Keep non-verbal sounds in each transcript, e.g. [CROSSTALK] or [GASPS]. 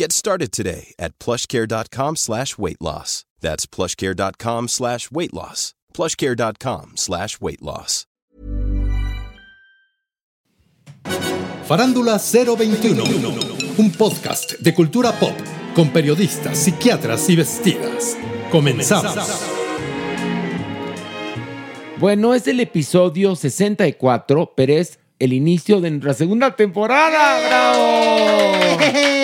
Get started today at plushcare.com slash weight loss. That's plushcare.com slash weight loss. plushcare.com slash weight loss. Farándula 021, un podcast de cultura pop con periodistas, psiquiatras y vestidas. Comenzamos. Bueno, es el episodio 64, pero es el inicio de nuestra segunda temporada. ¡Bravo!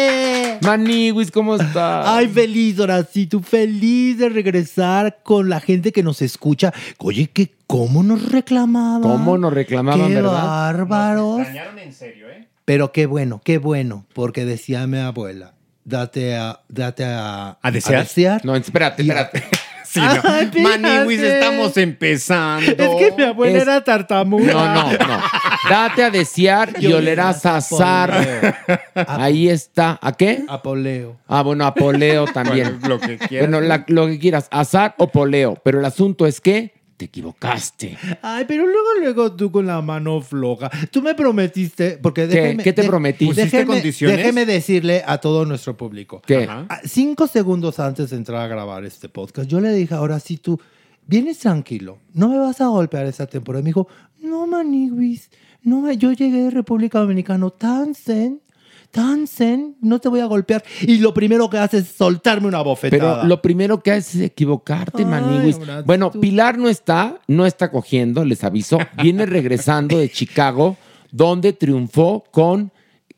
Maniwis, ¿cómo estás? Ay, feliz, Horacito, feliz de regresar con la gente que nos escucha. Oye, que cómo nos reclamaban. ¿Cómo nos reclamaban, qué verdad? bárbaros. extrañaron en serio, ¿eh? Pero qué bueno, qué bueno, porque decía mi abuela, date a, date a, ¿A desear? No, espérate, Y- espérate. [LAUGHS] Sí, no. Maniwis, estamos empezando. Es que mi abuela Es- era tartamuda. No, no, no. Date a desear y olerás a azar. Ahí está. ¿A qué? A poleo. Ah, bueno, a poleo [LAUGHS] también. Bueno, lo que quieras. Bueno, la- lo que quieras, azar o poleo. Pero el asunto es que te equivocaste. Ay, pero luego, luego tú con la mano floja. Tú me prometiste, porque ¿Qué? déjeme- ¿Qué te de- prometí? ¿Pusiste Déjeme, condiciones? déjeme decirle a todo nuestro público. ¿Qué? Ajá. Ah, Cinco segundos antes de entrar a grabar este podcast, yo le dije, ahora sí tú, vienes tranquilo, no me vas a golpear esta temporada. Y me dijo, no, maniguis, no, me- yo llegué de República Dominicana tan zen, tan zen, no te voy a golpear. Y lo primero que haces es soltarme una bofetada. Pero lo primero que haces es equivocarte, ahora Bueno, tú- Pilar no está, no está cogiendo, les aviso. Viene regresando de Chicago, donde triunfó con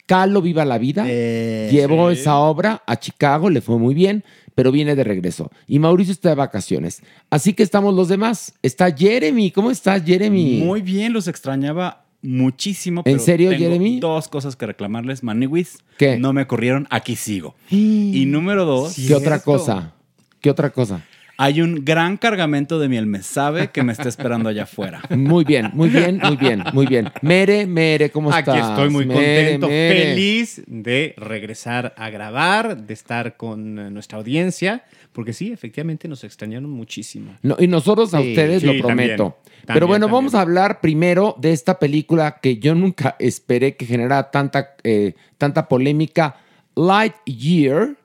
Calo Viva la Vida. Eh, Llevó esa obra a Chicago, le fue muy bien, pero viene de regreso. Y Mauricio está de vacaciones. Así que estamos los demás. Está Jeremy. ¿Cómo estás, Jeremy? Muy bien, los extrañaba muchísimo. ¿En pero serio, tengo Jeremy? Dos cosas que reclamarles. Maniwis, ¿Qué? no me corrieron, aquí sigo. [GASPS] Y número dos, ¿Qué otra cosa? ¿Qué otra cosa? Hay un gran cargamento de miel me sabe que me está esperando allá afuera. [LAUGHS] Muy bien, muy bien, muy bien, muy bien. Mere, Mere, ¿cómo Aquí estás? estoy muy Mere, contento, Mere. feliz de regresar a grabar, de estar con eh, nuestra audiencia, porque sí, efectivamente nos extrañaron muchísimo. No, y nosotros a Sí, ustedes sí, lo prometo. también, Pero bueno, también. vamos a hablar primero de esta película que yo nunca esperé que generara tanta, eh, tanta polémica, Lightyear,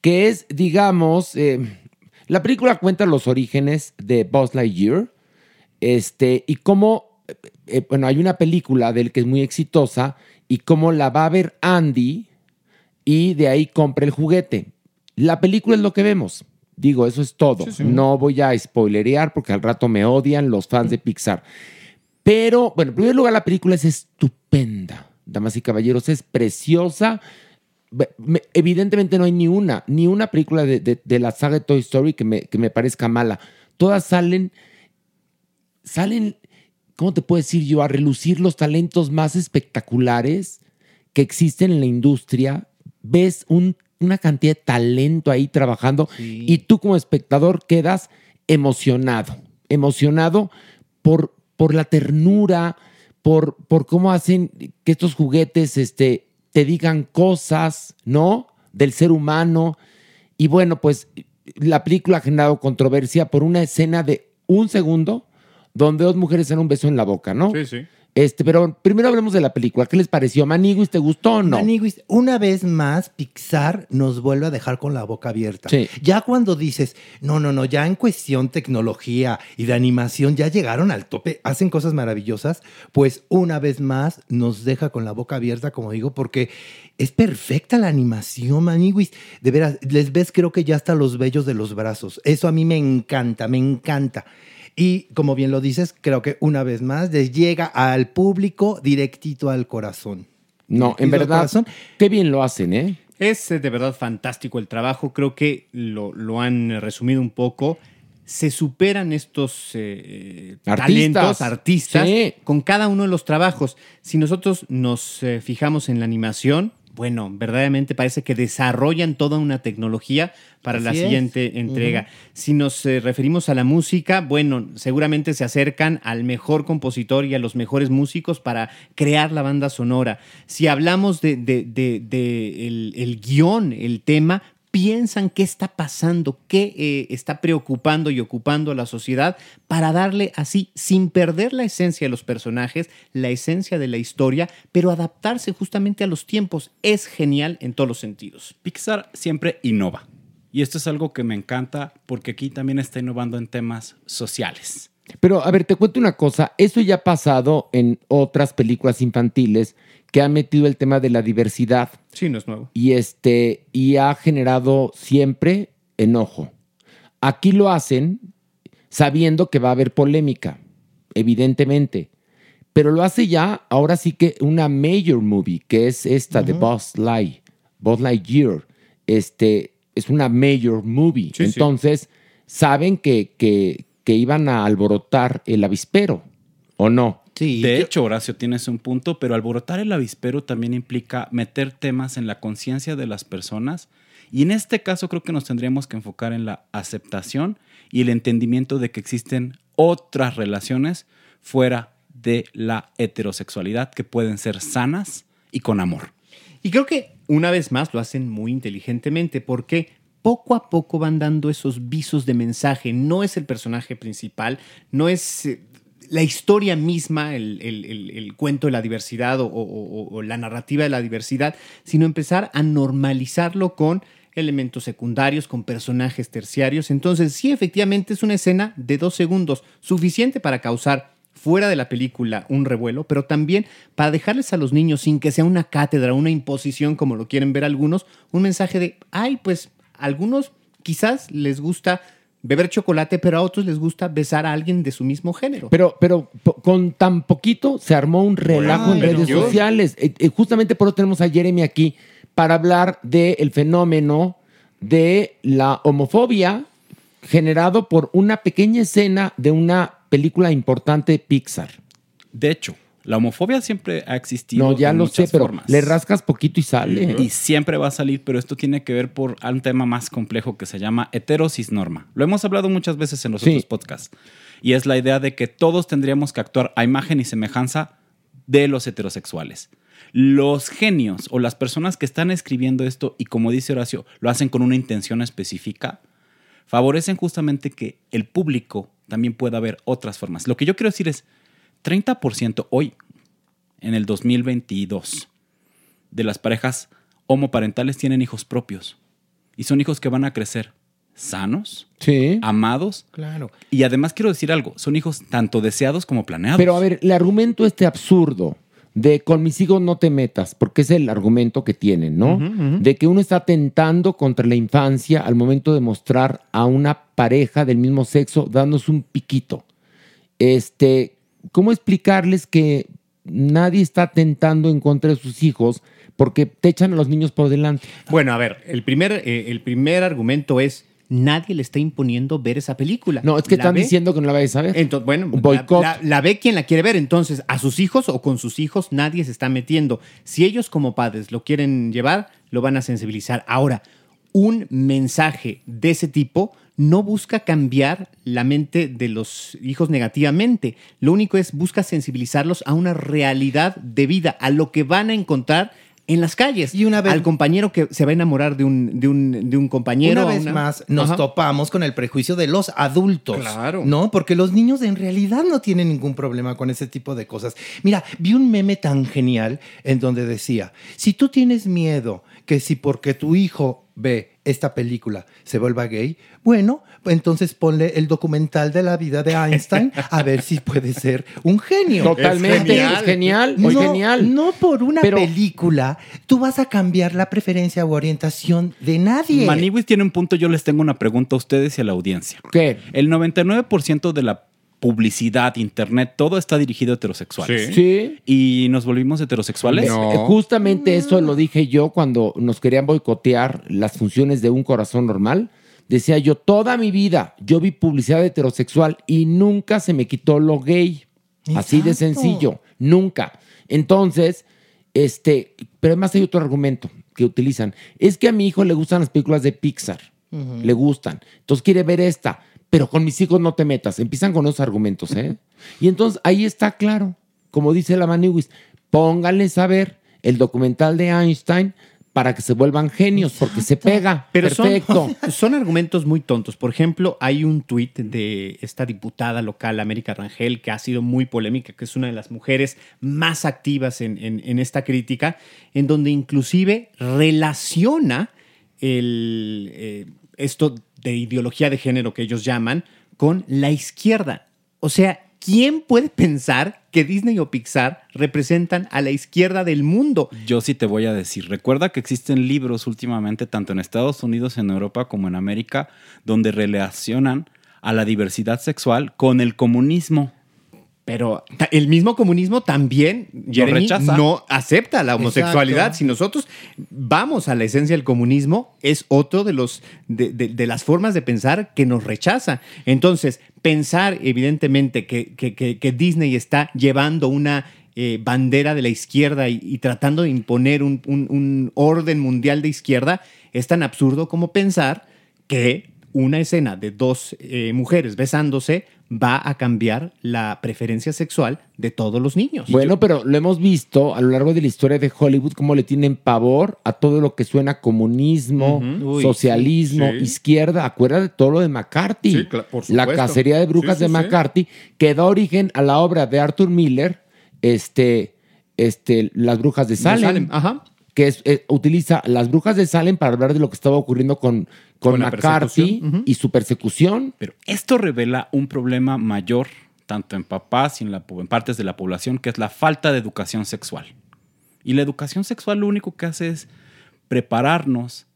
que es, digamos, eh, la película cuenta los orígenes de Buzz Lightyear, este, y cómo, eh, eh, bueno, hay una película de él que es muy exitosa, y cómo la va a ver Andy, y de ahí compra el juguete. La película es lo que vemos. Digo, eso es todo. No voy a spoilerear porque al rato me odian los fans de Pixar. Pero, bueno, en primer lugar, la película es estupenda. Damas y caballeros, es preciosa. Evidentemente no hay ni una, ni una película de, de- de la saga de Toy Story que me, que me parezca mala. Todas salen, salen, ¿cómo te puedo decir yo? A relucir los talentos más espectaculares que existen en la industria. Ves un- una cantidad de talento ahí trabajando y tú como espectador quedas emocionado, emocionado por, por la ternura, por, por cómo hacen que estos juguetes este, te digan cosas, ¿no? Del ser humano. Y bueno, pues la película ha generado controversia por una escena de un segundo donde dos mujeres dan un beso en la boca, ¿no? Sí, sí. Este, pero primero hablemos de la película. ¿Qué les pareció? Maniguis, ¿te gustó o no? Maniguis, una vez más, Pixar nos vuelve a dejar con la boca abierta. Sí. Ya cuando dices, no, no, no, ya en cuestión tecnología y de animación ya llegaron al tope, hacen cosas maravillosas, pues una vez más nos deja con la boca abierta, como digo, porque es perfecta la animación, Maniguis. De veras, les ves creo que ya hasta los vellos de los brazos. Eso a mí me encanta, me encanta. Y como bien lo dices, creo que una vez más les llega al público directito al corazón. No, en Directito verdad, corazón. qué bien lo hacen, ¿eh? Es eh, de verdad fantástico el trabajo. Creo que lo, lo han eh, resumido un poco. Se superan estos eh, Artistas. talentos, artistas, Sí. con cada uno de los trabajos. Si nosotros nos eh, fijamos en la animación, bueno, verdaderamente parece que desarrollan toda una tecnología para la es. siguiente entrega. Si nos eh, referimos a la música, bueno, seguramente se acercan al mejor compositor y a los mejores músicos para crear la banda sonora. Si hablamos de, de- de- de el, el guion, el tema, piensan qué está pasando, qué eh, está preocupando y ocupando a la sociedad para darle así, sin perder la esencia de los personajes, la esencia de la historia, pero adaptarse justamente a los tiempos. Es genial en todos los sentidos. Pixar siempre innova. Y esto es algo que me encanta porque aquí también está innovando en temas sociales. Pero a ver, te cuento una cosa. Eso ya ha pasado en otras películas infantiles que han metido el tema de la diversidad Sí, no es nuevo. y este y ha generado siempre enojo. Aquí lo hacen sabiendo que va a haber polémica, evidentemente. Pero lo hace ya, ahora sí que una major movie, que es esta de Buzz Light, Buzz Lightyear. Este, es una major movie. Sí, sí. Entonces, saben que, que, que iban a alborotar el avispero, ¿o no? Sí, De yo- hecho, Horacio, tienes un punto, pero alborotar el avispero también implica meter temas en la conciencia de las personas. Y en este caso creo que nos tendríamos que enfocar en la aceptación y el entendimiento de que existen otras relaciones fuera de la heterosexualidad que pueden ser sanas y con amor. Y creo que una vez más lo hacen muy inteligentemente porque poco a poco van dando esos visos de mensaje. No es el personaje principal, no es eh, la historia misma, el, el- el- cuento de la diversidad o, o- la narrativa de la diversidad, sino empezar a normalizarlo con elementos secundarios, con personajes terciarios. Entonces, sí, efectivamente es una escena de dos segundos, suficiente para causar fuera de la película un revuelo, pero también para dejarles a los niños, sin que sea una cátedra, una imposición como lo quieren ver algunos, un mensaje de, ay, pues algunos quizás les gusta beber chocolate, pero a otros les gusta besar a alguien de su mismo género. Pero, pero con tan poquito se armó un relajo en redes yo- sociales. Eh, eh, justamente por eso tenemos a Jeremy aquí para hablar del fenómeno de la homofobia generado por una pequeña escena de una película importante de Pixar. De hecho, la homofobia siempre ha existido. No, ya en lo sé, pero formas. le rascas poquito y sale. Y siempre va a salir, pero esto tiene que ver por un tema más complejo que se llama heterosis norma. Lo hemos hablado muchas veces en los Sí. otros podcasts. Y es la idea de que todos tendríamos que actuar a imagen y semejanza de los heterosexuales. Los genios o las personas que están escribiendo esto y como dice Horacio, lo hacen con una intención específica, favorecen justamente que el público también pueda ver otras formas. Lo que yo quiero decir es, 30% hoy, en el 2022, de las parejas homoparentales tienen hijos propios. Y son hijos que van a crecer sanos, Sí. amados. Claro. Y además quiero decir algo, son hijos tanto deseados como planeados. Pero a ver, el argumento este absurdo de con mis hijos no te metas, porque es el argumento que tienen, ¿no? De que uno está atentando contra la infancia al momento de mostrar a una pareja del mismo sexo dándose un piquito. Este, ¿cómo explicarles que nadie está atentando en contra de sus hijos, porque te echan a los niños por delante. Bueno, a ver, el primer, eh, el primer argumento es nadie le está imponiendo ver esa película. No, es que La están ve- diciendo que no la vayas a ver. Entonces, bueno, boicot. La, la- la ve quien la quiere ver. Entonces, a sus hijos o con sus hijos nadie se está metiendo. Si ellos como padres lo quieren llevar, lo van a sensibilizar. Ahora, un mensaje de ese tipo no busca cambiar la mente de los hijos negativamente. Lo único es busca sensibilizarlos a una realidad de vida, a lo que van a encontrar en las calles. Y una vez- al compañero que se va a enamorar de un, de un, de un compañero. Una vez una- más nos Ajá. topamos con el prejuicio de los adultos. Claro. No, porque los niños en realidad no tienen ningún problema con ese tipo de cosas. Mira, vi un meme tan genial en donde decía, si tú tienes miedo que si porque tu hijo ve esta película se vuelva gay, bueno, pues entonces ponle el documental de la vida de Einstein a ver si puede ser un genio. Totalmente, es genial, muy no, genial. No por una Pero- película tú vas a cambiar la preferencia u orientación de nadie. Maniwis tiene un punto, yo les tengo una pregunta a ustedes y a la audiencia. ¿Qué? El 99% de la publicidad, internet, todo está dirigido a heterosexuales. Sí. ¿Y nos volvimos heterosexuales? Eh, Justamente eso lo dije yo cuando nos querían boicotear las funciones de un corazón normal. Decía yo, toda mi vida yo vi publicidad heterosexual y nunca se me quitó lo gay. Así de sencillo, nunca. Entonces, este, pero además hay otro argumento que utilizan. Es que a mi hijo le gustan las películas de Pixar. Le gustan. Entonces quiere ver esta. Pero con mis hijos no te metas. Empiezan con esos argumentos, ¿eh? Y entonces ahí está claro. Como dice la Maniwis, pónganles a ver el documental de Einstein para que se vuelvan genios, porque se pega. Pero son, Perfecto. [LAUGHS] son argumentos muy tontos. Por ejemplo, hay un tuit de esta diputada local, América Rangel, que ha sido muy polémica, que es una de las mujeres más activas en, en- en esta crítica, en donde inclusive relaciona el, eh, esto de ideología de género que ellos llaman con la izquierda. O sea, ¿quién puede pensar que Disney o Pixar representan a la izquierda del mundo? Yo sí te voy a decir, recuerda que existen libros últimamente, tanto en Estados Unidos, en Europa como en América, donde relacionan a la diversidad sexual con el comunismo. Pero el mismo comunismo también, Jeremy, no acepta la homosexualidad. Exacto. Si nosotros vamos a la esencia del comunismo, es otro de, los, de, de- de las formas de pensar que nos rechaza. Entonces, pensar evidentemente que, que- que- que Disney está llevando una eh, bandera de la izquierda y, y tratando de imponer un, un- un orden mundial de izquierda es tan absurdo como pensar que una escena de dos eh, mujeres besándose va a cambiar la preferencia sexual de todos los niños. Bueno, pero lo hemos visto a lo largo de la historia de Hollywood, cómo le tienen pavor a todo lo que suena comunismo. Uy, socialismo, sí, izquierda. Acuérdate de todo lo de McCarthy. Sí, por la supuesto. cacería de brujas Sí, de. McCarthy, que da origen a la obra de Arthur Miller, este, este, Las brujas de De Salem. Salem, Ajá. que es- eh, utiliza las brujas de Salem para hablar de lo que estaba ocurriendo con, con, McCarthy y su persecución. Pero esto revela un problema mayor, tanto en papás y en, la, en partes de la población, que es la falta de educación sexual. Y la educación sexual lo único que hace es prepararnos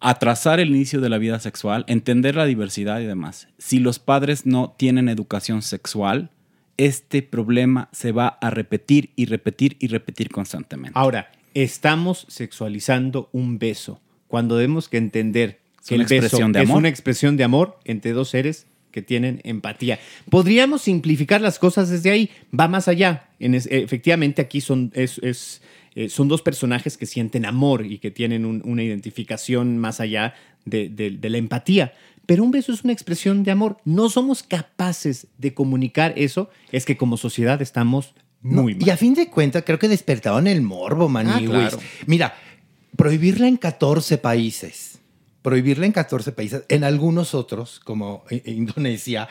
a trazar el inicio de la vida sexual, entender la diversidad y demás. Si los padres no tienen educación sexual, este problema se va a repetir y repetir y repetir constantemente. Ahora, estamos sexualizando un beso cuando debemos que entender Es que una el beso de es amor. una expresión de amor entre dos seres que tienen empatía. Podríamos simplificar las cosas desde ahí, va más allá. En es- efectivamente, aquí son, es- es, eh, son dos personajes que sienten amor y que tienen un- una identificación más allá de, de- de la empatía. Pero un beso es una expresión de amor. No somos capaces de comunicar eso. Es que como sociedad estamos No, muy y mal. a fin de cuentas, creo que despertaron el morbo, Maniwis. claro. Mira, prohibirla en 14 países. Prohibirla en 14 países. En algunos otros, como eh, Indonesia,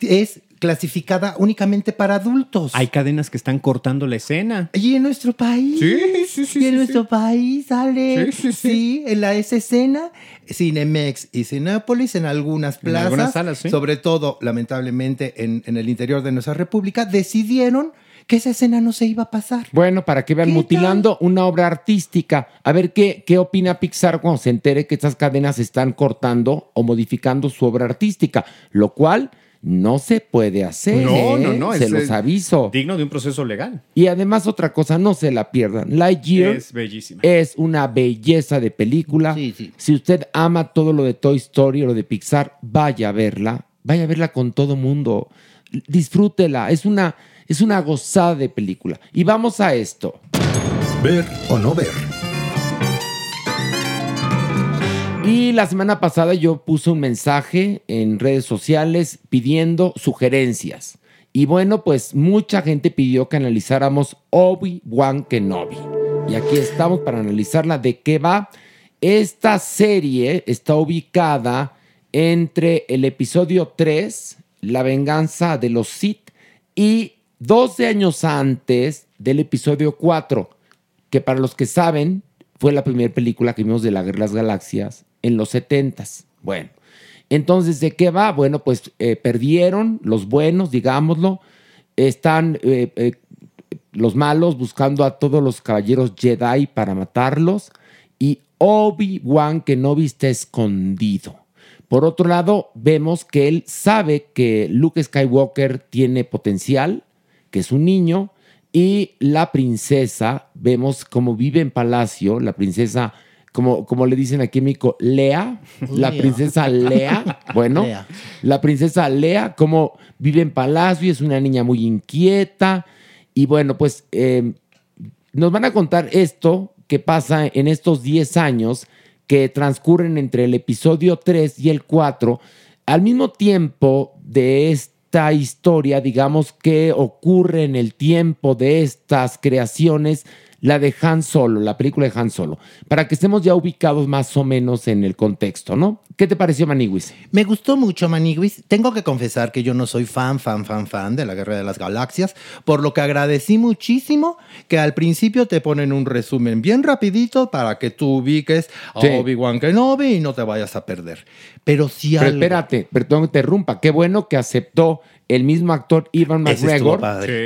es clasificada únicamente para adultos. Hay cadenas que están cortando la escena. Y en nuestro país. Sí, sí, sí, Y en sí, nuestro sí. país sale. Sí, sí, sí. Sí, en la esa escena, Cinemex y Cinépolis, en algunas En plazas, algunas salas, sí. sobre todo, lamentablemente, en, en el interior de nuestra república, decidieron que esa escena no se iba a pasar. Bueno, para que vean, ¿Qué mutilando una obra artística. A ver qué, qué opina Pixar cuando se entere que estas cadenas están cortando o modificando su obra artística, lo cual no se puede hacer. No, ¿eh? no, no, Se es, los aviso. Digno de un proceso legal. Y además otra cosa, no se la pierdan. Lightyear Es bellísima. es una belleza de película. Si usted ama todo lo de Toy Story o lo de Pixar, vaya a verla. Vaya a verla con todo mundo. Disfrútela. Es una, es una gozada de película. Y vamos a esto. Ver o no ver. Y la semana pasada yo puse un mensaje en redes sociales pidiendo sugerencias. Y bueno, pues mucha gente pidió que analizáramos Obi-Wan Kenobi. Y aquí estamos para analizarla de qué va. Esta serie está ubicada entre el episodio 3, La venganza de los Sith, y 12 años antes del episodio 4, que para los que saben fue la primera película que vimos de la Guerra de las Galaxias en los 70s. Bueno, entonces, ¿de qué va? Bueno, pues eh, perdieron los buenos, digámoslo. Están eh, eh, los malos buscando a todos los caballeros Jedi para matarlos. Y Obi-Wan Kenobi está escondido. Por otro lado, vemos que él sabe que Luke Skywalker tiene potencial, que es un niño, y la princesa, vemos cómo vive en palacio, la princesa, como, como le dicen aquí en México, Lea, la princesa Lea, bueno, Lea. la princesa Lea, cómo vive en palacio, es una niña muy inquieta, y bueno, pues eh, nos van a contar esto que pasa en estos 10 años que transcurren entre el episodio 3 y el 4, al mismo tiempo de esta historia, digamos que ocurre en el tiempo de estas creaciones, la de Han Solo, la película de Han Solo, para que estemos ya ubicados más o menos en el contexto, ¿no? ¿Qué te pareció, Maniwis? Me gustó mucho Maniguis. Tengo que confesar que yo no soy fan, fan, fan, fan de la Guerra de las Galaxias, por lo que agradecí muchísimo que al principio te ponen un resumen bien rapidito para que tú ubiques a Sí. Obi-Wan Kenobi y no te vayas a perder. Pero si Pero algo... espérate, perdón interrumpa. Qué bueno que aceptó el mismo actor Ivan McGregor,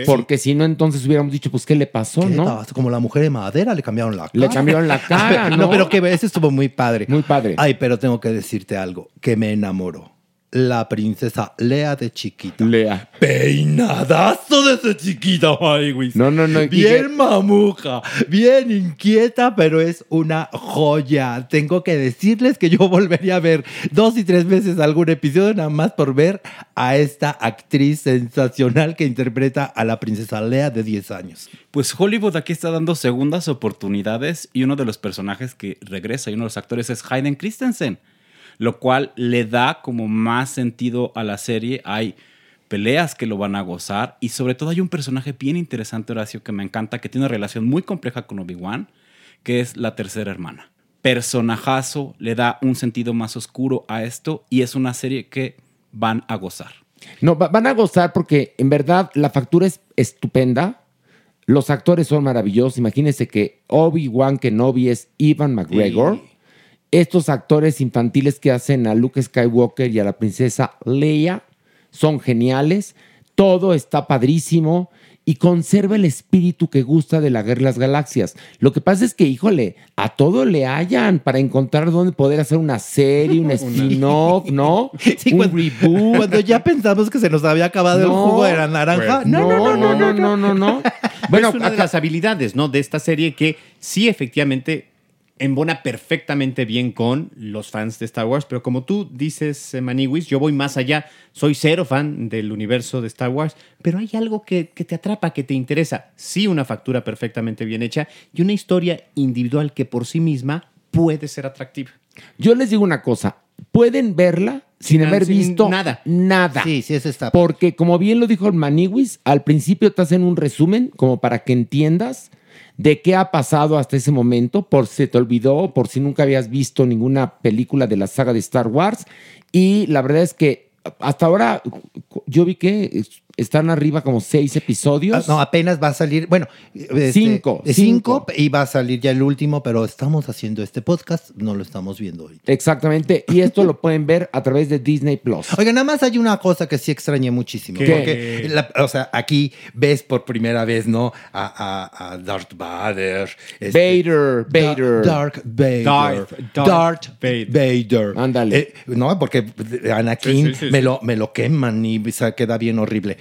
porque si no, entonces hubiéramos dicho, pues, ¿qué le pasó, ¿Qué no? Como la mujer de madera, le cambiaron la cara. Le cambiaron la [LAUGHS] cara, ¿no? no, pero que ese estuvo muy padre. Muy padre. Ay, pero tengo que decirte algo, que me enamoró. La princesa Lea de chiquita. Lea. Peinadazo desde chiquita, Maywis. No, no, no. que- Bien mamuja, bien inquieta, pero es una joya. Tengo que decirles que yo [LAUGHS] volvería a ver dos y tres veces algún episodio nada más por ver a esta actriz sensacional que interpreta a la princesa Lea de 10 años. Pues Hollywood aquí está dando segundas oportunidades y uno de los personajes que regresa y uno de los actores es Hayden Christensen, lo cual le da como más sentido a la serie. Hay peleas que lo van a gozar y sobre todo hay un personaje bien interesante, Horacio, que me encanta, que tiene una relación muy compleja con Obi-Wan, que es la tercera hermana. Personajazo, le da un sentido más oscuro a esto y es una serie que van a gozar. No, va- van a gozar porque en verdad la factura es estupenda. Los actores son maravillosos. Imagínense que Obi-Wan Kenobi es Ivan McGregor. Estos actores infantiles que hacen a Luke Skywalker y a la princesa Leia son geniales. Todo está padrísimo y conserva el espíritu que gusta de la Guerra de las Galaxias. Lo que pasa es que, híjole, a todo le hallan para encontrar dónde poder hacer una serie, un [LAUGHS] spin-off, ¿no? [LAUGHS] un reboot. Cuando ya pensamos que se nos había acabado el jugo de la naranja. pues, no, no, no, no, no, no, no. [LAUGHS] Bueno, es una de las habilidades, ¿no? De esta serie que sí, efectivamente, embona perfectamente bien con los fans de Star Wars, pero como tú dices, eh, Maniwis, yo voy más allá. Soy cero fan del universo de Star Wars, pero hay algo que, que te atrapa, que te interesa. Sí, una factura perfectamente bien hecha y una historia individual que por sí misma puede ser atractiva. Yo les digo una cosa, pueden verla sin, Sin- haber sin visto nada. Nada. Sí, sí, ese está. Porque como bien lo dijo el Maniwis, al principio te hacen un resumen como para que entiendas de qué ha pasado hasta ese momento, por si te olvidó, por si nunca habías visto ninguna película de la saga de Star Wars. Y la verdad es que hasta ahora yo vi que Están arriba como seis episodios. Ah, no, apenas va a salir, bueno, este, Cinco, cinco. cinco y va a salir ya el último, pero estamos haciendo este podcast, no lo estamos viendo hoy. Exactamente. Y esto lo pueden ver a través de Disney Plus. Oiga, nada más hay una cosa que sí extrañé muchísimo. ¿Qué? Porque, la- o sea, aquí ves por primera vez, ¿no? A, a- a Darth Vader. este, Vader, Vader. Da- Dark Vader. Darth- Darth, Darth Vader. Vader. Ándale. Eh, no, porque Anakin Sí, sí, sí, me. Lo, me lo queman y queda bien horrible.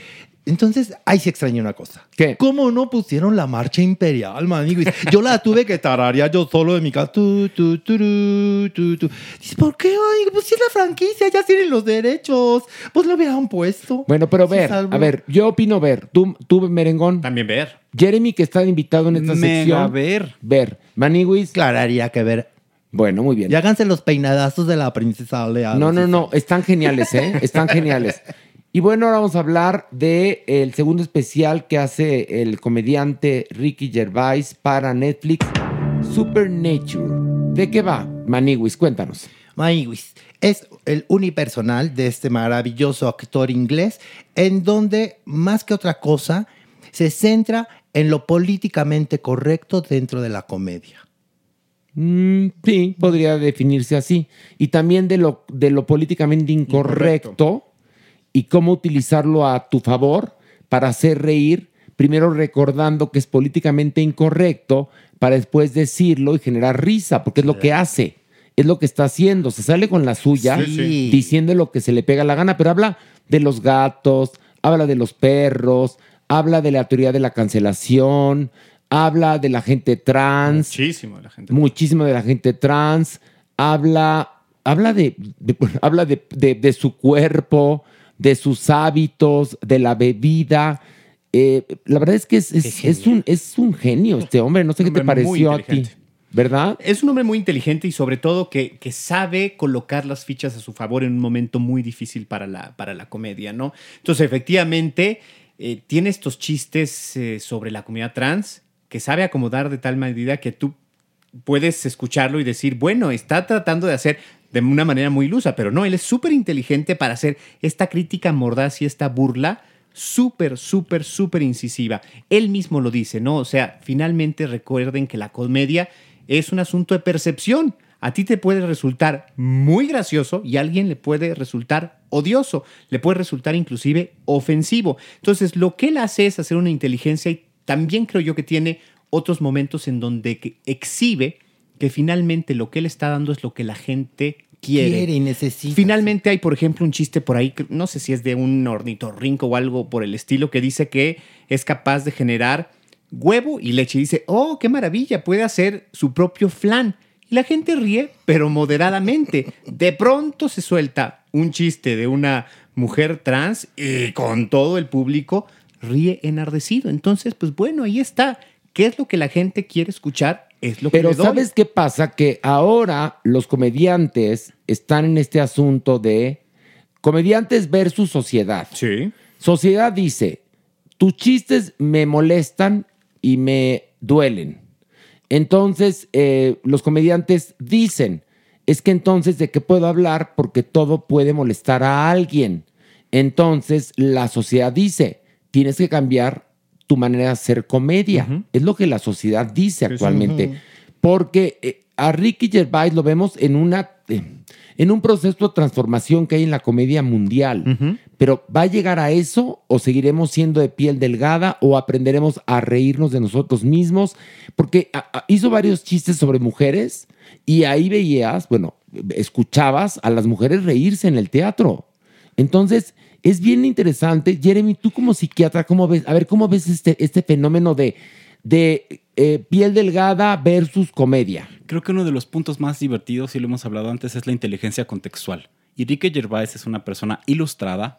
Entonces, ahí sí extrañé una cosa. ¿Qué? ¿Cómo no pusieron la marcha imperial, maniguis? Yo la tuve que tararear yo solo de mi casa. Tu, tu, tu, tu. ¿por qué? Ay, pues si es la franquicia, ya tienen los derechos. Pues lo hubieran puesto. Bueno, pero ver, a ver, yo opino ver. Tú, tú Merengón. También ver. Jeremy, que está invitado en esta Mega sección. ver. Ver. Maniwis. Claro, haría que ver. Bueno, muy bien. Y háganse los peinadazos de la princesa Leia. No, no, no, están geniales, ¿eh? Están geniales. [LAUGHS] Y bueno, ahora vamos a hablar de el segundo especial que hace el comediante Ricky Gervais para Netflix, Supernature. ¿De qué va? Maniwis, cuéntanos. Maniguis es el unipersonal de este maravilloso actor inglés, en donde más que otra cosa se centra en lo políticamente correcto dentro de la comedia. Mm, sí, podría definirse así. Y también de lo, de lo políticamente incorrecto y cómo utilizarlo a tu favor para hacer reír, primero recordando que es políticamente incorrecto para después decirlo y generar risa, porque es lo que hace, es lo que está haciendo. Se sale con la suya Sí, sí. diciendo lo que se le pega la gana, pero habla de los gatos, habla de los perros, habla de la teoría de la cancelación, habla de la gente trans Muchísimo de la gente. muchísimo de la gente trans, habla, habla de, de- [LAUGHS] habla de, de- de su cuerpo, de sus hábitos, de la bebida. Eh, la verdad es que es, es- es un, es un genio este hombre. No sé qué te pareció a ti. ¿verdad? Es un hombre muy inteligente y sobre todo que, que sabe colocar las fichas a su favor en un momento muy difícil para la, para la comedia, ¿no? Entonces, efectivamente, eh, tiene estos chistes eh, sobre la comunidad trans que sabe acomodar de tal medida que tú puedes escucharlo y decir, bueno, está tratando de hacer de una manera muy ilusa, pero no, él es súper inteligente para hacer esta crítica mordaz y esta burla súper, súper, súper incisiva. Él mismo lo dice, ¿no? O sea, finalmente recuerden que la comedia es un asunto de percepción. A ti te puede resultar muy gracioso y a alguien le puede resultar odioso, le puede resultar inclusive ofensivo. Entonces, lo que él hace es hacer una inteligencia y también creo yo que tiene otros momentos en donde exhibe que finalmente lo que él está dando es lo que la gente quiere. Quiere y necesita. Finalmente hay, por ejemplo, un chiste por ahí, que no sé si es de un ornitorrinco o algo por el estilo, que dice que es capaz de generar huevo y leche. Y dice, oh, qué maravilla, puede hacer su propio flan. Y la gente ríe, pero moderadamente. De pronto se suelta un chiste de una mujer trans y con todo el público ríe enardecido. Entonces, pues bueno, ahí está. ¿Qué es lo que la gente quiere escuchar? Es lo que Pero. ¿sabes qué pasa? Que ahora los comediantes están en este asunto de comediantes versus sociedad. Sí. Sociedad dice, tus chistes me molestan y me duelen. Entonces, eh, los comediantes dicen, es que entonces, ¿de qué puedo hablar? Porque todo puede molestar a alguien. Entonces, la sociedad dice, tienes que cambiar tu manera de hacer comedia. Es lo que la sociedad dice actualmente. Porque eh, a Ricky Gervais lo vemos en una... eh, en un proceso de transformación que hay en la comedia mundial. Pero ¿va a llegar a eso o seguiremos siendo de piel delgada o aprenderemos a reírnos de nosotros mismos? Porque hizo varios chistes sobre mujeres y ahí veías, bueno, escuchabas a las mujeres reírse en el teatro. Entonces, es bien interesante. Jeremy, tú como psiquiatra, ¿cómo ves? A ver, ¿cómo ves este, este fenómeno de, de eh, piel delgada versus comedia? Creo que uno de los puntos más divertidos, y lo hemos hablado antes, es la inteligencia contextual. Y Ricky Gervais es una persona ilustrada,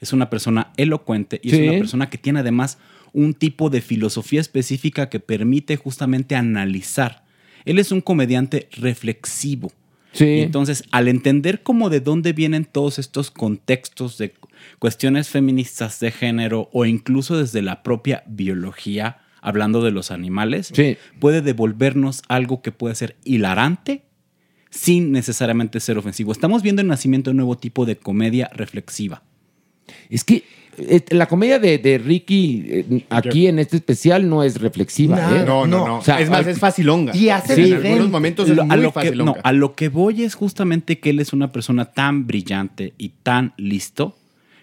es una persona elocuente y Sí. es una persona que tiene además un tipo de filosofía específica que permite justamente analizar. Él es un comediante reflexivo. Sí. Y entonces, al entender cómo de dónde vienen todos estos contextos de cuestiones feministas de género o incluso desde la propia biología, hablando de los animales, Sí. puede devolvernos algo que puede ser hilarante sin necesariamente ser ofensivo. Estamos viendo el nacimiento de un nuevo tipo de comedia reflexiva. Es que eh, la comedia de, de Ricky eh, aquí en este especial no es reflexiva. No, ¿eh? No, no, no. O sea, es más, al- es facilonga. Y hace en evidente. algunos momentos es Lo- a, muy lo que, facilonga. no, a lo que voy es justamente que él es una persona tan brillante y tan listo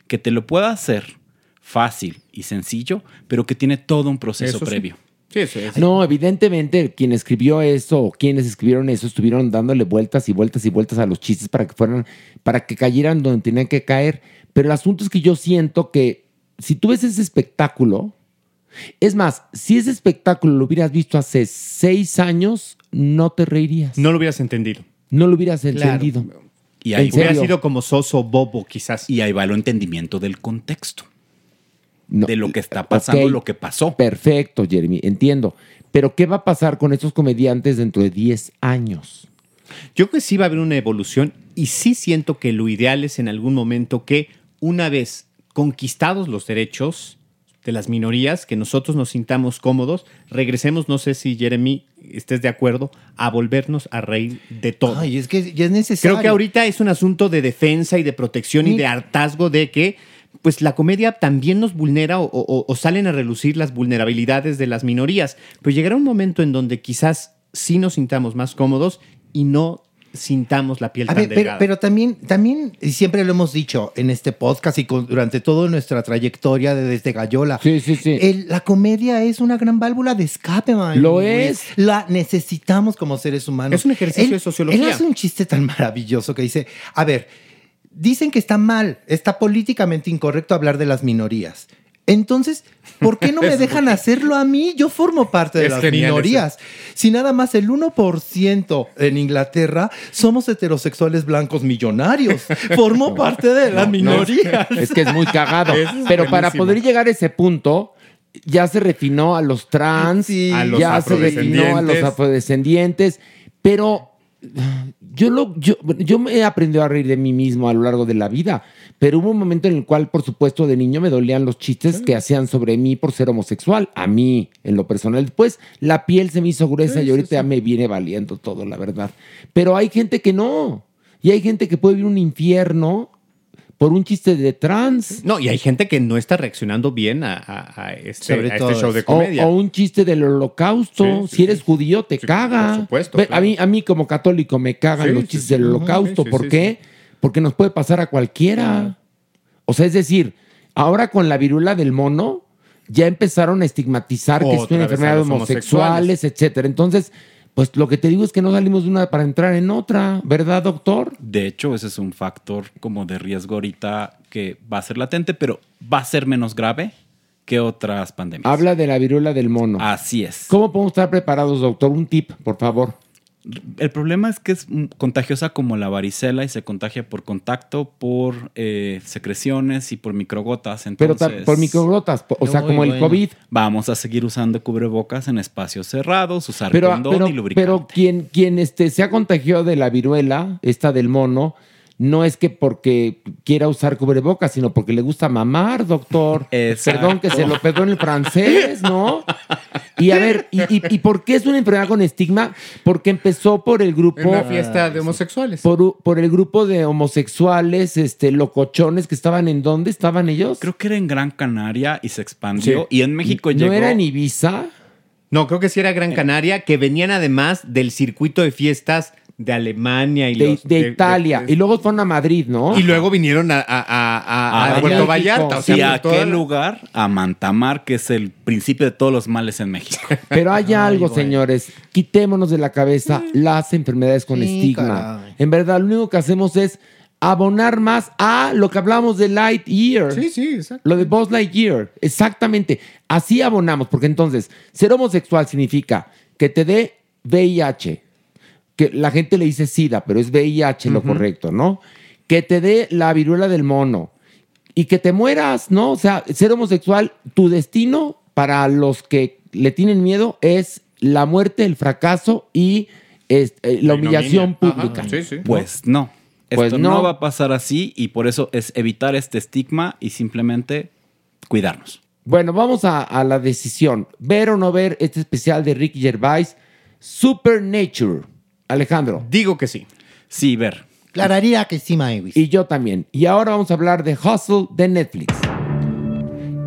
que te lo puede hacer fácil y sencillo, pero que tiene todo un proceso Eso sí. previo. Sí, sí, sí. No, evidentemente quien escribió eso o quienes escribieron eso estuvieron dándole vueltas y vueltas y vueltas a los chistes para que fueran, para que cayeran donde tenían que caer. Pero el asunto es que yo siento que si tú ves ese espectáculo, es más, si ese espectáculo lo hubieras visto hace seis años, no te reirías. No lo hubieras entendido. No lo hubieras Claro. entendido. Y ¿En ahí? Hubiera sido como soso, bobo, quizás. y ahí va el entendimiento del contexto, No, de lo que está pasando, lo que pasó. Perfecto, Jeremy, entiendo. Pero ¿qué va a pasar con estos comediantes dentro de 10 años? Yo creo que sí va a haber una evolución y sí siento que lo ideal es en algún momento que una vez conquistados los derechos de las minorías, que nosotros nos sintamos cómodos, regresemos, no sé si Jeremy estés de acuerdo, a volvernos a reír de todo. Ay, es que ya es necesario. Creo que ahorita es un asunto de defensa y de protección y de hartazgo de que pues la comedia también nos vulnera o, o- o salen a relucir las vulnerabilidades de las minorías. Pero llegará un momento en donde quizás sí nos sintamos más cómodos y no sintamos la piel A tan ver, pero, delgada. pero también, también, y siempre lo hemos dicho en este podcast y con- durante toda nuestra trayectoria de desde Gallola. Sí, sí, sí. el- la comedia es una gran válvula de escape, man. Lo es. La necesitamos como seres humanos. Es un ejercicio Él- de sociología. Él hace un chiste tan maravilloso que dice, a ver, dicen que está mal, está políticamente incorrecto hablar de las minorías. Entonces, ¿por qué no me [LAUGHS] dejan hacerlo a mí? Yo formo parte de Es las minorías. Si nada más el 1% en Inglaterra somos heterosexuales blancos millonarios. Formo [LAUGHS] parte de la minoría. Es que es muy cagado. [LAUGHS] Es Pero para poder llegar a ese punto, ya se refinó a los trans, Sí. A los ya se refinó a los afrodescendientes. afrodescendientes, pero yo, lo, yo, yo me he aprendido a reír de mí mismo a lo largo de la vida, pero hubo un momento en el cual, por supuesto, de niño me dolían los chistes que hacían sobre mí por ser homosexual, a mí, en lo personal. Después, la piel se me hizo gruesa y ahorita ya me viene valiendo todo, la verdad. Pero hay gente que no, y hay gente que puede vivir un infierno por un chiste de trans. No, y hay gente que no está reaccionando bien a, a- a este, Sobre a este show de. O, comedia. o un chiste del holocausto. Sí, sí, si eres sí. judío, te Sí, caga. por supuesto, claro. a, mí, a mí, como católico, me cagan Sí, los sí, chistes sí. del holocausto. sí, ¿Por sí, qué? Porque nos puede pasar a cualquiera. O sea, es decir, ahora con la viruela del mono, ya empezaron a estigmatizar que es una enfermedad homosexuales, etcétera. Entonces, pues lo que te digo es que no salimos de una para entrar en otra, ¿verdad, doctor? De hecho, ese es un factor como de riesgo ahorita que va a ser latente, pero va a ser menos grave que otras pandemias. Habla de la viruela del mono. Así es. ¿Cómo podemos estar preparados, doctor? Un tip, por favor. El problema es que es contagiosa como la varicela y se contagia por contacto, por eh, secreciones y por microgotas. Pero Entonces, ta- por microgotas, o sea, como el bueno. COVID. Vamos a seguir usando cubrebocas en espacios cerrados, usar Pero, condón pero, y lubricante. pero quien, quien este, se ha contagiado de la viruela, esta del mono, no es que porque quiera usar cubrebocas, sino porque le gusta mamar, doctor. [LAUGHS] Exacto. Perdón que se lo pegó en el francés, ¿no? [LAUGHS] Y a ver, ¿y, y, y por qué es una enfermedad con estigma? Porque empezó por el grupo... En una fiesta de homosexuales. Por, por el grupo de homosexuales, este, locochones que estaban en dónde estaban ellos. Creo que era en Gran Canaria y se expandió. Sí. Y en México ¿No llegó. era en Ibiza? No, creo que sí era Gran Canaria, que venían además del circuito de fiestas de Alemania y De, los- de Italia. y luego fueron a Madrid, ¿no? y luego vinieron a, a- a- a- A a Puerto México. Vallarta. O sea, ¿Y a qué lugar? A Mantamar, que es el principio de todos los males en México. [LAUGHS] Pero hay algo, señores. Quitémonos de la cabeza las enfermedades con Sí, estigma. caray. En verdad, lo único que hacemos es abonar más a lo que hablamos de Lightyear. Sí, sí, exacto. Lo de Buzz Lightyear. Exactamente. Así abonamos, porque entonces, ser homosexual significa que te dé VIH, que la gente le dice SIDA, pero es VIH lo correcto, ¿no? Que te dé la viruela del mono y que te mueras, ¿no? O sea, ser homosexual, tu destino para los que le tienen miedo es la muerte, el fracaso y este, la humillación pública. Ajá, sí, sí. Pues no. Pues Esto no. no. va a pasar así y por eso es evitar este estigma y simplemente cuidarnos. Bueno, vamos a, a la decisión. ¿Ver o no ver este especial de Ricky Gervais? Supernature. Alejandro. Digo que sí. Sí, ver. Clararía que sí, Maywis. Y yo también. Y ahora vamos a hablar de Hustle de Netflix.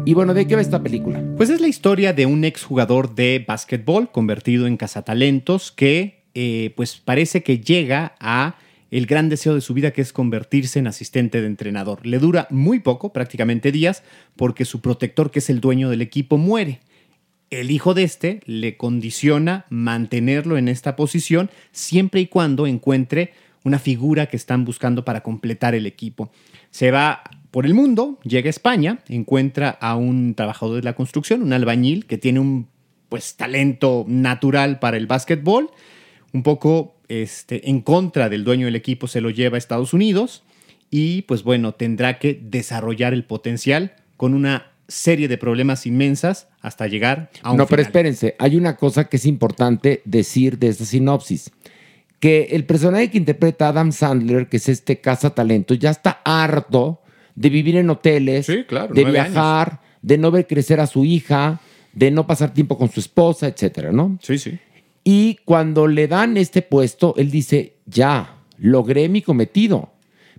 Y bueno, ¿de qué va esta película? Pues es la historia de un exjugador de básquetbol convertido en cazatalentos que eh, pues parece que llega a el gran deseo de su vida que es convertirse en asistente de entrenador. Le dura muy poco, prácticamente días, porque su protector, que es el dueño del equipo, muere. El hijo de este le condiciona mantenerlo en esta posición siempre y cuando encuentre una figura que están buscando para completar el equipo. Se va por el mundo, llega a España, encuentra a un trabajador de la construcción, un albañil que tiene un pues talento natural para el básquetbol, un poco este, en contra del dueño del equipo se lo lleva a Estados Unidos y pues bueno, tendrá que desarrollar el potencial con una serie de problemas inmensas hasta llegar a un No, pero espérense, hay una cosa que es importante decir de esta sinopsis. Que el personaje que interpreta Adam Sandler, que es este talento, ya está harto de vivir en hoteles, Sí, claro, de viajar, de no ver crecer a su hija, de no pasar tiempo con su esposa, etcétera, ¿no? Sí, sí. Y cuando le dan este puesto, él dice, ya, logré mi cometido.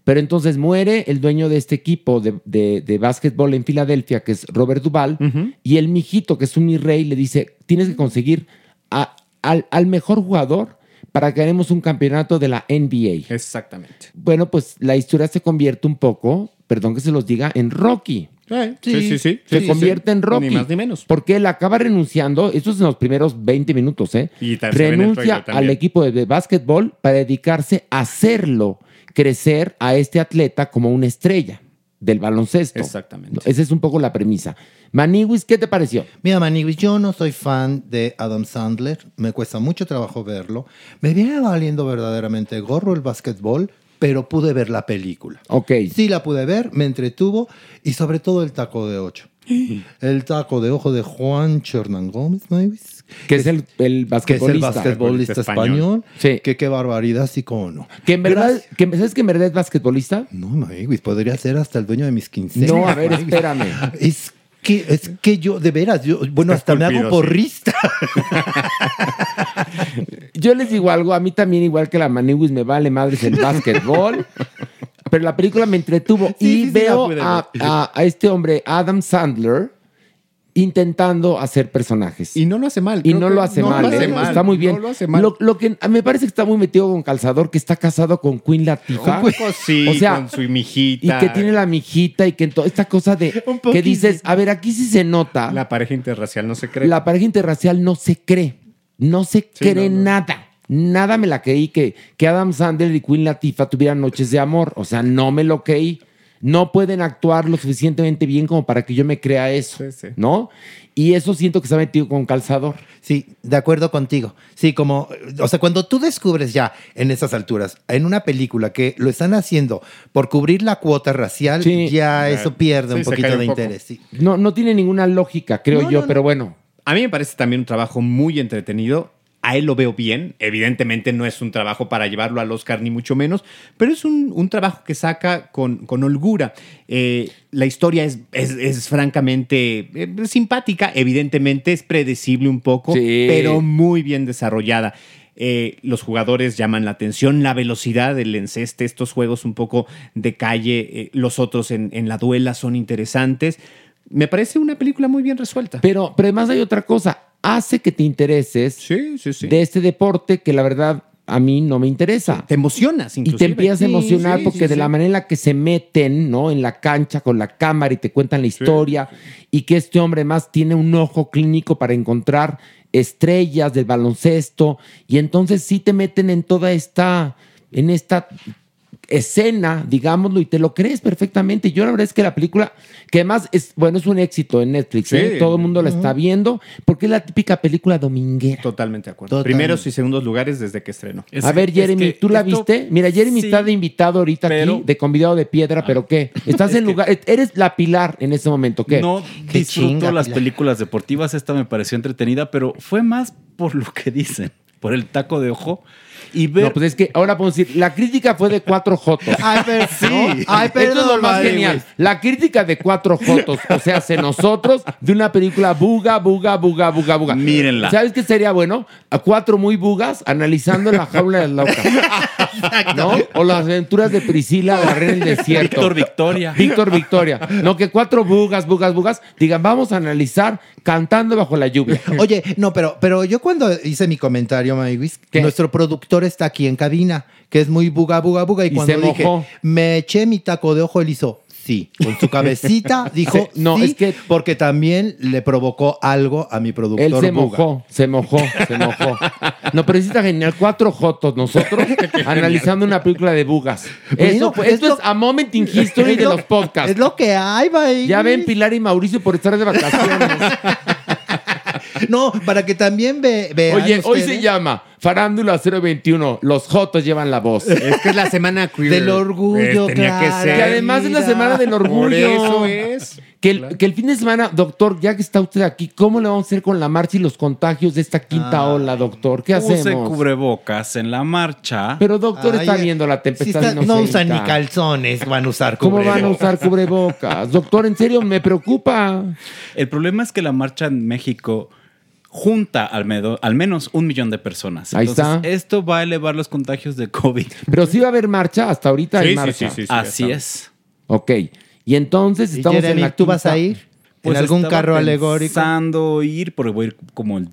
Pero entonces muere el dueño de este equipo de, de, de básquetbol en Filadelfia, que es Robert Duval, y el mijito, que es un mi rey, le dice, tienes que conseguir a- al, al mejor jugador para que haremos un campeonato de la NBA. Exactamente. Bueno, pues la historia se convierte un poco, perdón que se los diga, en Rocky. sí, sí, sí. Se sí, convierte sí. en Rocky. Ni más ni menos. Porque él acaba renunciando, eso es en los primeros 20 minutos, ¿eh? Y Renuncia al equipo de, de básquetbol para dedicarse a hacerlo crecer a este atleta como una estrella del baloncesto. Exactamente. Esa es un poco la premisa. Maniwis, ¿qué te pareció? Mira, Maniguis, yo no soy fan de Adam Sandler. Me cuesta mucho trabajo verlo. Me viene valiendo verdaderamente gorro el básquetbol, pero pude ver la película. Ok. Sí la pude ver, me entretuvo y sobre todo el taco de ocho. El taco de ojo de Juan Chernán Gómez, Mavis, Que es el, el que es el basquetbolista. español. Sí. Que qué barbaridad, sí como no. Que en verdad, que, ¿sabes que en verdad es basquetbolista? No, Mavis, podría ser hasta el dueño de mis quincenas. No, a ver, espérame. Es que, es que yo, de veras, yo, bueno, hasta me hago esculpido, sí. porrista. [LAUGHS] Yo les digo algo, a mí también, igual que la Maniwis, me vale madres el básquetbol. Pero la película me entretuvo Sí, y sí, veo a- a este hombre, Adam Sandler, intentando hacer personajes. Y no lo hace mal. Y no lo hace no mal, lo hace ¿eh? mal, está muy bien. No lo hace mal. Lo, lo que me parece que está muy metido con calzador, que está casado con Queen Latifah. Un poco sí, O sea, con su mijita. Y que tiene la mijita y que toda esta cosa de [LAUGHS] Un que dices, a ver, aquí sí se nota. La pareja interracial no se cree. La pareja interracial no se cree. No se Sí, cree no. nada. Nada me la creí que, que Adam Sandler y Queen Latifah tuvieran noches de amor. O sea, no me lo creí. No pueden actuar lo suficientemente bien como para que yo me crea eso. Sí, sí. ¿No? Y eso siento que se ha metido con calzador. Sí, de acuerdo contigo. Sí, como, o sea, cuando tú descubres ya en esas alturas, en una película que lo están haciendo por cubrir la cuota racial, Sí. ya eso pierde Sí, un poquito un de interés. sí. No, no tiene ninguna lógica, creo No, yo, no, pero no. bueno. A mí me parece también un trabajo muy entretenido. A él lo veo bien. Evidentemente no es un trabajo para llevarlo al Oscar, ni mucho menos, pero es un, un trabajo que saca con, con holgura. Eh, la historia es, es- es francamente eh, simpática. Evidentemente es predecible un poco, Sí. pero muy bien desarrollada. Eh, los jugadores llaman la atención, la velocidad del enceste, estos juegos un poco de calle, los otros en, en la duela son interesantes. Me parece una película muy bien resuelta. Pero, pero además hay otra cosa. Hace que te intereses Sí, sí, sí. de este deporte que la verdad a mí no me interesa. Te emocionas, Y inclusive. te empiezas a emocionar porque de la manera en la que se meten, ¿no? En la cancha con la cámara y te cuentan la historia y que este hombre más tiene un ojo clínico para encontrar estrellas del baloncesto y entonces sí te meten en toda esta, en esta escena, digámoslo, y te lo crees perfectamente. Yo la verdad es que la película, que además es, bueno, es un éxito en Netflix, ¿eh? Todo el mundo la está viendo, porque es la típica película dominguera. Totalmente de acuerdo. Totalmente. Primeros y segundos lugares desde que estrenó. Es- a ver, es Jeremy, que ¿tú la esto- viste? Mira, Jeremy Sí, está de invitado ahorita pero- aquí, de convidado de piedra, pero ¿qué? Estás [LAUGHS] en lugar, eres la pilar en ese momento, ¿qué? No Qué disfruto chinga, las Pilar. películas deportivas. Esta me pareció entretenida, pero fue más por lo que dicen, por el taco de ojo. Y ver. No, pues es que ahora podemos decir, la crítica fue de cuatro jotos. Ay, pero, ¿no? Ay, Esto es lo más genial. La crítica de cuatro jotos, o sea, hace nosotros, de una película buga, buga, buga, buga, buga. Mírenla. ¿Sabes qué sería bueno? A cuatro muy bugas analizando la jaula de la loca. [LAUGHS] ¿No? O las aventuras de Priscila, la reina del desierto. Víctor Victoria. Víctor Victoria. No, que cuatro bugas, bugas, bugas, digan, vamos a analizar cantando bajo la lluvia. Oye, no, pero, pero yo cuando hice mi comentario, Maywis, nuestro productor está aquí en cabina, que es muy buga, buga, buga, y, Y cuando se dije, mojó. me eché mi taco de ojo, él hizo sí. Con su cabecita [LAUGHS] dijo Sí, no, sí, es que- porque también le provocó algo a mi productor Él se buga. mojó, se mojó, se mojó. No, pero sí está genial. Cuatro jotos nosotros [LAUGHS] analizando una película de bugas. Bueno, Eso es esto lo- es a moment in [LAUGHS] history de lo- los podcasts. Es lo que hay, Maywis. Ya ven Pilar y Mauricio por estar de vacaciones. No, para que también ve, vean Oye, hoy ustedes se llama Farándula 021. Los jotos llevan la voz. Es que es la semana queer. Del orgullo, Pues, tenía que ser. Que además es la semana del orgullo. Por eso es. Que el, que el fin de semana, doctor, ya que está usted aquí, ¿cómo le vamos a hacer con la marcha y los contagios de esta quinta ola, doctor? ¿Qué Use hacemos? cubrebocas en la marcha. Pero doctor Ay, está eh, viendo la si tempestad está- y no usan ni calzones, van a usar ¿Cómo van a cubrebocas. usar cubrebocas? Doctor, en serio, me preocupa. El problema es que la marcha en México junta al, medo- al menos un millón de personas. Ahí Entonces, está. Esto va a elevar los contagios de COVID. Pero sí va a haber marcha, hasta ahorita hay Sí, sí, marcha. sí, sí, sí. Así es. Ok. Y entonces Y estamos en Jeremy, la ¿tú vas a ir? Pues ¿En algún carro alegórico? Pensando ir, porque voy a ir como el-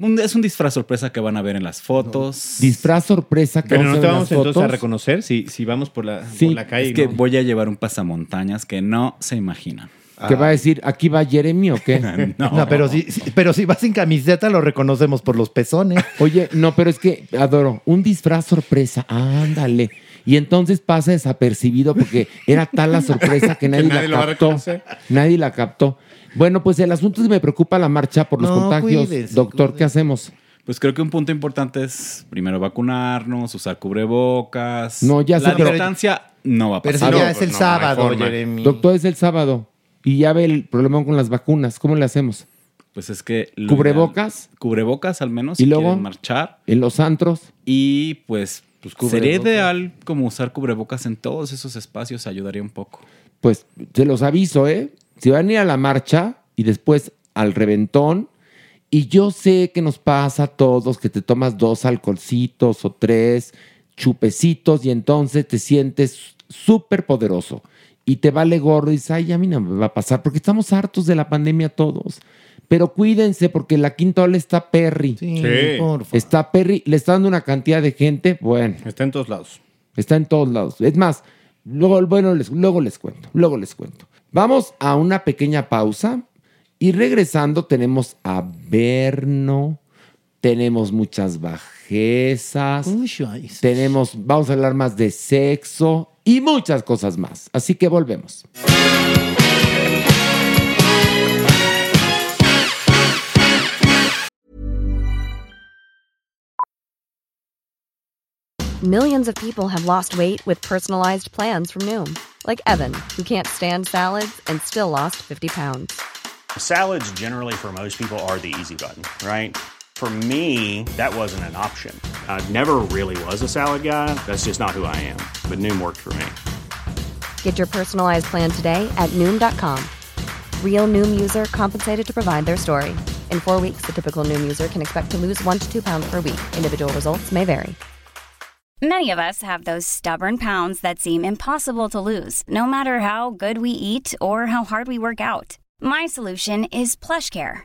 un- es un disfraz sorpresa que van a ver en las fotos. Disfraz sorpresa que Pero no te en vamos las entonces a reconocer si, si vamos por la, Sí, por la calle. es que ¿no? voy a llevar un pasamontañas que no se imaginan. ¿Qué va a decir? ¿Aquí va Jeremy o qué? [LAUGHS] No, [LAUGHS] No, pero si, si- pero si vas sin camiseta lo reconocemos por los pezones. [LAUGHS] Oye, no, pero es que adoro. Un disfraz sorpresa. Ándale. Y entonces pasa desapercibido porque era tal la sorpresa que nadie, nadie lo la va a captó. Nadie la captó. Bueno, pues el asunto es que me preocupa la marcha por los No, contagios. Doctor, ¿qué hacemos? Pues creo que un punto importante es primero vacunarnos, usar cubrebocas. No, ya La sé, pero- distancia no va a Pero si pasar. ya no, es el no, sábado. Jeremy. Doctor, es el sábado. Y ya ve el problema con las vacunas. ¿Cómo le hacemos? Pues es que... ¿Cubrebocas? ideal- cubrebocas al menos ¿Y si luego? marchar. ¿En los antros? Y pues, cubrebocas. sería ideal como usar cubrebocas en todos esos espacios, ayudaría un poco. Pues se los aviso, ¿eh? Si van a ir a la marcha y después al reventón, y yo sé que nos pasa a todos que te tomas dos alcoholcitos o tres chupecitos y entonces te sientes súper poderoso y te vale gordo y dices, ay, a mí no me va a pasar porque estamos hartos de la pandemia todos. Pero cuídense porque la quinta ola está perry. Sí, Sí. por favor. Está perry, le está dando una cantidad de gente, bueno. Está en todos lados. Está en todos lados. Es más, luego, bueno, les, luego les cuento, luego les cuento. Vamos a una pequeña pausa y regresando tenemos a Berno, tenemos muchas bajezas, Uy, tenemos, vamos a hablar más de sexo y muchas cosas más. Así que volvemos. Millions of people have lost weight with personalized plans from Noom, like Evan, who can't stand salads and still lost 50 pounds. Salads, generally, for most people, are the easy button, right? For me, that wasn't an option. I never really was a salad guy. That's just not who I am. But Noom worked for me. Get your personalized plan today at Noom.com. Real Noom user compensated to provide their story. In four weeks, the typical Noom user can expect to lose one to two pounds per week. Individual results may vary. Many of us have those stubborn pounds that seem impossible to lose, no matter how good we eat or how hard we work out. My solution is PlushCare.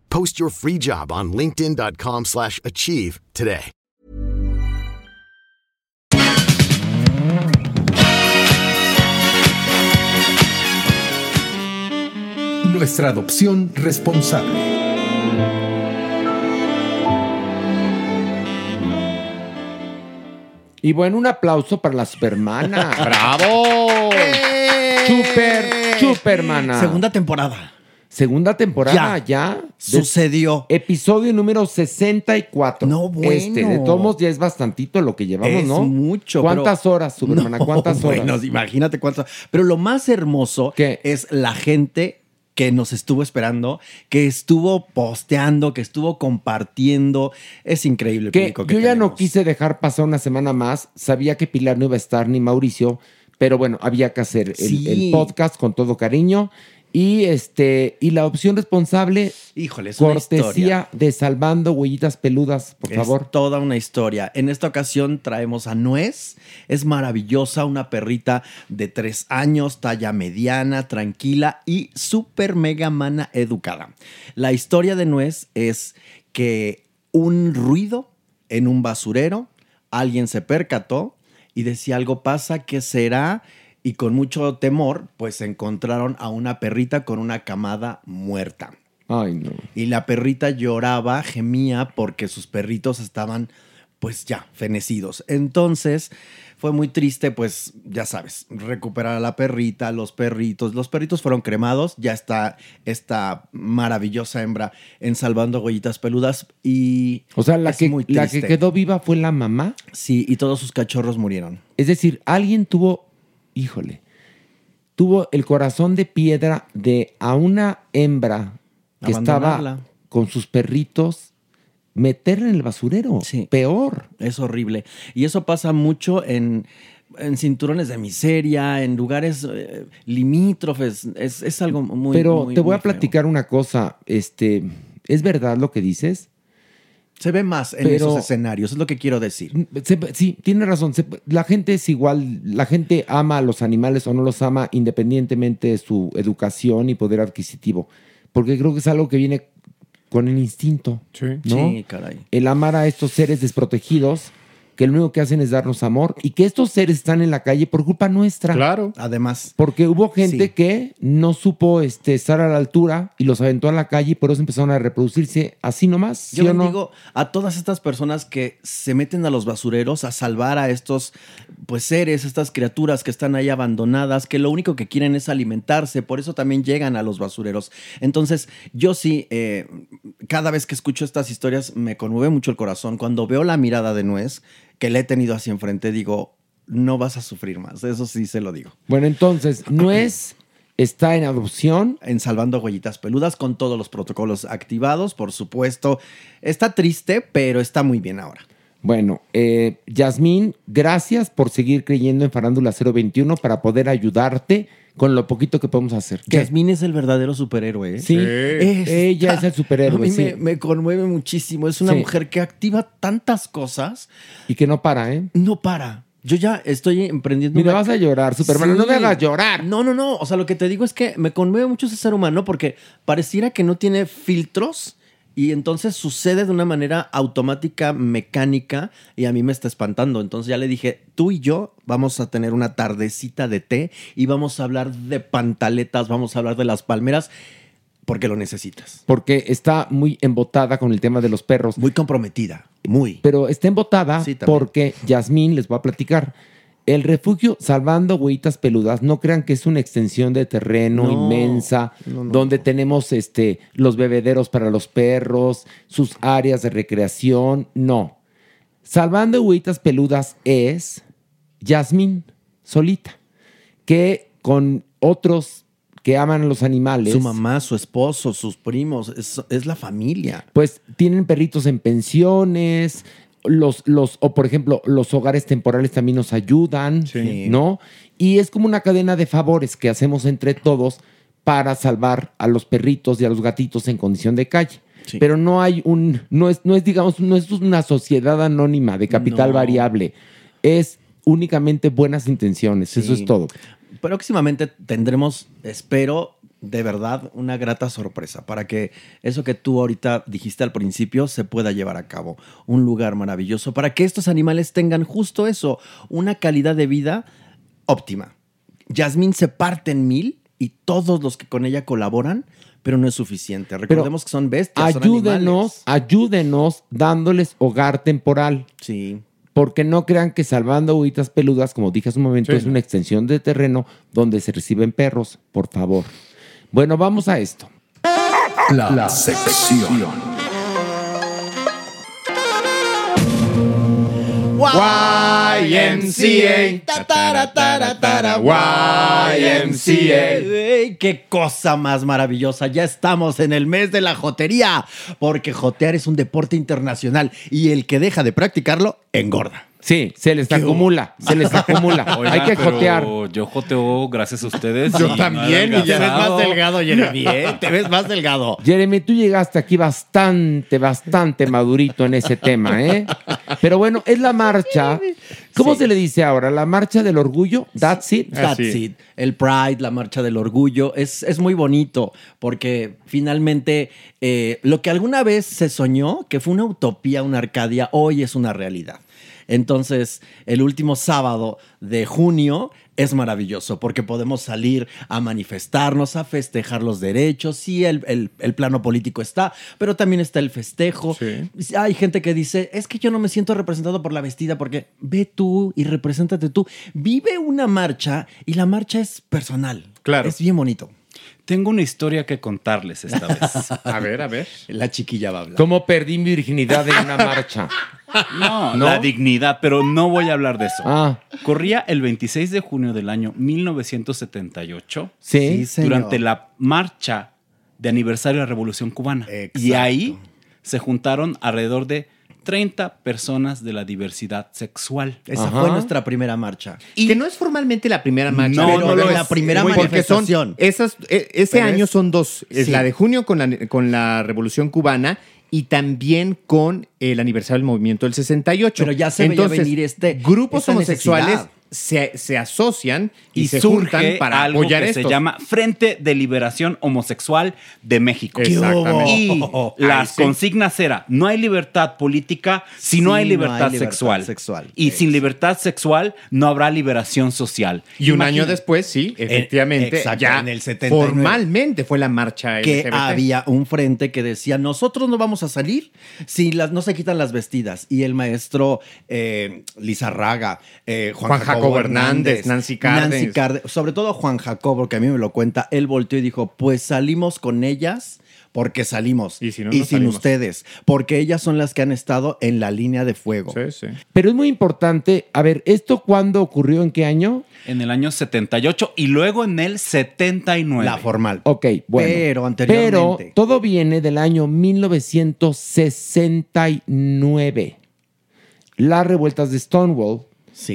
Post your free job on linkedin.com/achieve slash achieve today. Nuestra adopción responsable. Y bueno, un aplauso para la supermana. [LAUGHS] ¡Bravo! Super, supermana. Segunda temporada. Segunda temporada ya. Sucedió. Episodio número 64. No, bueno. Este, de todos ya es bastantito lo que llevamos, es ¿no? mucho. ¿Cuántas pero- horas, Supermana? No, ¿Cuántas [LAUGHS] horas? Bueno, imagínate cuántas. Pero lo más hermoso es la gente que nos estuvo esperando, que estuvo posteando, que estuvo compartiendo. Es increíble el que público que yo ya no quise dejar pasar una semana más. Sabía que Pilar no iba a estar ni Mauricio, pero bueno, había que hacer el, Sí. el podcast con todo cariño. Y este, y la opción responsable, Híjole, es una cortesía historia. de Salvando Huellitas Peludas, por Es favor. toda una historia. En esta ocasión traemos a Nuez. Es maravillosa, una perrita de tres años, talla mediana, tranquila y súper mega mana educada. La historia de Nuez es que un ruido en un basurero, alguien se percató y decía algo pasa, ¿qué será? Y con mucho temor, pues encontraron a una perrita con una camada muerta. Ay, no. Y la perrita lloraba, gemía porque sus perritos estaban pues ya fenecidos. Entonces fue muy triste, pues ya sabes, recuperar a la perrita, los perritos. Los perritos fueron cremados, ya está esta maravillosa hembra en Salvando Huellitas Peludas y... O sea, la es que, muy la que quedó viva fue la mamá. Sí, y todos sus cachorros murieron. Es decir, alguien tuvo, híjole, tuvo el corazón de piedra de a una hembra que estaba con sus perritos, meterla en el basurero. Peor. Es horrible. Y eso pasa mucho en, en cinturones de miseria, en lugares eh, limítrofes. Es, es algo muy... Pero muy, te voy a platicar una cosa. Este, ¿es verdad lo que dices? Se ve más en Pero- esos escenarios, es lo que quiero decir. Se- sí, tiene razón. Se- la gente es igual, la gente ama a los animales o no los ama independientemente de su educación y poder adquisitivo. Porque creo que es algo que viene con el instinto. ¿no? Sí, caray. El amar a estos seres desprotegidos que lo único que hacen es darnos amor y que estos seres están en la calle por culpa nuestra. Claro. Además. Porque hubo gente Sí. que no supo este, estar a la altura y los aventó a la calle y por eso empezaron a reproducirse así nomás. ¿sí Yo o no? bendigo a todas estas personas que se meten a los basureros a salvar a estos pues seres, estas criaturas que están ahí abandonadas, que lo único que quieren es alimentarse, por eso también llegan a los basureros. Entonces, yo sí, eh, cada vez que escucho estas historias me conmueve mucho el corazón. Cuando veo la mirada de Nuez, que le he tenido así enfrente, digo, no vas a sufrir más, eso sí se lo digo. Bueno, entonces, Nuez está en adopción. En Salvando Huellitas Peludas con todos los protocolos activados, por supuesto. Está triste, pero está muy bien ahora. Bueno, eh, Yasmín, gracias por seguir creyendo en Farándula 021 para poder ayudarte con lo poquito que podemos hacer. ¿Qué? Yasmín es el verdadero superhéroe. ¿eh? Sí, ella es el superhéroe, A mí sí. me, me conmueve muchísimo. Es una Sí. mujer que activa tantas cosas. Y que no para, ¿eh? No para. Yo ya estoy emprendiendo. Mira, una- vas a llorar, Superman. No me hagas llorar. No, no, no. O sea, lo que te digo es que me conmueve mucho ese ser humano porque pareciera que no tiene filtros y entonces sucede de una manera automática, mecánica y a mí me está espantando. Entonces ya le dije, tú y yo vamos a tener una tardecita de té y vamos a hablar de pantaletas, vamos a hablar de las palmeras porque lo necesitas. Porque está muy embotada con el tema de los perros. Muy comprometida, muy. Pero está embotada Sí, porque Yasmín, les voy a platicar, el refugio Salvando Huellitas Peludas, no crean que es una extensión de terreno No, inmensa, no, no, donde tenemos este, los bebederos para los perros, sus áreas de recreación, no. Salvando Huellitas Peludas es Yasmín solita, que con otros que aman a los animales. Su mamá, su esposo, sus primos, es, es la familia. pues tienen perritos en pensiones, los, los, o por ejemplo, los hogares temporales también nos ayudan, Sí. ¿no? Y es como una cadena de favores que hacemos entre todos para salvar a los perritos y a los gatitos en condición de calle. Sí. Pero no hay un, no es, no es, digamos, no es una sociedad anónima de capital No. variable. Es únicamente buenas intenciones. Eso es todo. próximamente tendremos, espero, de verdad, una grata sorpresa para que eso que tú ahorita dijiste al principio se pueda llevar a cabo. Un lugar maravilloso para que estos animales tengan justo eso, una calidad de vida óptima. Yasmín se parte en mil y todos los que con ella colaboran, pero no es suficiente. Recordemos que son bestias, son animales. Ayúdenos, ayúdenos dándoles hogar temporal. Sí. Porque no crean que salvando huitas peludas, como dije hace un momento, Sí. es una extensión de terreno donde se reciben perros, por favor. Bueno, vamos a esto. La, sección. YMCA. Ey, ¡Qué cosa más maravillosa! Ya estamos en el mes de la jotería, porque jotear es un deporte internacional y el que deja de practicarlo engorda. Sí, se les acumula, se les acumula. [LAUGHS] Hay que pero jotear. Yo joteo gracias a ustedes. Yo y también, y ya ves más delgado, Jeremy, ¿eh? Te ves más delgado. [LAUGHS] Jeremy, tú llegaste aquí bastante, bastante madurito en ese tema, ¿eh? Pero bueno, es la marcha. ¿Cómo se le dice ahora? ¿La marcha del orgullo? That's it. That's it. El Pride, la marcha del orgullo, es, es muy bonito porque finalmente eh, lo que alguna vez se soñó, que fue una utopía, una Arcadia, hoy es una realidad. Entonces, el último sábado de junio es maravilloso porque podemos salir a manifestarnos, a festejar los derechos. Sí, el, el- el plano político está, pero también está el festejo. Hay gente que dice, es que yo no me siento representado por la vestida porque ve tú y represéntate tú. Vive una marcha y la marcha es personal. Claro. Es bien bonito. Tengo una historia que contarles esta vez. [LAUGHS] A ver, a ver. La chiquilla va a hablar. ¿Cómo perdí mi virginidad en una marcha? No, ¿No? la dignidad, pero no voy a hablar de eso. Ah. Corría el 26 de junio del año 1978. Sí. Sí, señor. durante la marcha de aniversario de la Revolución Cubana. Y ahí se juntaron alrededor de 30 personas de la diversidad sexual. Esa fue nuestra primera marcha. que no es formalmente la primera marcha. No, pero no lo es. la primera Muy- porque son manifestación. esas, e- ese Pero año es- son dos. Es Sí. la de junio con la, con la Revolución Cubana y también con el aniversario del movimiento del 68. Pero ya se veía venir este- grupos homosexuales necesidad. Se, se asocian y, Y, se surge juntan para algo apoyar que se llama Frente de Liberación Homosexual de México. Exactamente. Y [LAUGHS] las sí. consignas era, no hay libertad política si no hay no libertad, hay libertad sexual. sexual. Y sin libertad sexual no habrá liberación social. Y un año después, sí, efectivamente, exacto, ya en el 79. formalmente fue la marcha que LGBT. había un frente que decía, nosotros no vamos a salir si las, no se quitan las vestidas. Y el maestro eh, Lizarraga, eh, Juan, Juan Jacobo, Jacobo Hernández, Hernández, Nancy Cárdenas. Nancy Cárdenas, sobre todo Juan Jacobo, que a mí me lo cuenta, él volteó y dijo, pues salimos con ellas porque salimos. Y, no, no sin salimos. ustedes, porque ellas son las que han estado en la línea de fuego. Pero es muy importante, a ver, ¿esto cuándo ocurrió? ¿En qué año? En el año 78 y luego en el 79. La formal. Ok, bueno. Pero anteriormente. Pero todo viene del año 1969. Las revueltas de Stonewall,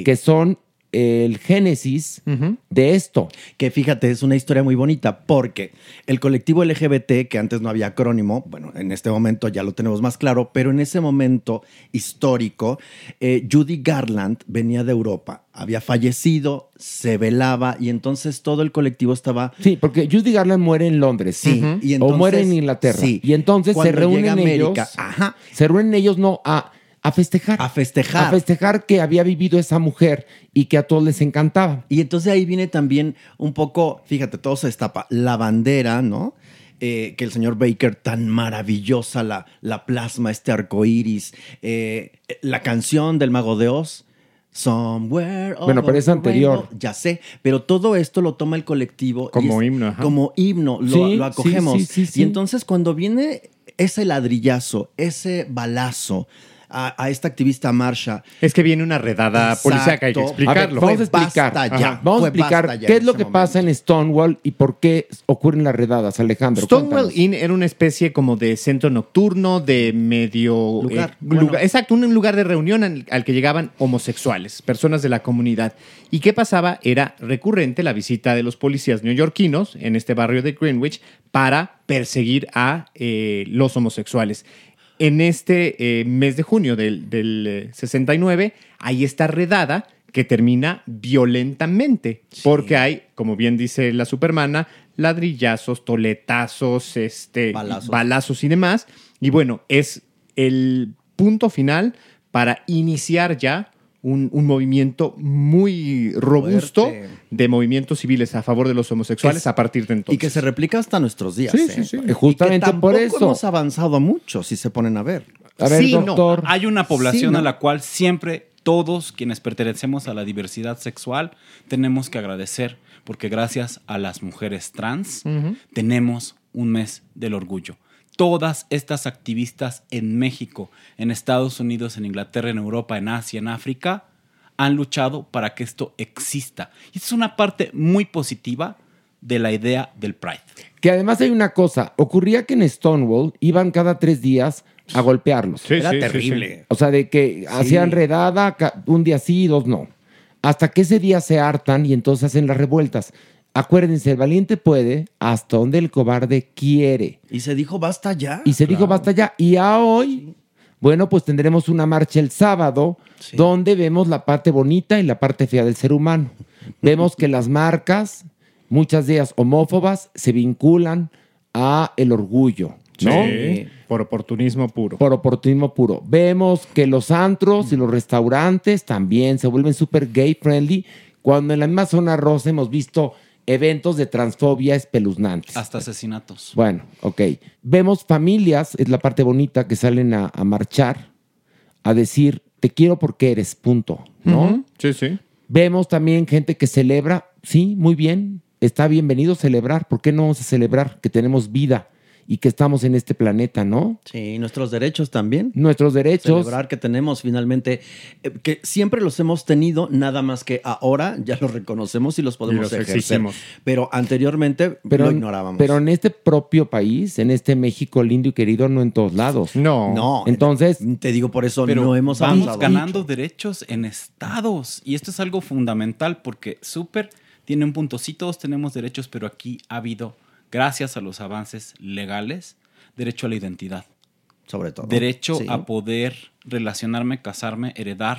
que son el génesis de esto. Que fíjate, es una historia muy bonita porque el colectivo LGBT, que antes no había acrónimo, bueno, en este momento ya lo tenemos más claro, pero en ese momento histórico, eh, Judy Garland venía de Europa, había fallecido, se velaba y entonces todo el colectivo estaba... Sí, porque Judy Garland muere en Londres, sí. Y o muere en Inglaterra. sí. Y entonces se reúnen ellos. América, ajá. Se reúnen ellos no a, a festejar. A festejar. A festejar que había vivido esa mujer y que a todos les encantaba. Y entonces ahí viene también un poco, fíjate, todo se destapa, la bandera, ¿no? Eh, que el señor Baker tan maravillosa la, la plasma, este arco iris, eh, la canción del Mago de Oz. Somewhere Bueno, pero es anterior. rainbow, Ya sé, pero todo esto lo toma el colectivo. Como es- himno, ajá. Como himno, lo, Sí, lo acogemos. sí, sí. Y entonces cuando viene ese ladrillazo, ese balazo a, a esta activista Marsha. Es que viene una redada policíaca, hay que Exacto. explicarlo. A ver, vamos a explicar. basta ya, Vamos a explicar basta ya qué es lo que momento. pasa en Stonewall y por qué ocurren las redadas, Alejandro. Stonewall cuéntanos. Inn era una especie como de centro nocturno, de medio... Lugar, eh, bueno. lugar- exacto, un lugar de reunión al, al que llegaban homosexuales, personas de la comunidad. ¿Y qué pasaba? Era recurrente la visita de los policías neoyorquinos en este barrio de Greenwich para perseguir a eh, los homosexuales. En este eh, mes de junio del, del, eh, 69 hay esta redada que termina violentamente, porque hay, como bien dice la supermana, ladrillazos, toletazos, este, Balazos. balazos y demás. Y bueno, es el punto final para iniciar ya un, un movimiento muy robusto Fuerte. de movimientos civiles a favor de los homosexuales Es- a partir de entonces. Y que se replica hasta nuestros días. Sí, ¿eh? sí, sí. Y que Justamente por eso. hemos avanzado mucho, si se ponen a ver. A ver, Sí, no. doctor. Hay una población Sí, ¿no? a la cual siempre todos quienes pertenecemos a la diversidad sexual tenemos que agradecer porque gracias a las mujeres trans tenemos un mes del orgullo. Todas estas activistas en México, en Estados Unidos, en Inglaterra, en Europa, en Asia, en África, han luchado para que esto exista. Y es una parte muy positiva de la idea del Pride. Que además hay una cosa, ocurría que en Stonewall iban cada tres días a golpearlos. Sí, Era sí, sí, terrible. O sea, de que hacían redada, un día sí y dos no. Hasta que ese día se hartan y entonces hacen las revueltas. Acuérdense, el valiente puede hasta donde el cobarde quiere. Y se dijo, basta ya. Y se dijo, basta ya. Y a hoy, bueno, pues tendremos una marcha el sábado donde vemos la parte bonita y la parte fea del ser humano. vemos que las marcas, muchas de ellas homófobas, se vinculan a el orgullo, ¿no? Sí, por oportunismo puro. Por oportunismo puro. Vemos que los antros y los restaurantes también se vuelven súper gay friendly, cuando en la misma zona rosa hemos visto eventos de transfobia espeluznantes. Hasta asesinatos. Bueno, ok. Vemos familias, es la parte bonita, que salen a, a marchar, a decir, te quiero porque eres, punto, ¿no? Sí, sí. Vemos también gente que celebra, sí, muy bien, está bienvenido celebrar, ¿por qué no vamos a celebrar que tenemos vida y que estamos en este planeta, ¿no? Sí, nuestros derechos también. Nuestros derechos. Celebrar que tenemos finalmente, eh, que siempre los hemos tenido, nada más que ahora ya los reconocemos y los podemos los ejercer. exigimos. Pero anteriormente Pero, lo ignorábamos. pero en este propio país, en este México lindo y querido, no en todos lados. No. no, Entonces, te digo por eso Pero no hemos vamos avanzado ganando mucho. derechos en estados. Y esto es algo fundamental porque súper tiene un punto. Sí, todos tenemos derechos, pero aquí ha habido, gracias a los avances legales, derecho a la identidad. sobre todo. Derecho Sí. a poder relacionarme, casarme, heredar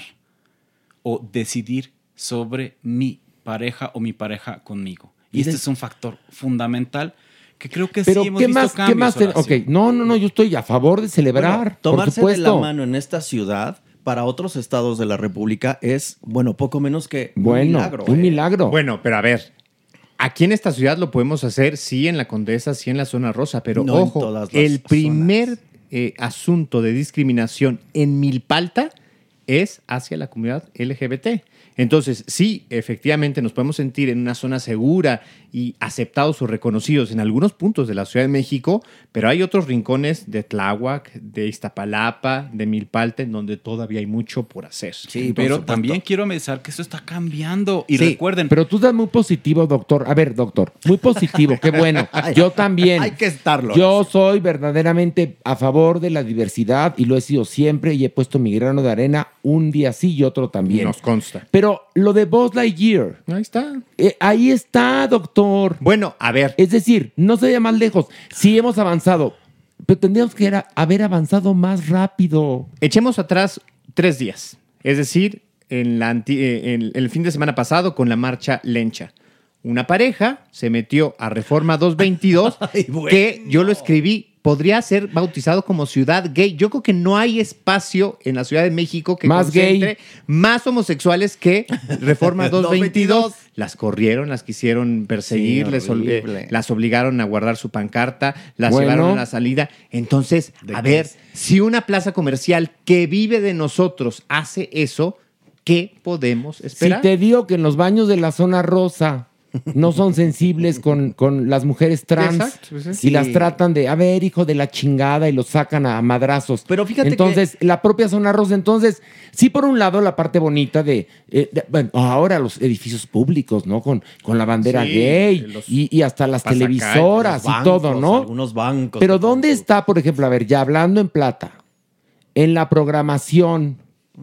o decidir sobre mi pareja o mi pareja conmigo. Y, Y este de- es un factor fundamental que creo que pero sí hemos ¿qué visto más? ¿Qué cambios, más? ten- Horacio. ok, no, no, no, yo estoy a favor de celebrar, Bueno, por tomarse de la mano en esta ciudad para otros estados de la República es, bueno, poco menos que Bueno, un milagro. un ¿eh? milagro. Bueno, pero a ver, aquí en esta ciudad lo podemos hacer, sí, en la Condesa, sí, en la zona rosa, pero No ojo, el primer eh, asunto de discriminación en Milpalta es hacia la comunidad LGBT. Entonces, sí, efectivamente nos podemos sentir en una zona segura y aceptados o reconocidos en algunos puntos de la Ciudad de México, pero hay otros rincones de Tláhuac, de Iztapalapa, de Milpalta, en donde todavía hay mucho por hacer. Sí, Pero también quiero pensar que esto está cambiando. Y Sí, recuerden, Pero tú estás muy positivo, doctor. A ver, doctor, muy positivo, qué bueno. [LAUGHS] Yo también. Hay que estarlo. Yo soy verdaderamente a favor de la diversidad y lo he sido siempre y he puesto mi grano de arena un día sí y otro también. Nos consta. Pero lo de Buzz Lightyear, Ahí está. eh, ahí está, doctor. Bueno, a ver, Es decir, no se vaya más lejos. Sí hemos avanzado, pero tendríamos que era- haber avanzado más rápido. Echemos atrás tres días, es decir, en, la anti- eh, en el fin de semana pasado con la marcha Lencha. Una pareja se metió a Reforma 222, [LAUGHS] Ay, bueno. que yo lo escribí, podría ser bautizado como ciudad gay. Yo creo que no hay espacio en la Ciudad de México que Más concentre gay. más homosexuales que Reforma [LAUGHS] 222. 222. Las corrieron, las quisieron perseguir, Sí, les ol- eh, las obligaron a guardar su pancarta, las Bueno. llevaron a la salida. Entonces, ¿De a ver, es? si una plaza comercial que vive de nosotros hace eso, ¿qué podemos esperar? Si te digo que en los baños de la zona rosa no son sensibles con, con las mujeres trans Exacto, pues sí. y las tratan de, a ver, hijo de la chingada, y los sacan a madrazos. Pero fíjate Entonces, la propia zona rosa, entonces, sí, por un lado, la parte bonita de, eh, de- bueno, ahora los edificios públicos, ¿no? Con, con la bandera Sí, gay y, y hasta las televisoras y todo, ¿no? Algunos bancos. Pero ¿dónde está, por ejemplo, a ver, ya hablando en plata, en la programación,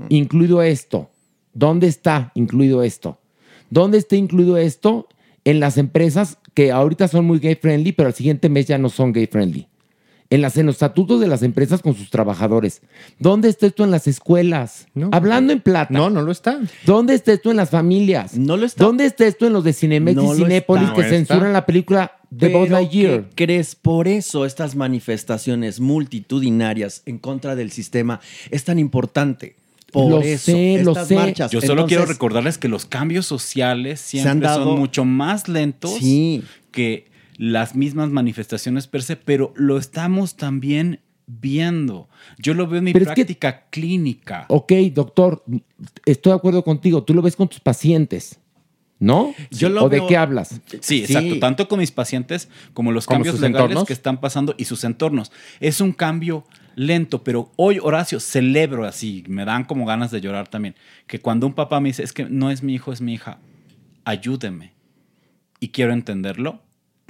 incluido esto? ¿Dónde está incluido esto? ¿Dónde está incluido esto en las empresas que ahorita son muy gay friendly, pero al siguiente mes ya no son gay friendly? en, las, en los estatutos de las empresas con sus trabajadores. ¿Dónde está esto en las escuelas? Hablando en plata. No, no lo está. ¿Dónde está esto en las familias? No lo está. ¿Dónde está esto en los de Cinemex No y Cinépolis que No está. censuran la película de Buzz Lightyear? ¿qué crees? Por eso estas manifestaciones multitudinarias en contra del sistema es tan importante. Por Lo eso, sé, lo estas sé. marchas. Yo solo Entonces, quiero recordarles que los cambios sociales siempre han dado- son mucho más lentos Sí. que las mismas manifestaciones per se, pero lo estamos también viendo. Yo lo veo en mi Pero es que- práctica clínica. Ok, doctor, estoy de acuerdo contigo. Tú lo ves con tus pacientes, ¿no? Yo lo ¿O de veo- qué hablas? Sí, exacto. Tanto con mis pacientes como los Como cambios legales entornos. que están pasando y sus entornos. Es un cambio lento, pero hoy, Horacio, celebro así, me dan como ganas de llorar también, que cuando un papá me dice, es que no es mi hijo, es mi hija, ayúdeme. Y quiero entenderlo.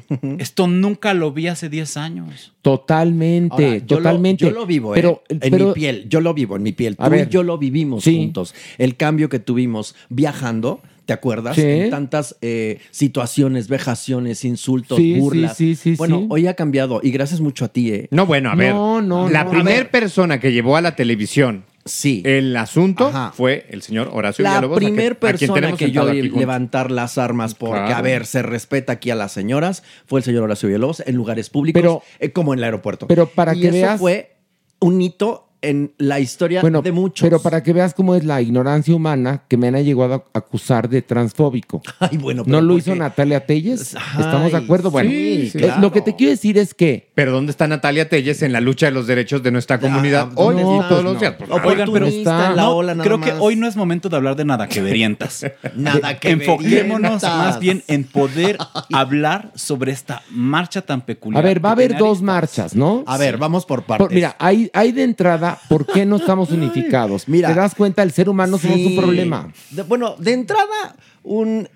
[LAUGHS] Esto nunca lo vi hace 10 años. Totalmente, Ahora, yo lo- totalmente. Yo lo, vivo, ¿eh? pero, en pero- mi piel. Yo lo vivo en mi piel. A Tú ver. y yo lo vivimos Sí. juntos. El cambio que tuvimos viajando, ¿te acuerdas? Sí. En tantas eh, situaciones, vejaciones, insultos, Sí, sí, burlas. sí, sí, bueno, sí. hoy ha cambiado y gracias mucho a ti, ¿eh? No, bueno, a ver. No, no, la no. primera persona que llevó a la televisión sí. el asunto fue el señor Horacio La Villalobos. a quien- primer a quien persona que yo levantar las armas porque, Claro. a ver, se respeta aquí a las señoras, fue el señor Horacio Villalobos en lugares públicos, Pero- eh, como en el aeropuerto. pero para y que eso veas- fue un hito en la historia bueno, de muchos. pero para que veas cómo es la ignorancia humana que me han llegado a acusar de transfóbico. [LAUGHS] Ay, bueno, ¿No pero lo ¿por hizo qué? Natalia Telles? ¿Estamos de acuerdo? Bueno, sí, claro. lo que te quiero decir es que Pero ¿dónde está Natalia Telles en la lucha de los derechos de nuestra comunidad hoy ¿dónde y está? todos los No. días? Pues, Oigan, pero Oportunista en la no, ola nada creo que hoy no es momento de hablar de nada que verientas. [LAUGHS] Nada que Enfoquémonos más bien en poder hablar sobre esta marcha tan peculiar. A ver, va a haber dos marchas, ¿no? A ver, vamos por partes. Por- mira, hay, hay de entrada, ¿por qué no estamos [LAUGHS] unificados? Mira. ¿Te das cuenta? El ser humano somos Sí. un problema. De- bueno, de entrada, un,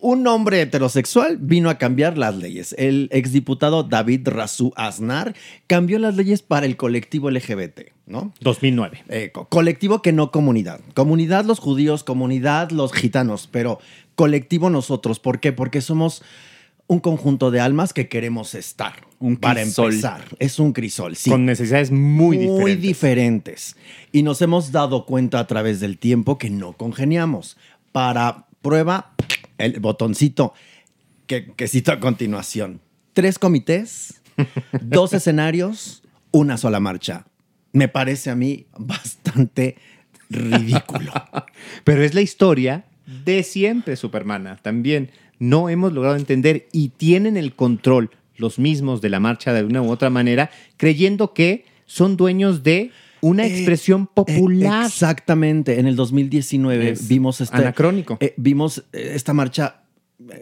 un hombre heterosexual vino a cambiar las leyes. El exdiputado David Razú Aznar cambió las leyes para el colectivo LGBT, ¿no? 2009. Eh, co- colectivo que no comunidad. Comunidad los judíos, comunidad los gitanos, pero colectivo nosotros. ¿Por qué? Porque somos un conjunto de almas que queremos estar. Un para crisol. empezar. Es un crisol, sí. Con necesidades muy, muy diferentes. diferentes. Y nos hemos dado cuenta a través del tiempo que no congeniamos. Para prueba, el botoncito que, que cito a continuación. Tres comités, [LAUGHS] dos escenarios, una sola marcha. Me parece a mí bastante ridículo. [LAUGHS] Pero es la historia de siempre, Supermana. También no hemos logrado entender y tienen el control los mismos de la marcha de una u otra manera, creyendo que son dueños de una Eh, expresión popular. Exactamente. En el 2019 Es vimos este, anacrónico. eh, vimos eh, esta marcha,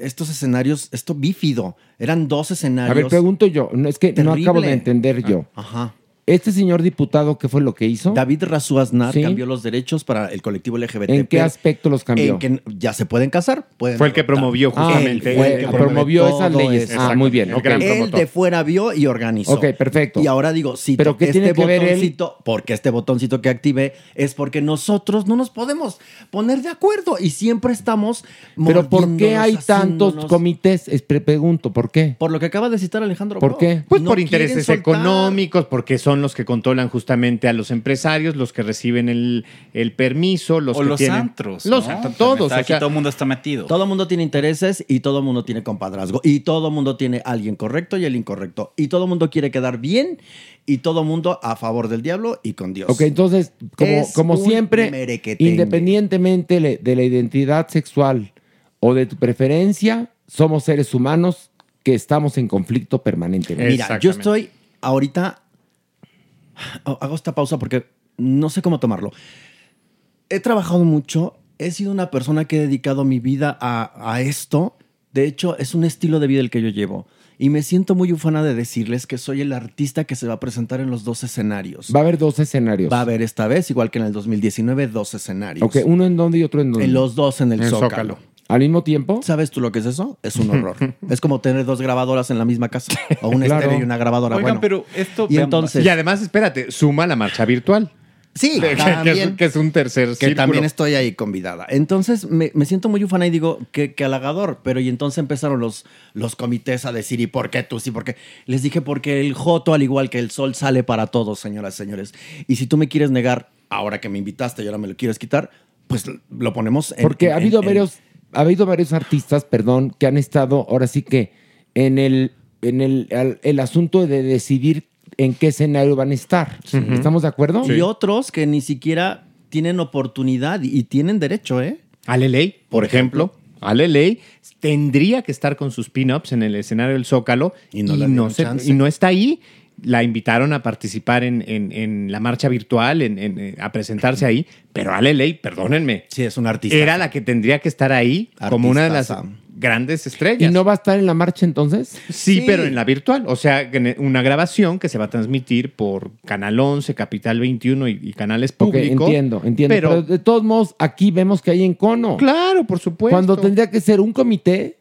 estos escenarios, esto bífido. Eran dos escenarios. A ver, pregunto yo, no es que no acabo de entender yo. Ajá. Este señor diputado, ¿qué fue lo que hizo? David Razú Aznar Sí. cambió los derechos para el colectivo LGBT. ¿En qué aspecto los cambió? En que ya se pueden casar. Pueden Fue el que promovió Ah, justamente. fue- el que promovió esas leyes. eso. Ah, muy bien. Él de fuera vio y organizó. Ok, perfecto. Y ahora digo, sí, ¿Pero qué este tiene que ver él? botoncito, porque este botoncito que activé es porque nosotros no nos podemos poner de acuerdo y siempre estamos Pero ¿por qué hay tantos comités? Es- pregunto, ¿por qué? Por lo que acaba de citar Alejandro. ¿Por qué? Pues No por intereses soltar. económicos, porque son los que controlan justamente a los empresarios, los que reciben el, el permiso, los o que los tienen... antros. Los ¿no? antros, todos. está o aquí sea, todo el mundo está metido. Todo el mundo tiene intereses y todo el mundo tiene compadrazgo. Y todo el mundo tiene alguien correcto y el incorrecto. Y todo el mundo quiere quedar bien y todo el mundo a favor del diablo y con Dios. Ok, entonces, como, como siempre, independientemente de la identidad sexual o de tu preferencia, somos seres humanos que estamos en conflicto permanentemente. Mira, yo estoy ahorita. Oh, Hago esta pausa porque no sé cómo tomarlo. He trabajado mucho, he sido una persona que he dedicado mi vida a, a esto. De hecho, es un estilo de vida el que yo llevo. Y me siento muy ufana de decirles que soy el artista que se va a presentar en los dos escenarios. Va a haber dos escenarios. Va a haber esta vez, igual que en el 2019, dos escenarios. Ok, uno en donde y otro en donde. En los dos en el En Zócalo. Zócalo. ¿Al mismo tiempo? ¿Sabes tú lo que es eso? Es un horror. [LAUGHS] es como tener dos grabadoras en la misma casa. O un [LAUGHS] Claro. estéreo y una grabadora. Oigan, bueno. pero esto... Y entonces... Y además, espérate, suma la marcha virtual. Sí, [LAUGHS] Que- que- también. que es- que es un tercer Que círculo. también estoy ahí convidada. Entonces me, me siento muy ufana y digo, que, que halagador. Pero y entonces empezaron los, los comités a decir, ¿y por qué tú? Sí, porque les dije, porque el Joto, al igual que el sol, sale para todos, señoras y señores. Y si tú me quieres negar, ahora que me invitaste y ahora me lo quieres quitar, pues lo ponemos en. Porque ha habido en- varios, ha habido varios artistas, perdón, que han estado ahora sí que en el, en el, al- el asunto de decidir en qué escenario van a estar. ¿Estamos de acuerdo? Y otros que ni siquiera tienen oportunidad y, y tienen derecho, ¿eh? Aleley, por ejemplo. Aleley tendría que estar con sus pin-ups en el escenario del Zócalo y no no, le dieron se- y no está ahí. La invitaron a participar en, en- en la marcha virtual, en- en- eh, a presentarse ahí, pero Aleley, perdónenme. Sí, es un artista. Era la que tendría que estar ahí como una de las grandes estrellas. ¿Y no va a estar en la marcha entonces? Sí, pero en la virtual. O sea, en una grabación que se va a transmitir por Canal 11, Capital 21 y, y canales públicos. entiendo, entiendo. Pero, Pero, de todos modos, aquí vemos que hay encono. claro, por supuesto. Cuando tendría que ser un comité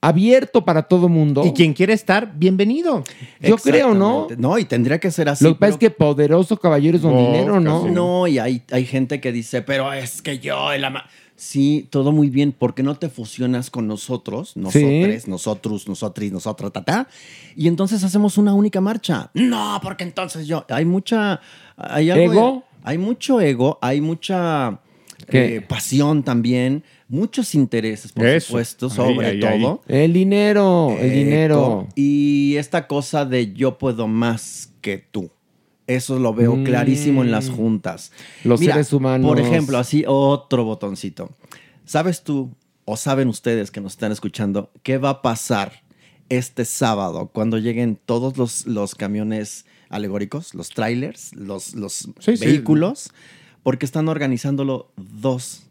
abierto para todo mundo. Y quien quiere estar, bienvenido. Yo creo, ¿no? No, y tendría que ser así. Lo que pasa pero- es que poderoso caballeros con dinero, ¿no? No, y hay, hay gente que dice, pero es que yo, el ama-". Sí, todo muy bien, porque no te fusionas con nosotros, nosotros, nosotros, nosotris, nosotras, ta, y entonces hacemos una única marcha. No, porque entonces yo. Hay mucha. Hay algo- ¿Ego? Hay mucho ego, hay mucha ¿Qué? eh, pasión también, muchos intereses, por Eso. supuesto, Ahí, sobre ahí, ahí. todo. El dinero, el dinero. Y esta cosa de yo puedo más que tú. Eso lo veo Mm. clarísimo en las juntas. Los seres humanos. Por ejemplo, así otro botoncito. ¿Sabes tú o saben ustedes que nos están escuchando qué va a pasar este sábado cuando lleguen todos los, los camiones alegóricos, los trailers, los, los Sí, sí. vehículos? Porque están organizándolo dos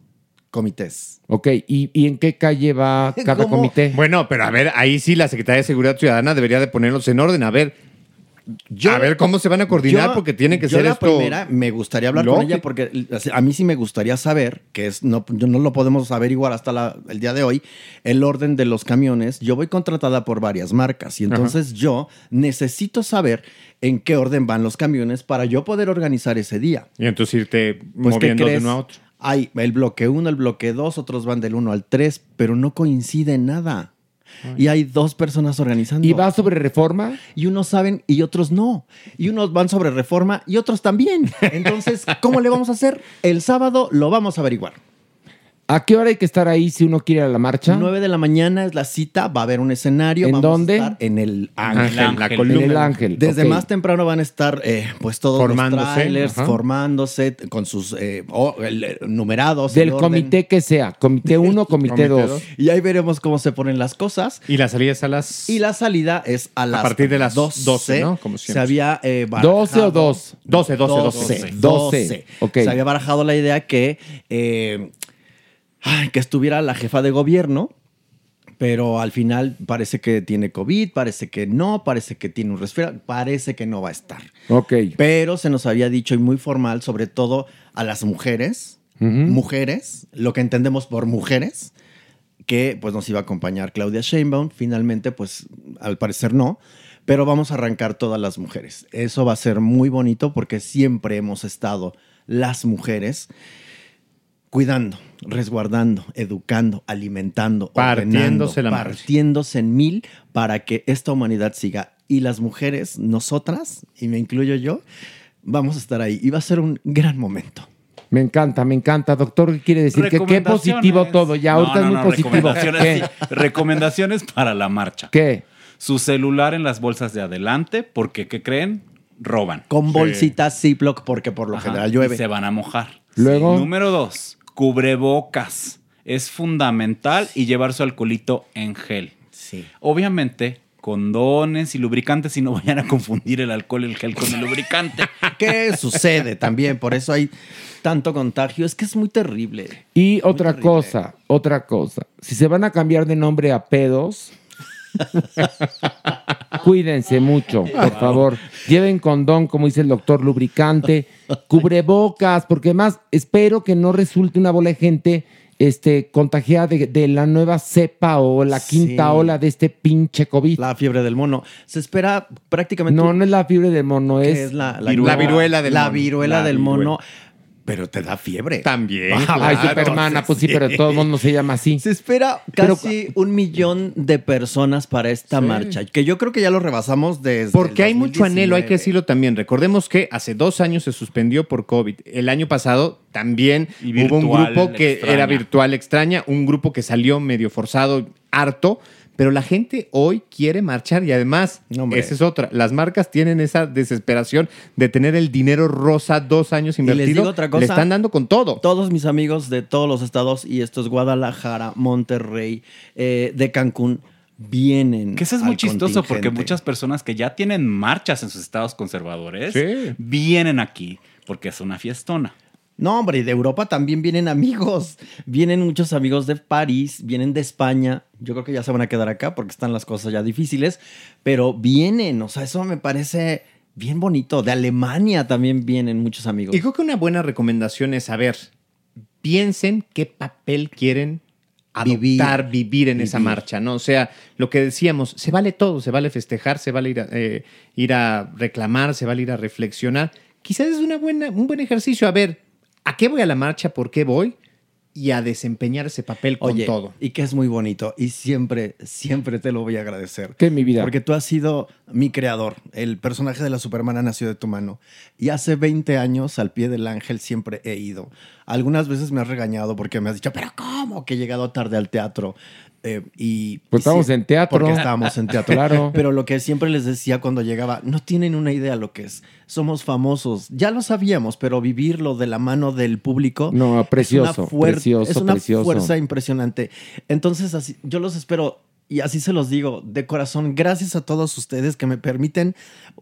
comités. Ok, ¿y, y en qué calle va [LAUGHS] cada ¿Cómo? comité? Bueno, pero a ver, ahí sí la Secretaría de Seguridad Ciudadana debería de ponerlos en orden. A ver, a ver cómo se van a coordinar Yo- porque tiene que yo ser la esto. primera me gustaría hablar con ella porque a mí sí me gustaría saber que es no yo no lo podemos averiguar hasta la- el día de hoy el orden de los camiones yo voy contratada por varias marcas y entonces yo necesito saber en qué orden van los camiones para yo poder organizar ese día Y entonces irte pues ¿qué moviendo de uno a otro. Hay el bloque 1 el bloque 2 otros van del 1 al 3 pero no coincide nada y hay dos personas organizando. ¿Y va sobre reforma? Y unos saben y otros no. Y unos van sobre reforma y otros también. Entonces, ¿cómo le vamos a hacer? El sábado lo vamos a averiguar. ¿A qué hora hay que estar ahí si uno quiere ir a la marcha? 9 de la mañana es la cita, va a haber un escenario. ¿En vamos a dónde? estar en el Ángel, Ángel, la columna. En el Ángel. Desde ok. más temprano van a estar eh, pues todos Formándose, los trailers ajá. formándose con sus eh, o- el- eh, numerados. Del comité que sea. Comité 1, comité Comité 2. dos. Y ahí veremos cómo se ponen las cosas. Y la salida es a las. Y la salida es a las partir de las 12, 12, ¿no? Como se siempre. había eh, 12 o 2. 12, 12, 12. 12. 12. Ok. Se había barajado la idea que, eh, ay, que estuviera la jefa de gobierno, pero al final parece que tiene COVID, parece que no, parece que tiene un resfriado, parece que no va a estar. Ok. Pero se nos había dicho y muy formal, sobre todo a las mujeres, mujeres, lo que entendemos por mujeres, que pues nos iba a acompañar Claudia Sheinbaum. Finalmente, pues al parecer no, pero vamos a arrancar todas las mujeres. Eso va a ser muy bonito porque siempre hemos estado las mujeres cuidando, resguardando, educando, alimentando, Partiéndose la partiéndose en mil para que esta humanidad siga. Y las mujeres, nosotras, y me incluyo yo, vamos a estar ahí. Y va a ser un gran momento. Me encanta, me encanta. Doctor, ¿qué quiere decir? Que qué positivo todo. Ya, No, ahorita no, es muy no, positivo. Recomendaciones, ¿Qué? sí. Recomendaciones para la marcha. ¿Qué? Su celular en las bolsas de adelante, porque ¿qué creen? Roban. Con bolsitas Ziploc, porque por lo Ajá, general y llueve. se van a mojar. Luego. Número dos, cubrebocas. Es fundamental y llevar su alcoholito en gel. Sí. Obviamente, condones y lubricantes y no vayan a confundir el alcohol y el gel con el lubricante. [LAUGHS] ¿Qué sucede también? Por eso hay tanto contagio. Es que es muy terrible. Y otra terrible. cosa, otra cosa. Si se van a cambiar de nombre a pedos, [LAUGHS] cuídense mucho, por favor. Lleven condón, como dice el doctor, lubricante, cubrebocas, porque más espero que no resulte una bola de gente este, contagiada de, de la nueva cepa o la quinta Sí. ola de este pinche COVID. La fiebre del mono. Se espera prácticamente. No, no es la fiebre del mono, es, es la, La viruela del la mono. viruela La del viruela. mono. Pero te da fiebre. También. Ay, claro, Supermana, pues sí, pero todos modos no se llama así. Se espera Pero- casi un millón de personas para esta marcha, que yo creo que ya lo rebasamos desde. Porque el hay mucho anhelo, hay que 2019. decirlo también. Recordemos que hace dos años se suspendió por COVID. El año pasado también Y hubo un grupo que extraña. era virtual extraña, un grupo que salió medio forzado, harto. Pero la gente hoy quiere marchar y además, No, esa es otra, las marcas tienen esa desesperación de tener el dinero rosa dos años Y les invertido. digo otra cosa. Le están dando con todo. Todos mis amigos de todos los estados, y esto es Guadalajara, Monterrey, eh, de Cancún, vienen. Que eso es muy chistoso porque muchas personas que ya tienen marchas en sus estados conservadores Sí. vienen aquí porque es una fiestona. No, hombre, de Europa también vienen amigos. Vienen muchos amigos de París, vienen de España. Yo creo que ya se van a quedar acá porque están las cosas ya difíciles, pero vienen, o sea, eso me parece bien bonito. De Alemania también vienen muchos amigos. Y creo que una buena recomendación es saber, piensen qué papel quieren adoptar, vivir, en esa marcha, ¿no? O sea, lo que decíamos, se vale todo, se vale festejar, se vale ir a, eh, ir a reclamar, se vale ir a reflexionar. Quizás es una buena, un buen ejercicio. A ver, ¿a qué voy a la marcha? ¿Por qué voy? Y a desempeñar ese papel con Oye, todo. y que es muy bonito y siempre, siempre te lo voy a agradecer. ¿Qué, mi vida? Porque tú has sido mi creador. El personaje de la Supermana nació de tu mano. Y hace 20 años, al pie del ángel, siempre he ido. Algunas veces me has regañado porque me has dicho, pero ¿cómo? Que he llegado tarde al teatro. Eh, y, Pues estábamos sí, en teatro. Porque estábamos en teatro. Claro. [LAUGHS] Pero lo que siempre les decía cuando llegaba, no tienen una idea lo que es. Somos famosos. Ya lo sabíamos, pero vivirlo de la mano del público. No, precioso, es una precioso, es una precioso. fuerza impresionante. Entonces, así, yo los espero y así se los digo de corazón. Gracias a todos ustedes que me permiten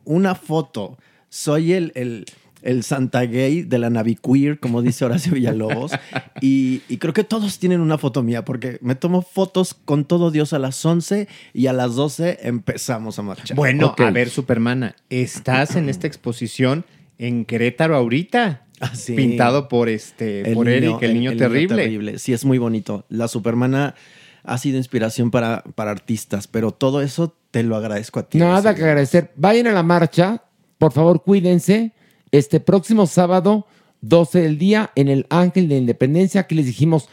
una foto. Soy el, el, el Santa Gay de la Naviqueer, como dice Horacio Villalobos. [LAUGHS] y, y creo que todos tienen una foto mía porque me tomo fotos con todo Dios a las 11 y a las 12 empezamos a marchar. Bueno, a ver, Supermana, estás en esta exposición en Querétaro ahorita. Ah, sí. Pintado por este, por Eric, el, niño, terrible. Sí, es muy bonito. La Supermana ha sido inspiración para, para artistas, pero todo eso te lo agradezco a ti. Nada que agradecer. Vayan a la marcha, por favor, cuídense. Este próximo sábado, 12 del día, en el Ángel de Independencia, aquí les dijimos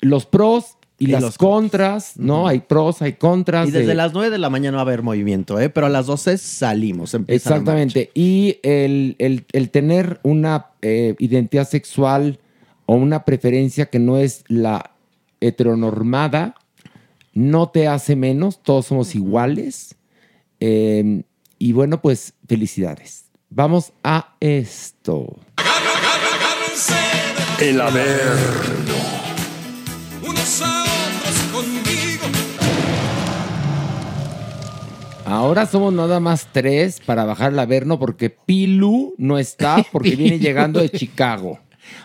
los pros y, Y las los contras, ¿no? Hay pros, hay contras. Y desde de- las 9 de la mañana va a haber movimiento, ¿eh? pero a las 12 salimos. Exactamente. Y el, el- el tener una eh, identidad sexual o una preferencia que no es la heteronormada, no te hace menos, todos somos iguales. Eh, y bueno, pues felicidades. Vamos a esto. El Averno. unos a otros conmigo. Ahora somos nada más tres para bajar el Averno porque Pilu no está porque viene llegando de [LAUGHS] Chicago.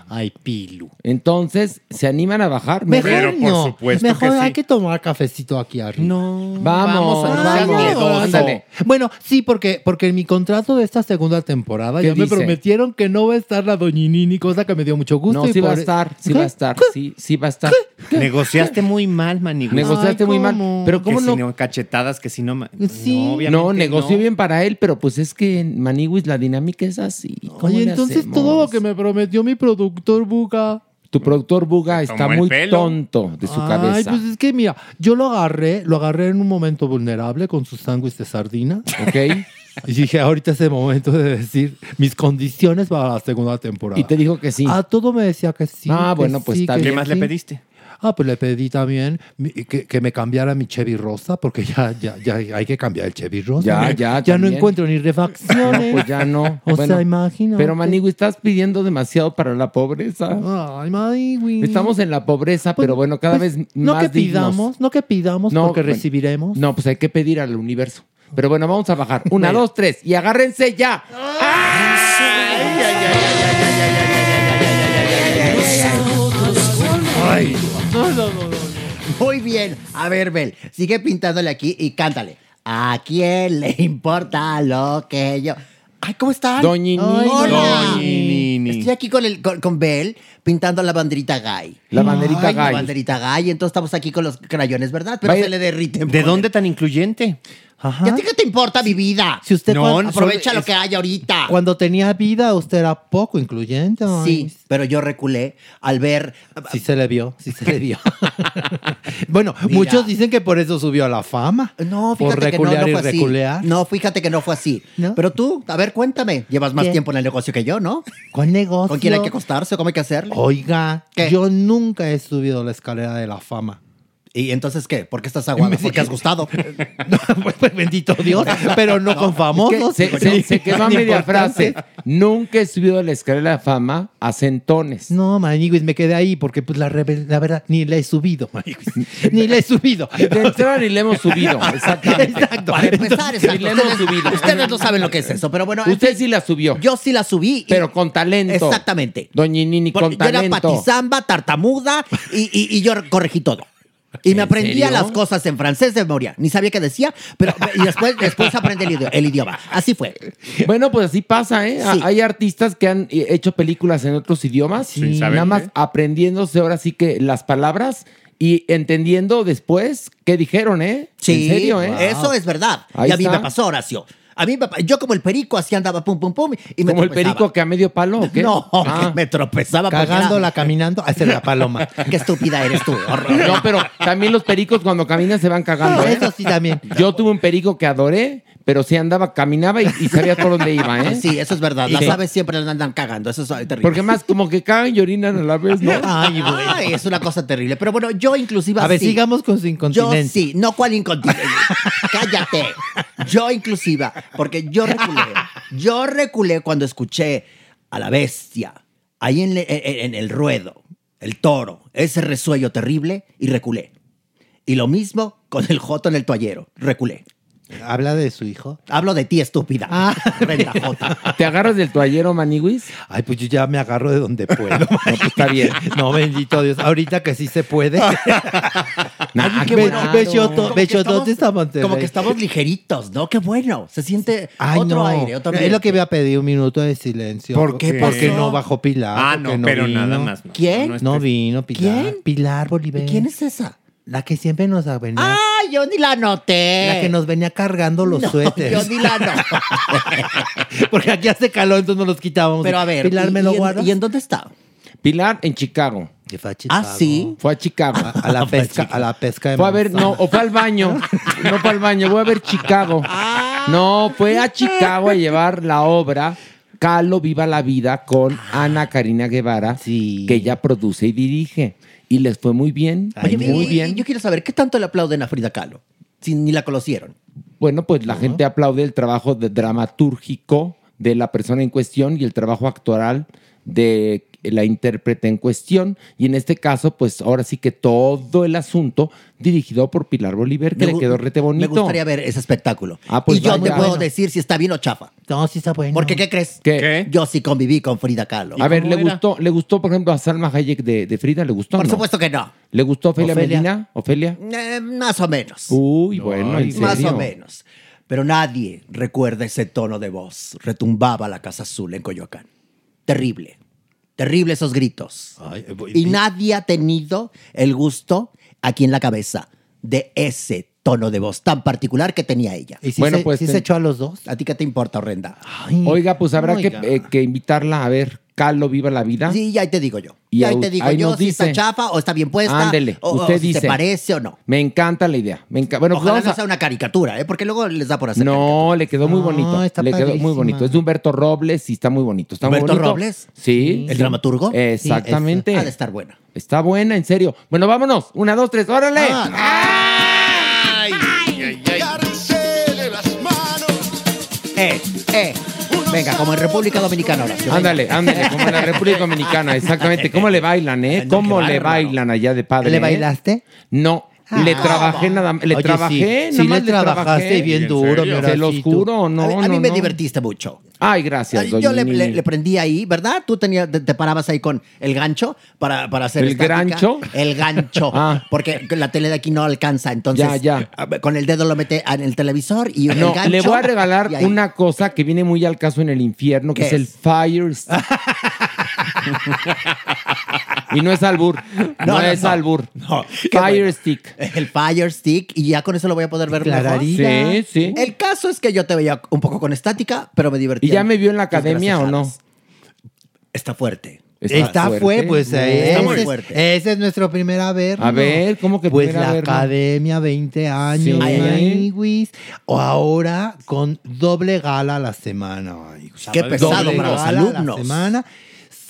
Ay, Pilu. Entonces, ¿se animan a bajar? Mejor Pero por no. supuesto Mejor que sí. hay que tomar cafecito aquí arriba. No. Vamos, Vamos, ándale. Bueno, sí, porque, porque en mi contrato de esta segunda temporada ¿Qué ya me dice? prometieron que no va a estar la doñinini, cosa que me dio mucho gusto. No, y sí va a estar, sí ¿Qué? va a estar, sí, sí va a estar. Negociaste muy mal, Manigüis. Negociaste Ay, muy mal. Pero ¿cómo que no? si no cachetadas, que si no... Sí. No, No, negoció no. bien para él, pero pues es que en Maniwis la dinámica es así. ¿Cómo Oye, entonces hacemos? todo lo que me prometió mi productor Buga. Tu productor Buga está muy pelo. tonto de su Ay, cabeza. pues es que mira, yo lo agarré, lo agarré en un momento vulnerable con sus sándwiches de sardina. ¿Ok? [LAUGHS] Y dije, ahorita es el momento de decir mis condiciones para la segunda temporada. Y te dijo que sí. A todo me decía que sí. Ah, que bueno, pues sí, está ¿Qué más le pediste? Ah, pues le pedí también que, que me cambiara mi Chevy Rosa, porque ya, ya, ya hay que cambiar el Chevy Rosa. Ya, ¿no? ya, Ya no también. encuentro ni refacciones. [LAUGHS] No, pues ya no. O Bueno, sea, imagina. Pero Manigui, estás pidiendo demasiado para la pobreza. Ay, Manigui. Estamos en la pobreza, Pues- pero bueno, cada pues, vez No más que dignos. pidamos, no que pidamos, No, porque bueno. recibiremos. No, pues hay que pedir al universo. Pero bueno, vamos a bajar. Una, dos, tres. Y agárrense ya. Muy bien. A ver, Bel, sigue pintándole aquí y cántale. ¿A quién le importa lo que yo? Ay, ¿cómo están? Doñini. Hola. Estoy aquí con, el, con, con Bel pintando la banderita gay. La banderita Ay, La gay. banderita gay. Entonces estamos aquí con los crayones, ¿verdad? Pero Vaya- se le derriten. ¿De dónde tan incluyente? ¿Y a ti qué te importa mi vida? Si usted No, Aprovecha solo lo que hay ahorita. cuando tenía vida, usted era poco incluyente. ay. Sí, pero yo reculé al ver. Sí se le vio, sí se le vio. [LAUGHS] bueno, Mira. muchos dicen que por eso subió a la fama. No, por fíjate que no, reculear no y fue así. reculear. No, fíjate que no fue así. ¿No? Pero tú, a ver, cuéntame. Llevas más ¿Qué? tiempo en el negocio que yo, ¿no? ¿Cuál negocio? ¿Con quién hay que acostarse? ¿Cómo hay que hacerle? Oiga, ¿Qué? yo nunca he subido la escalera de la fama. ¿Y entonces qué? ¿Por qué estás [LAUGHS] aguado? Porque has gustado. Pues [LAUGHS] [LAUGHS] bendito Dios, pero no, con famosos. Se, se- se quedó a Ni media frase. Nunca he subido a la escalera de la fama a centones. No, maniguis, me quedé ahí porque pues la, la verdad ni le he subido, maniguis. ni le he subido. De entrada ni le hemos subido. Exactamente. Exacto. Para empezar, exacto. Ni le hemos Ustedes, subido. ustedes no saben lo que es eso, pero bueno. en Usted fin, sí la subió. Yo sí la subí. y- pero con talento. Exactamente. Doña Nini, con Porque yo era talento. patizamba, tartamuda y, y- y yo corregí todo. Y me ¿En aprendía serio? las cosas en francés de memoria. Ni sabía qué decía, pero y después, después aprendí el, idi- el idioma. Así fue. Bueno, pues así pasa, ¿eh? Sí. Hay artistas que han eh, hecho películas en otros idiomas. Sin saber, Nada más ¿eh? aprendiéndose ahora sí que las palabras y entendiendo después qué dijeron, ¿eh? Sí, En serio, ¿eh? eso es verdad. Ahí y a mí está. me pasó, Horacio. A mí me pa- yo como el perico así andaba pum pum pum y me Como el perico que a medio palo, ¿o qué? No, [LAUGHS] Ah. me tropezaba porque era- Cagándola, caminando, hacer la paloma. [LAUGHS] Qué estúpida eres tú. horror. [LAUGHS] No, pero también los pericos cuando caminan se van cagando. ¿eh? Eso sí también. Yo tuve un perico que adoré, pero sí andaba, caminaba y, y sabía por dónde iba, ¿eh? Sí, eso es verdad. Las Sí. aves siempre andan cagando. Eso es terrible. Porque más como que cagan y orinan a la vez, ¿no? Ay, Ay, es una cosa terrible. Pero bueno, yo inclusive A ver, sí. sigamos con su Yo incontinencia. sí, no cuál incontinencia. Cállate. Yo inclusive, porque yo reculé. Yo reculé cuando escuché a la bestia ahí en, le- en- en el ruedo, el toro, ese resuello terrible y reculé. Y lo mismo con el joto en el toallero, reculé. ¿Habla de su hijo? Hablo de ti, estúpida. Ah. [LAUGHS] Jota. ¿Te agarras del toallero, Maniwis? Ay, pues yo ya me agarro de donde puedo. [LAUGHS] No, pues está bien. No, bendito Dios. Ahorita que sí se puede. [LAUGHS] Nah, qué bueno. Bechoto, Como que Bechotote estamos- está Monterrey. Como que estamos ligeritos, ¿no? Qué bueno. Se siente Ay, otro no. aire, otro Es lo que voy a pedir un minuto de silencio. ¿Por qué Porque pasó? no bajó Pilar. Ah, no, pero vino. nada más. No, ¿Quién? No, vino Pilar. ¿Quién? Pilar Bolívar. ¿Y quién es esa? La que siempre nos venía. ¡Ah, yo ni la noté! La que nos venía cargando los No, suéteres. Yo ni la [LAUGHS] noté. Porque aquí hace calor, entonces nos los quitábamos. Pero a ver, Pilar, ¿y- ¿me lo y guardas? ¿Y en dónde está? Pilar en Chicago. Que fue a Ah, Chicago. sí. Fue a Chicago. A la [LAUGHS] pesca, a la pesca de Fue a ver, no, o fue al baño. No fue al baño, voy a ver Chicago. Ah. No, fue a Chicago a llevar la obra Calo Viva la Vida con Ana Karina Guevara, Sí. que ella produce y dirige. Y les fue muy bien, Oye, muy y- y- bien. Yo quiero saber, ¿qué tanto le aplauden a Frida Kahlo? Si ni la conocieron. Bueno, pues la gente aplaude el trabajo de dramatúrgico de la persona en cuestión y el trabajo actoral de la intérprete en cuestión. Y en este caso, pues ahora sí que todo el asunto dirigido por Pilar Bolívar, que Me le quedó rete bonito. Me gustaría ver ese espectáculo. Ah, pues y yo te puedo Bueno. decir si está bien o chafa. No, sí está bueno. Porque, ¿qué crees? ¿Qué? Yo sí conviví con Frida Kahlo. A ver, ¿le era? gustó, ¿le gustó, por ejemplo, a Salma Hayek de, de Frida? ¿Le gustó? Por no? supuesto que no. ¿Le gustó Ofelia, Ofelia. Medina? ¿Ofelia? Eh, más o menos. Uy, bueno, ¿en Más serio? o menos. Pero nadie recuerda ese tono de voz. Retumbaba la Casa Azul en Coyoacán. Terrible. Terrible esos gritos. Ay, eh, voy- Y nadie ha tenido el gusto aquí en la cabeza de ese tono de voz tan particular que tenía ella. ¿Y si, Bueno, se, pues, sí ten- se echó a los dos? ¿A ti qué te importa, horrenda? Ay, Oiga, pues habrá que, eh, que invitarla a ver Calo Viva la Vida. Sí, ya te digo yo. Y ahí- te digo ahí yo nos si está chafa o está bien puesta. Ándele, o, o usted si dice. te parece o no. Me encanta la idea. Me enca- Bueno, pues Ojalá vamos no sea una caricatura, ¿eh? porque luego les da por hacer No, le quedó muy No, bonito. está le quedó muy bonito. Es de Humberto Robles y está muy bonito. Está muy ¿Humberto bonito. Robles? Sí. ¿El dramaturgo? Exactamente. Ha de estar buena. Está buena, en serio. Bueno, vámonos. Una, dos, tres, órale. Ah, Agárrense las manos. Eh, eh. Venga, como en República Dominicana ahora. Ándale, ándale, como en la República Dominicana, exactamente. ¿Cómo le bailan, eh? ¿Cómo le bailan allá de padre? ¿Le eh? bailaste? No, le trabajé nada más. Le Oye, trabajé, sí, nada sí más le trabajaste trabajé. bien ¿En duro, Se los juro, no, a, mí- a no, mí me no. divertiste mucho. Ay, gracias, doña Yo le, le- le prendí ahí, ¿verdad? Tú tenías, te, te parabas ahí con el gancho para, para hacer ¿El estática. grancho? El gancho. [LAUGHS] Ah. Porque la tele de aquí no alcanza. Entonces, Ya, ya. a ver, con el dedo lo mete en el televisor y el No, gancho. le voy a regalar una cosa que viene muy al caso en el infierno, que ¿Qué es el? Fire Stick. [LAUGHS] Y no es albur. No, no, es no. albur. No. Fire Stick. El Fire Stick y ya con eso lo voy a poder ver mejor. Sí, sí. El caso es que yo te veía un poco con estática, pero me divertí. ¿Y ya me vio en la academia o no? Está fuerte. Está, fuerte, pues No, ese, está muy es- fuerte. ese es nuestro primer averno. A ver, ¿cómo que Pues la academia, 20 años, Sí. O ahora con doble gala a la semana. Qué pesado Doble para los gala a la alumnos. semana,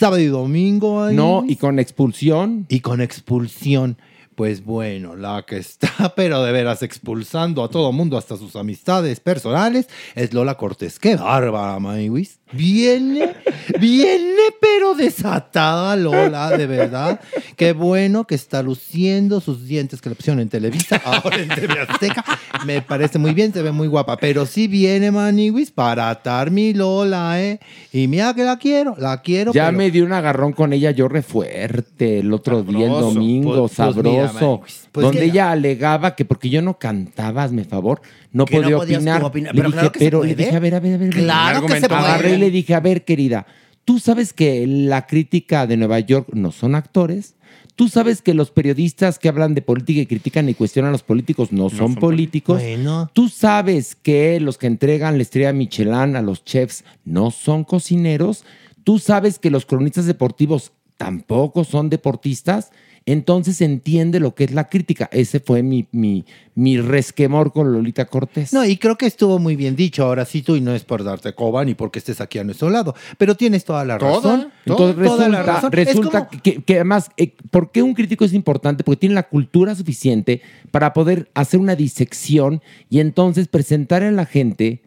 sábado y domingo. No, y con expulsión. Y con expulsión. Pues bueno, la que está, [LAUGHS] pero de veras expulsando a todo mundo, hasta sus amistades personales, es Lola Cortés. Qué bárbara, Maywis. Viene, viene, pero desatada Lola, de verdad. Qué bueno que está luciendo sus dientes que le pusieron en Televisa, [LAUGHS] ahora en TV Azteca. Me parece muy bien, se ve muy guapa. Pero sí viene, Maniwis, para atar mi Lola, ¿eh? Y mira que la quiero, la quiero. Ya pero- me di un agarrón con ella yo re fuerte el otro día, el domingo, Pues- pues mira, sabroso. Pues donde que- ella alegaba que porque yo no cantaba, hazme favor, no Que no podía podías tú opinar. opinar. Le Pero dije, claro que se pero le puede. dije, a ver, a ver, a ver. Claro que se puede. Agarré y le dije, a ver, querida, tú sabes que la crítica de Nueva York no son actores. Tú sabes que los periodistas que hablan de política y critican y cuestionan a los políticos no, son, políticos. Bueno. Tú sabes que los que entregan la estrella Michelin a los chefs no son cocineros. Tú sabes que los cronistas deportivos tampoco son deportistas. Entonces entiende lo que es la crítica. Ese fue mi, mi, mi resquemor con Lolita Cortés. No, y creo que estuvo muy bien dicho ahora sí tú, y no es por darte coba ni porque estés aquí a nuestro lado, pero tienes toda la Toda, razón. Entonces toda la resulta, razón. Es resulta como- que, que además, eh, ¿por qué un crítico es importante? Porque tiene la cultura suficiente para poder hacer una disección y entonces presentar a la gente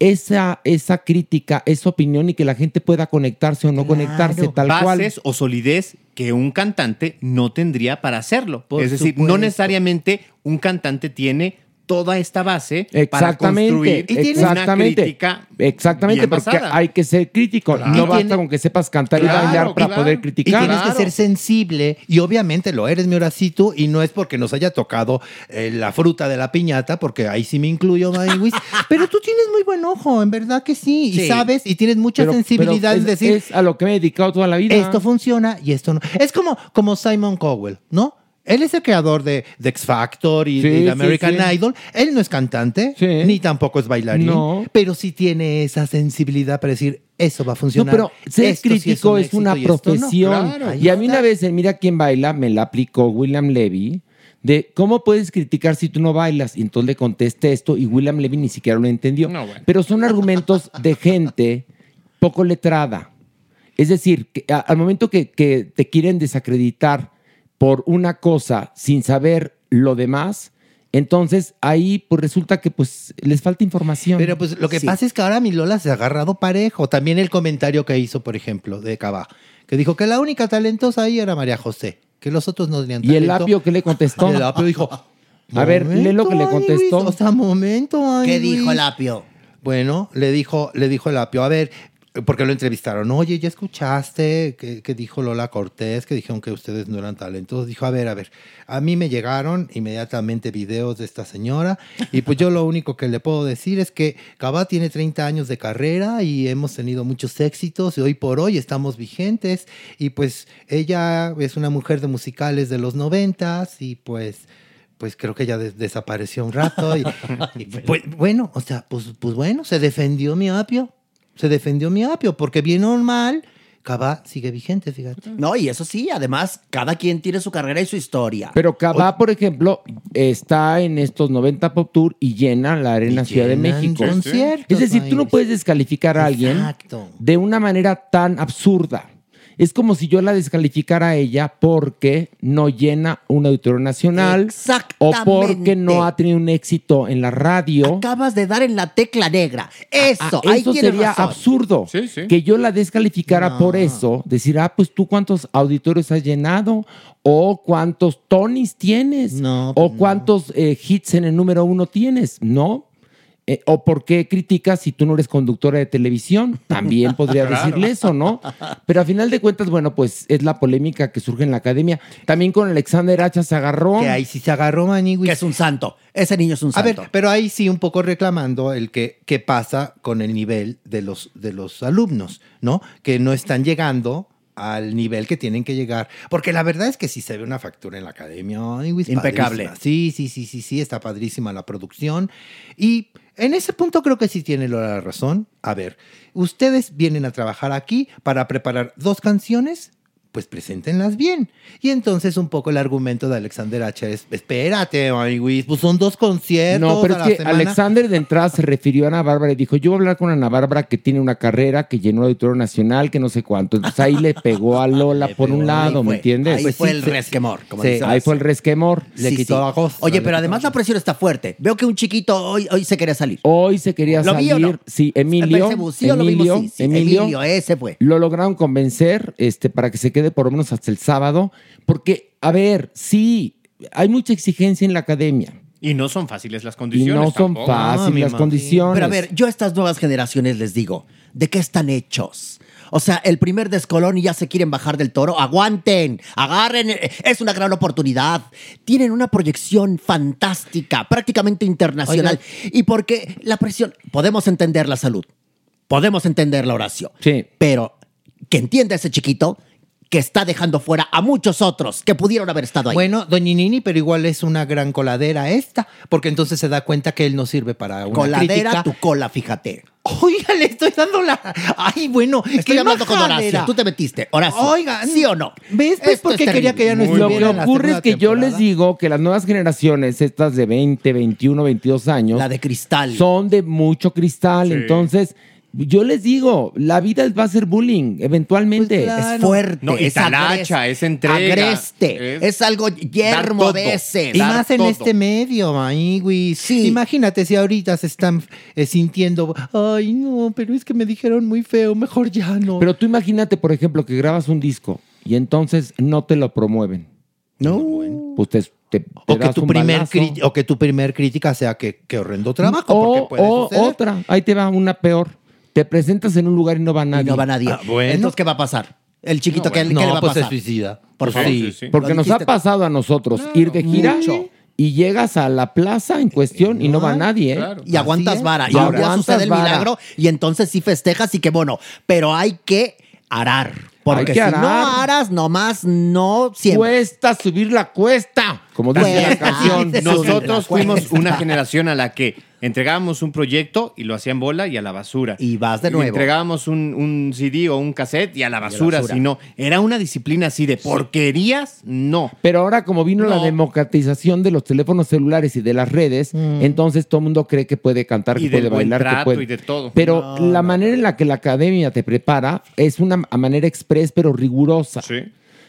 esa, esa crítica, esa opinión y que la gente pueda conectarse o no conectarse tal cual. Bases o solidez que un cantante no tendría para hacerlo. Por es decir, no necesariamente un cantante tiene toda esta base para construir exactamente, una crítica exactamente, bien porque basada. hay que ser crítico. Claro. No Y basta tiene- con que sepas cantar y bailar para claro. poder Y criticar. tienes que ser sensible, y obviamente lo eres, mi horacito, y no es porque nos haya tocado eh, la fruta de la piñata, porque ahí sí me incluyo, Maywis, [LAUGHS] pero tú tienes muy buen ojo, en verdad que sí, y sabes, y tienes mucha Pero- sensibilidad pero en es- decir, es a lo que me he dedicado toda la vida. esto funciona y esto no. Es como, como Simon Cowell, ¿no? Él es el creador de, de X Factor y Sí, de American sí. Idol. Él no es cantante, ni tampoco es bailarín, No. pero sí tiene esa sensibilidad para decir, eso va a No, funcionar. pero ser Esto sí crítico un es, una y no. profesión. Claro. y a mí una vez en Mira quién baila me la aplicó William Levy de cómo puedes criticar si tú no bailas. Y entonces le contesté esto y William Levy ni siquiera lo entendió. No, bueno. Pero son argumentos de gente poco letrada. Es decir, que a- al momento que, que te quieren desacreditar por una cosa sin saber lo demás, entonces ahí pues resulta que pues les falta información. Pero pues lo que pasa es que ahora mi Lola se ha agarrado parejo. También el comentario que hizo, por ejemplo, de Cabá, que dijo que la única talentosa ahí era María José, que los otros no tenían ¿Y el talento. Apio qué le contestó? El Apio dijo, A ver, lee lo que le contestó. Luis, O sea, momento, ay, ¿Qué dijo el apio? Bueno, le dijo, le dijo el apio, a ver, porque lo entrevistaron, oye, ¿ya escuchaste que, que dijo Lola Cortés, que dijeron que ustedes no eran talentosos? Dijo, a ver, a ver, a mí me llegaron inmediatamente videos de esta señora y pues yo lo único que le puedo decir es que Cabá tiene 30 años de carrera y hemos tenido muchos éxitos y hoy por hoy estamos vigentes y pues ella es una mujer de musicales de los noventas y pues pues creo que ya des- desapareció un rato. Y, y, pues, bueno, o sea, pues, pues bueno, se defendió mi apio. Se defendió mi apio, porque bien o mal, Cabá sigue vigente, fíjate. No, y eso sí, además, cada quien tiene su carrera y su historia. Pero Cabá, por ejemplo, está en estos 90 Pop Tour y llena la Arena Ciudad de México. conciertos, Es decir, tú no puedes descalificar a alguien Exacto. de una manera tan absurda. Es como si yo la descalificara a ella porque no llena un auditorio nacional o porque no ha tenido un éxito en la radio. Acabas de dar en la tecla negra. Eso, Ah, ahí eso tienes sería razón. absurdo. Que yo la descalificara por eso. Decir, ah, pues tú cuántos auditorios has llenado, o cuántos Tonys tienes, o cuántos eh, hits en el número uno tienes. No. Eh, o por qué criticas si tú no eres conductora de televisión. También podría [LAUGHS] Claro. decirle eso, ¿no? Pero a final de cuentas, bueno, pues es la polémica que surge en la academia. También con Alexander Hacha se agarró. Que ahí sí se agarró Manigui. Que es un santo. Ese niño es un A santo. ver, pero ahí sí un poco reclamando el que qué pasa con el nivel de los, de los alumnos, ¿no? Que no están llegando al nivel que tienen que llegar. Porque la verdad es que sí se ve una factura en la academia. Ay, Impecable. padrísima. Sí, sí, sí, sí, sí, está padrísima la producción. Y en ese punto creo que sí tiene la razón. A ver, ustedes vienen a trabajar aquí para preparar dos canciones. Pues preséntenlas bien. Y entonces un poco el argumento de Alexander H. es, espérate, güey, pues son dos conciertos No, pero a es que semana". Alexander de entrada se refirió a Ana Bárbara y dijo, yo voy a hablar con Ana Bárbara que tiene una carrera, que llenó el Auditorio Nacional, que no sé cuánto. Entonces ahí le pegó a [LAUGHS] Lola por un lado, ¿me entiendes? Ahí fue el resquemor. Como Sí, dice ahí fue el resquemor. Sí, sí. Oye, pero además la presión está fuerte. Veo que un chiquito hoy, hoy se quería salir. Hoy se quería ¿Lo vi salir. o no? Sí, Emilio. Emilio, Emilio, Emilio, ese fue. Lo lograron convencer este, para que se quede por lo menos hasta el sábado. Porque, a ver, sí, hay mucha exigencia en la academia. Y no son fáciles las Y condiciones. no son tampoco. fáciles las condiciones. Pero a ver, yo a estas nuevas generaciones les digo, ¿de qué están hechos? O sea, el primer descolón y ya se quieren bajar del toro. Aguanten, agarren, es una gran oportunidad. Tienen una proyección fantástica, prácticamente internacional. Y porque la presión, podemos entender la salud, podemos entender la oración. Sí. Pero que entienda ese chiquito que está dejando fuera a muchos otros que pudieron haber estado ahí. Bueno, Doña Nini, pero igual es una gran coladera esta, porque entonces se da cuenta que él no sirve para una Coladera crítica. tu cola, fíjate. Oiga, le estoy dando la... Ay, bueno, Estoy qué hablando con Horacio. Tú te metiste. Horacio. Oiga, ¿Sí o no? ¿Ves? ¿Ves Esto por es qué quería que ella no terrible. Lo estuviera que ocurre es que yo les digo que las nuevas generaciones, estas de 20, 21, 22 años, La de cristal. son de mucho cristal. Sí. Entonces, yo les digo, la vida va a ser bullying, eventualmente. Pues claro. Es fuerte, No, es talacha, es entrega, Agreste, es es, algo yermo todo. a veces. Y más en este medio, ay, güey. Sí. Imagínate si ahorita se están eh, sintiendo, ay, no, pero es que me dijeron muy feo, mejor ya no. Pero tú imagínate, por ejemplo, que grabas un disco y entonces no te lo promueven. No. Pues te, te- te o, que tu primer o que tu primer crítica sea que, que horrendo trabajo. O, porque puede o otra, ahí te va una peor. Te presentas en un lugar y no va Y nadie. no va nadie. Ah, bueno. Entonces, ¿qué va a pasar? El chiquito, No, ¿qué, bueno. qué le No, va a pues se pasar? suicida. Por Pues favor. sí. Sí, sí. Porque nos ha pasado a nosotros ir de gira mucho. y llegas a la plaza en cuestión y no va nadie. ¿eh? Claro. Y aguantas vara. Y Y un día aguantas sucede el milagro y entonces sí festejas y que bueno. Pero hay que arar. Porque que si arar. no aras, nomás no siempre. Cuesta subir la cuesta, como dice la canción. Nosotros fuimos una generación a la que entregábamos un proyecto y lo hacían bola y a la basura. Y vas de nuevo. entregábamos un, un CD o un cassette y a la basura. basura. Si no, era una disciplina así de porquerías, no. Pero ahora como vino la democratización de los teléfonos celulares y de las redes, entonces todo el mundo cree que puede cantar, Y que puede bailar, que trato puede. y de todo. Pero la manera en la que la academia te prepara es una a manera express pero rigurosa. Sí.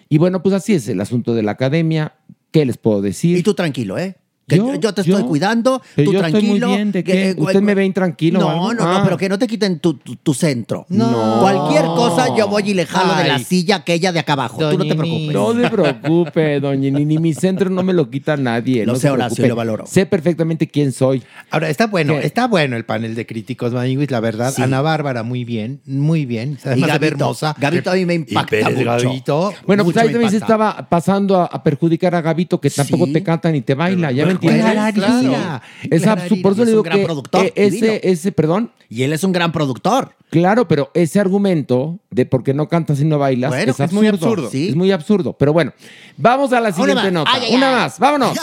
Y bueno, pues así es el asunto de la academia. ¿Qué les puedo decir? Y tú tranquilo, ¿eh? Que yo, Yo- te estoy yo- cuidando, Pero tú yo estoy tranquilo. muy bien, ¿de que- qué? eh, ¿Usted me ve intranquilo No, algo? no, Ah. no, pero que no te quiten tu, tu- tu centro. No. Cualquier cosa yo voy y le jalo de la silla aquella de acá abajo. tú no te preocupes. No se preocupe, doña Ni, ni mi centro no me lo quita nadie. Lo no sé, se Horacio, lo valoro. Sé perfectamente quién soy. Ahora, está bueno, ¿Qué? está bueno el panel de críticos, Maniguis, la verdad. Sí. Ana Bárbara, muy bien, muy bien. Además Gabito, hermosa. Gabito a mí me impacta Pérez mucho. Gabito, Bueno, pues mucho ahí me también se estaba pasando a, a perjudicar a Gabito, que tampoco Sí. te canta ni te baila. ¿Ya clararira, Claro. Es absurdo. Por eso Es le un digo gran que productor, divino. ese, ese, perdón, Y él es un gran productor. Claro, pero ese argumento de por qué no cantas y no bailas Bueno, es, es muy absurdo. Sí. Es muy absurdo. Pero bueno, vamos a la siguiente más. nota. Ay, ay, Una ay. más, vámonos.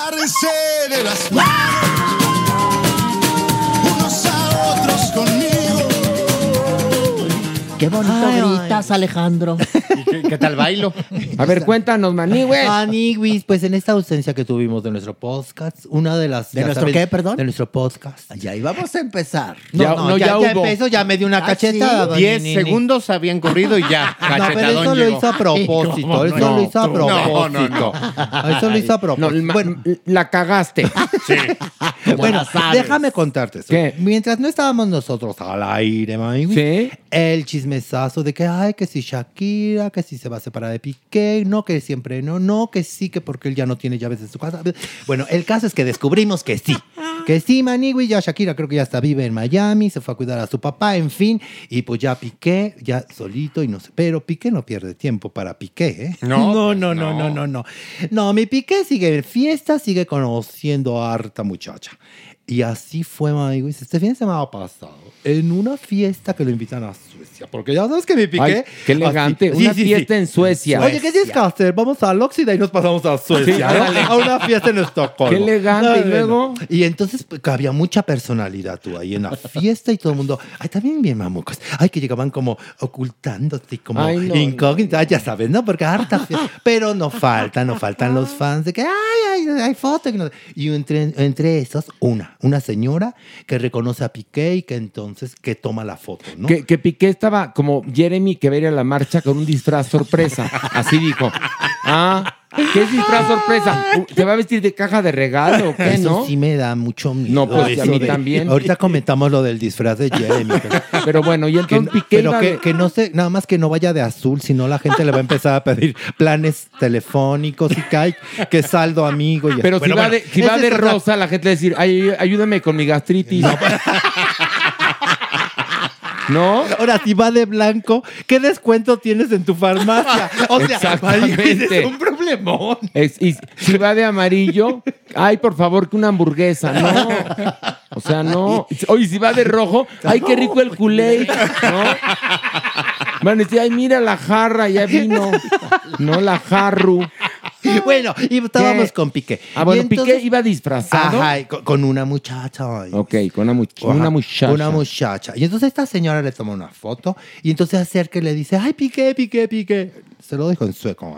Qué bonito Ay, Alejandro. ¿Y qué, qué tal bailo? A ver, cuéntanos, maní, güey. Maniguis, pues en esta ausencia que tuvimos de nuestro podcast, una de las... ¿De ya nuestro qué, perdón? De nuestro podcast. Y ahí vamos a empezar. No, Ya- no, no, ya, ya ya hubo. empezó, ya me dio una Ah, cachetada. ¿sí? Diez segundos habían corrido y ya. [LAUGHS] No, pero eso lo hizo a [LAUGHS] propósito. ¿Cómo Eso no? lo hizo a No, propósito. no, no. [LAUGHS] Eso lo hizo a No, propósito. bueno, la cagaste. bueno, la sabes. déjame contarte eso. ¿Qué? Mientras no estábamos nosotros al aire, Maniguis, Sí. el chismesazo de que, ay, que si Shakira, que si se va a separar de Piqué, no, que siempre no, no, que sí, que porque él ya no tiene llaves de su casa. Bueno, el caso es que descubrimos que sí. Que sí, Manigui, ya Shakira creo que ya está vive en Miami, se fue a cuidar a su papá, en fin, y pues ya Piqué, ya solito y no sé, pero Piqué no pierde tiempo para Piqué, ¿eh? No, no, pues no, no, no, no, no. No, mi Piqué sigue en fiesta, sigue conociendo a harta muchacha. Y así fue, Maniguis, este fin de semana pasado, en una fiesta que lo invitan a Suecia. Porque ya sabes que mi piqué. Ay, qué elegante. Una fiesta en Suecia. Oye, ¿qué tienes que hacer? Vamos al Oxida y nos pasamos a Suecia. A una fiesta en Estocolmo. Qué elegante, y luego-. Y entonces pues, había mucha personalidad tú ahí en la fiesta y todo el mundo. Ay, también bien mamucos. Ay, que llegaban como ocultándose, como Ay, incógnitas. Ya sabes, ¿no? Porque harta fiesta. Pero no faltan, no faltan los fans de que, ay, ay, hay fotos. Y entre, entre esos, una, una señora que reconoce a Piqué y que entonces que toma la foto, ¿no? Que, Piqué estaba como Jeremy que va a ir a la marcha con un disfraz sorpresa. Así dijo. Ah, ¿qué es disfraz sorpresa? ¿Te va a vestir de caja de regalo o qué, Eso no? sí me da mucho miedo. No, pues, a mí de- también. Ahorita comentamos lo del disfraz de Jeremy. Pero, [LAUGHS] Pero bueno, y entonces que, Piqué pero iba que, de- que no sé, nada más que no vaya de azul, si no la gente le va a empezar a pedir planes telefónicos y que que saldo amigo. Y Pero Bueno, si va, bueno, de, si va de rosa, la gente le va a decir, ay, ayúdame con mi gastritis. ¿No? [LAUGHS] Ahora, si va de blanco, ¿qué descuento tienes en tu farmacia? O sea, es un problemón. Es- y si va de amarillo, ay, por favor, que una hamburguesa, no. O sea, no. Oye, si va de rojo, ay, qué rico el culé, ¿no? Van a decir, ay, mira la jarra, ya vino. No, la jarru. [LAUGHS] Bueno, y estábamos ¿Qué? con Piqué. Ah, bueno, Y entonces- Piqué iba disfrazado. Ajá, y con, con una muchacha. ay. Ok, con una, much- una Ajá, muchacha. Una muchacha. Y entonces esta señora le toma una foto y entonces acerca y le dice, ay, Piqué, Piqué, Piqué. Se lo dijo en sueco.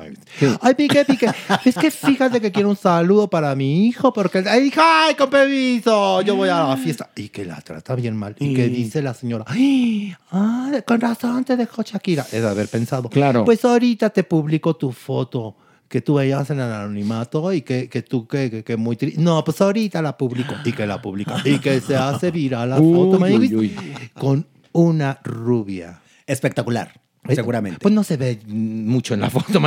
Ay, Piqué, Piqué. [LAUGHS] Es que fíjate que quiero un saludo para mi hijo porque... Ay, dijo, ay, con permiso, yo voy a la fiesta. Y que la trata bien mal. Y que dice la señora, ay, ah, con razón te dejó Shakira. Es de haber pensado. Claro. Pues ahorita te publico tu foto que tú veías en el anonimato y que, que tú que, que, que muy triste. No, pues ahorita la publico y que la publica y que se hace viral la foto uy, uy. con una rubia. Espectacular, Eh, seguramente. Pues no se ve mucho en la foto,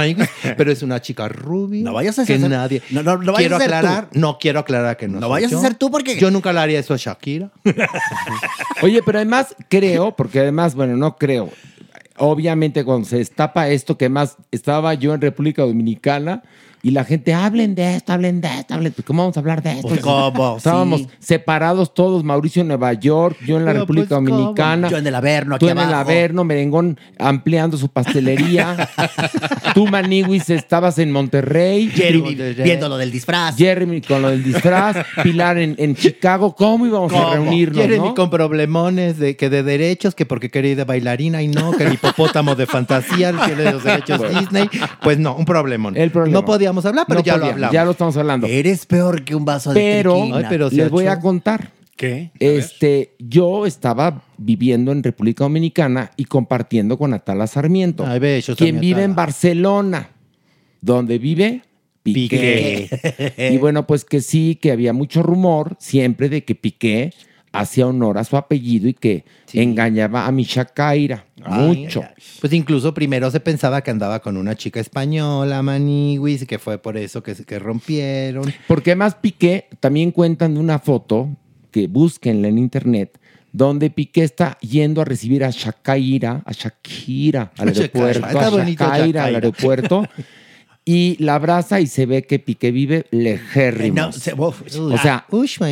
pero es una chica rubia. No vayas a que hacer- nadie. no, no, no vayas quiero a ser tú. aclarar, no quiero aclarar que no. No vayas a ser tú porque- yo nunca le haría eso a Shakira. [LAUGHS] Oye, pero además creo, porque además, bueno, no creo. Obviamente cuando se destapa esto, que más estaba yo en República Dominicana y la gente, hablen de esto, hablen de esto, hablen, pues, ¿cómo vamos a hablar de esto? Pues, ¿cómo? Estábamos Sí. separados todos, Mauricio en Nueva York, yo en la Pero, República pues, ¿cómo? Dominicana. Yo en el Averno, Tú aquí en el. Averno, Merengón ampliando su pastelería. [LAUGHS] Tú, Maniwis, estabas en Monterrey. Jeremy viendo lo del disfraz. Jeremy con lo del disfraz. Pilar en, en Chicago. ¿Cómo íbamos a ¿Cómo? reunirnos, Jeremy no? con problemones de que de derechos, que porque quería ir de bailarina y no, que el hipopótamo de fantasía, que de los derechos [LAUGHS] Bueno. Disney. Pues no, un problemón. El problema. No podíamos hablar, pero No ya lo podíamos, hablamos. Ya lo estamos hablando. Eres peor que un vaso de Pero, tequila. Ay, pero se les voy a contar. ¿Qué? Este, yo estaba viviendo en República Dominicana y compartiendo con Atala Sarmiento, Ay, a quien vive Atala. en Barcelona, donde vive Piqué. y bueno, pues que sí, que había mucho rumor siempre de que Piqué hacía honor a su apellido y que engañaba a mi Shakaira. mucho. Pues incluso primero se pensaba que andaba con una chica española, Maniwis, que fue por eso que, que rompieron. Porque además Piqué, también cuentan de una foto, que búsquenla en internet, donde Piqué está yendo a recibir a Shakira, a Shakira al [LAUGHS] aeropuerto, a al aeropuerto, [LAUGHS] y la abraza y se ve que Piqué vive lejérrimo. No, se- uf, o sea,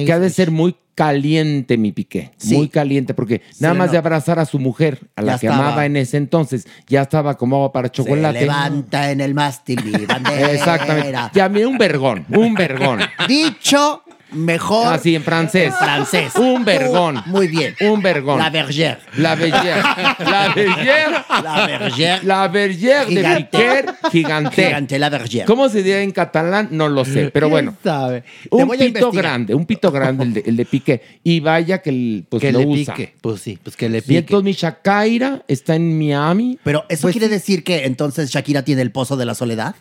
que ha de ser muy caliente mi Piqué, Sí. muy caliente, porque nada más de abrazar a su mujer, a la Ya que estaba. amaba en ese entonces, ya estaba como agua para Se chocolate. levanta en el mástil mi [LAUGHS] bandera. Exactamente. Ya, mira, un vergón, un vergón. Dicho mejor. Así en francés. Francés. Un vergón. Muy bien. Un vergón. La bergère. La bergère. La bergère. La bergère. La bergère de. Piquer gigante. Gigante, la bergère. ¿Cómo se diría en catalán? No lo sé, pero bueno. sabe? Un pito investigar. grande, un pito grande el de, el de Piqué. Y vaya que el- pues que lo le usa. pique. Pues sí, pues que le Y pique. entonces mi Shakaira está en Miami. Pero eso Pues quiere decir que entonces Shakira tiene el pozo de la soledad.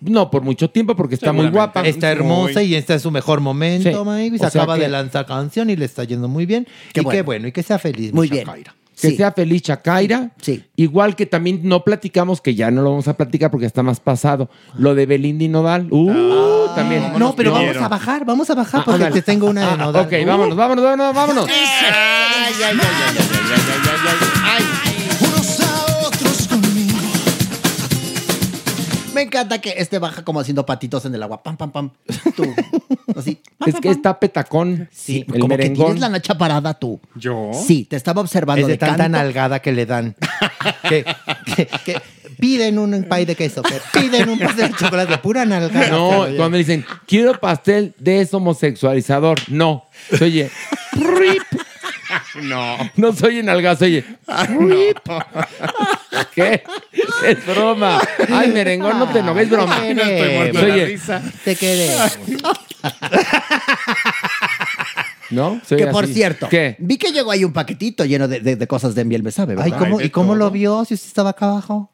No, por mucho tiempo, porque está muy guapa. Está hermosa y este es su mejor momento, Sí. O sea Acaba que- de lanzar canción y le está yendo muy bien. Qué y bueno. qué bueno, y que sea feliz. Muy bien. Shakira. Que Sí. sea feliz Shakaira. Sí. Igual que también no platicamos, que ya no lo vamos a platicar porque está más pasado. Lo de Belinda y Nodal. Uh, también. No, pero vamos a bajar, vamos a bajar Ah, porque ándale. te tengo una de Ah, Nodal. Ok, vámonos, vámonos, vámonos, vámonos. Unos Me encanta que este baja como haciendo patitos en el agua. Pam, pam, pam. Tú. Así. Es que está petacón. Sí, el como que tienes la nacha parada tú. ¿Yo? Sí, te estaba observando Es de de tanta canto. nalgada que le dan. [LAUGHS] que, que- que piden un pay de queso, que piden un pastel de chocolate de pura nalgada. No, Pero- cuando dicen, quiero pastel de homosexualizador. No. Se oye. "Rip". [LAUGHS] No. No soy en alga, se oye. "Rip". [LAUGHS] ¿Qué? Es broma. Ay, merengón, no te no es broma. Te oye, queremos. ¿No? Se oye Que por así. cierto, ¿Qué? vi que llegó ahí un paquetito lleno de, de- de cosas de miel, me sabe, Ay, ¿verdad? ¿cómo, ¿y cómo lo vio si usted estaba acá abajo?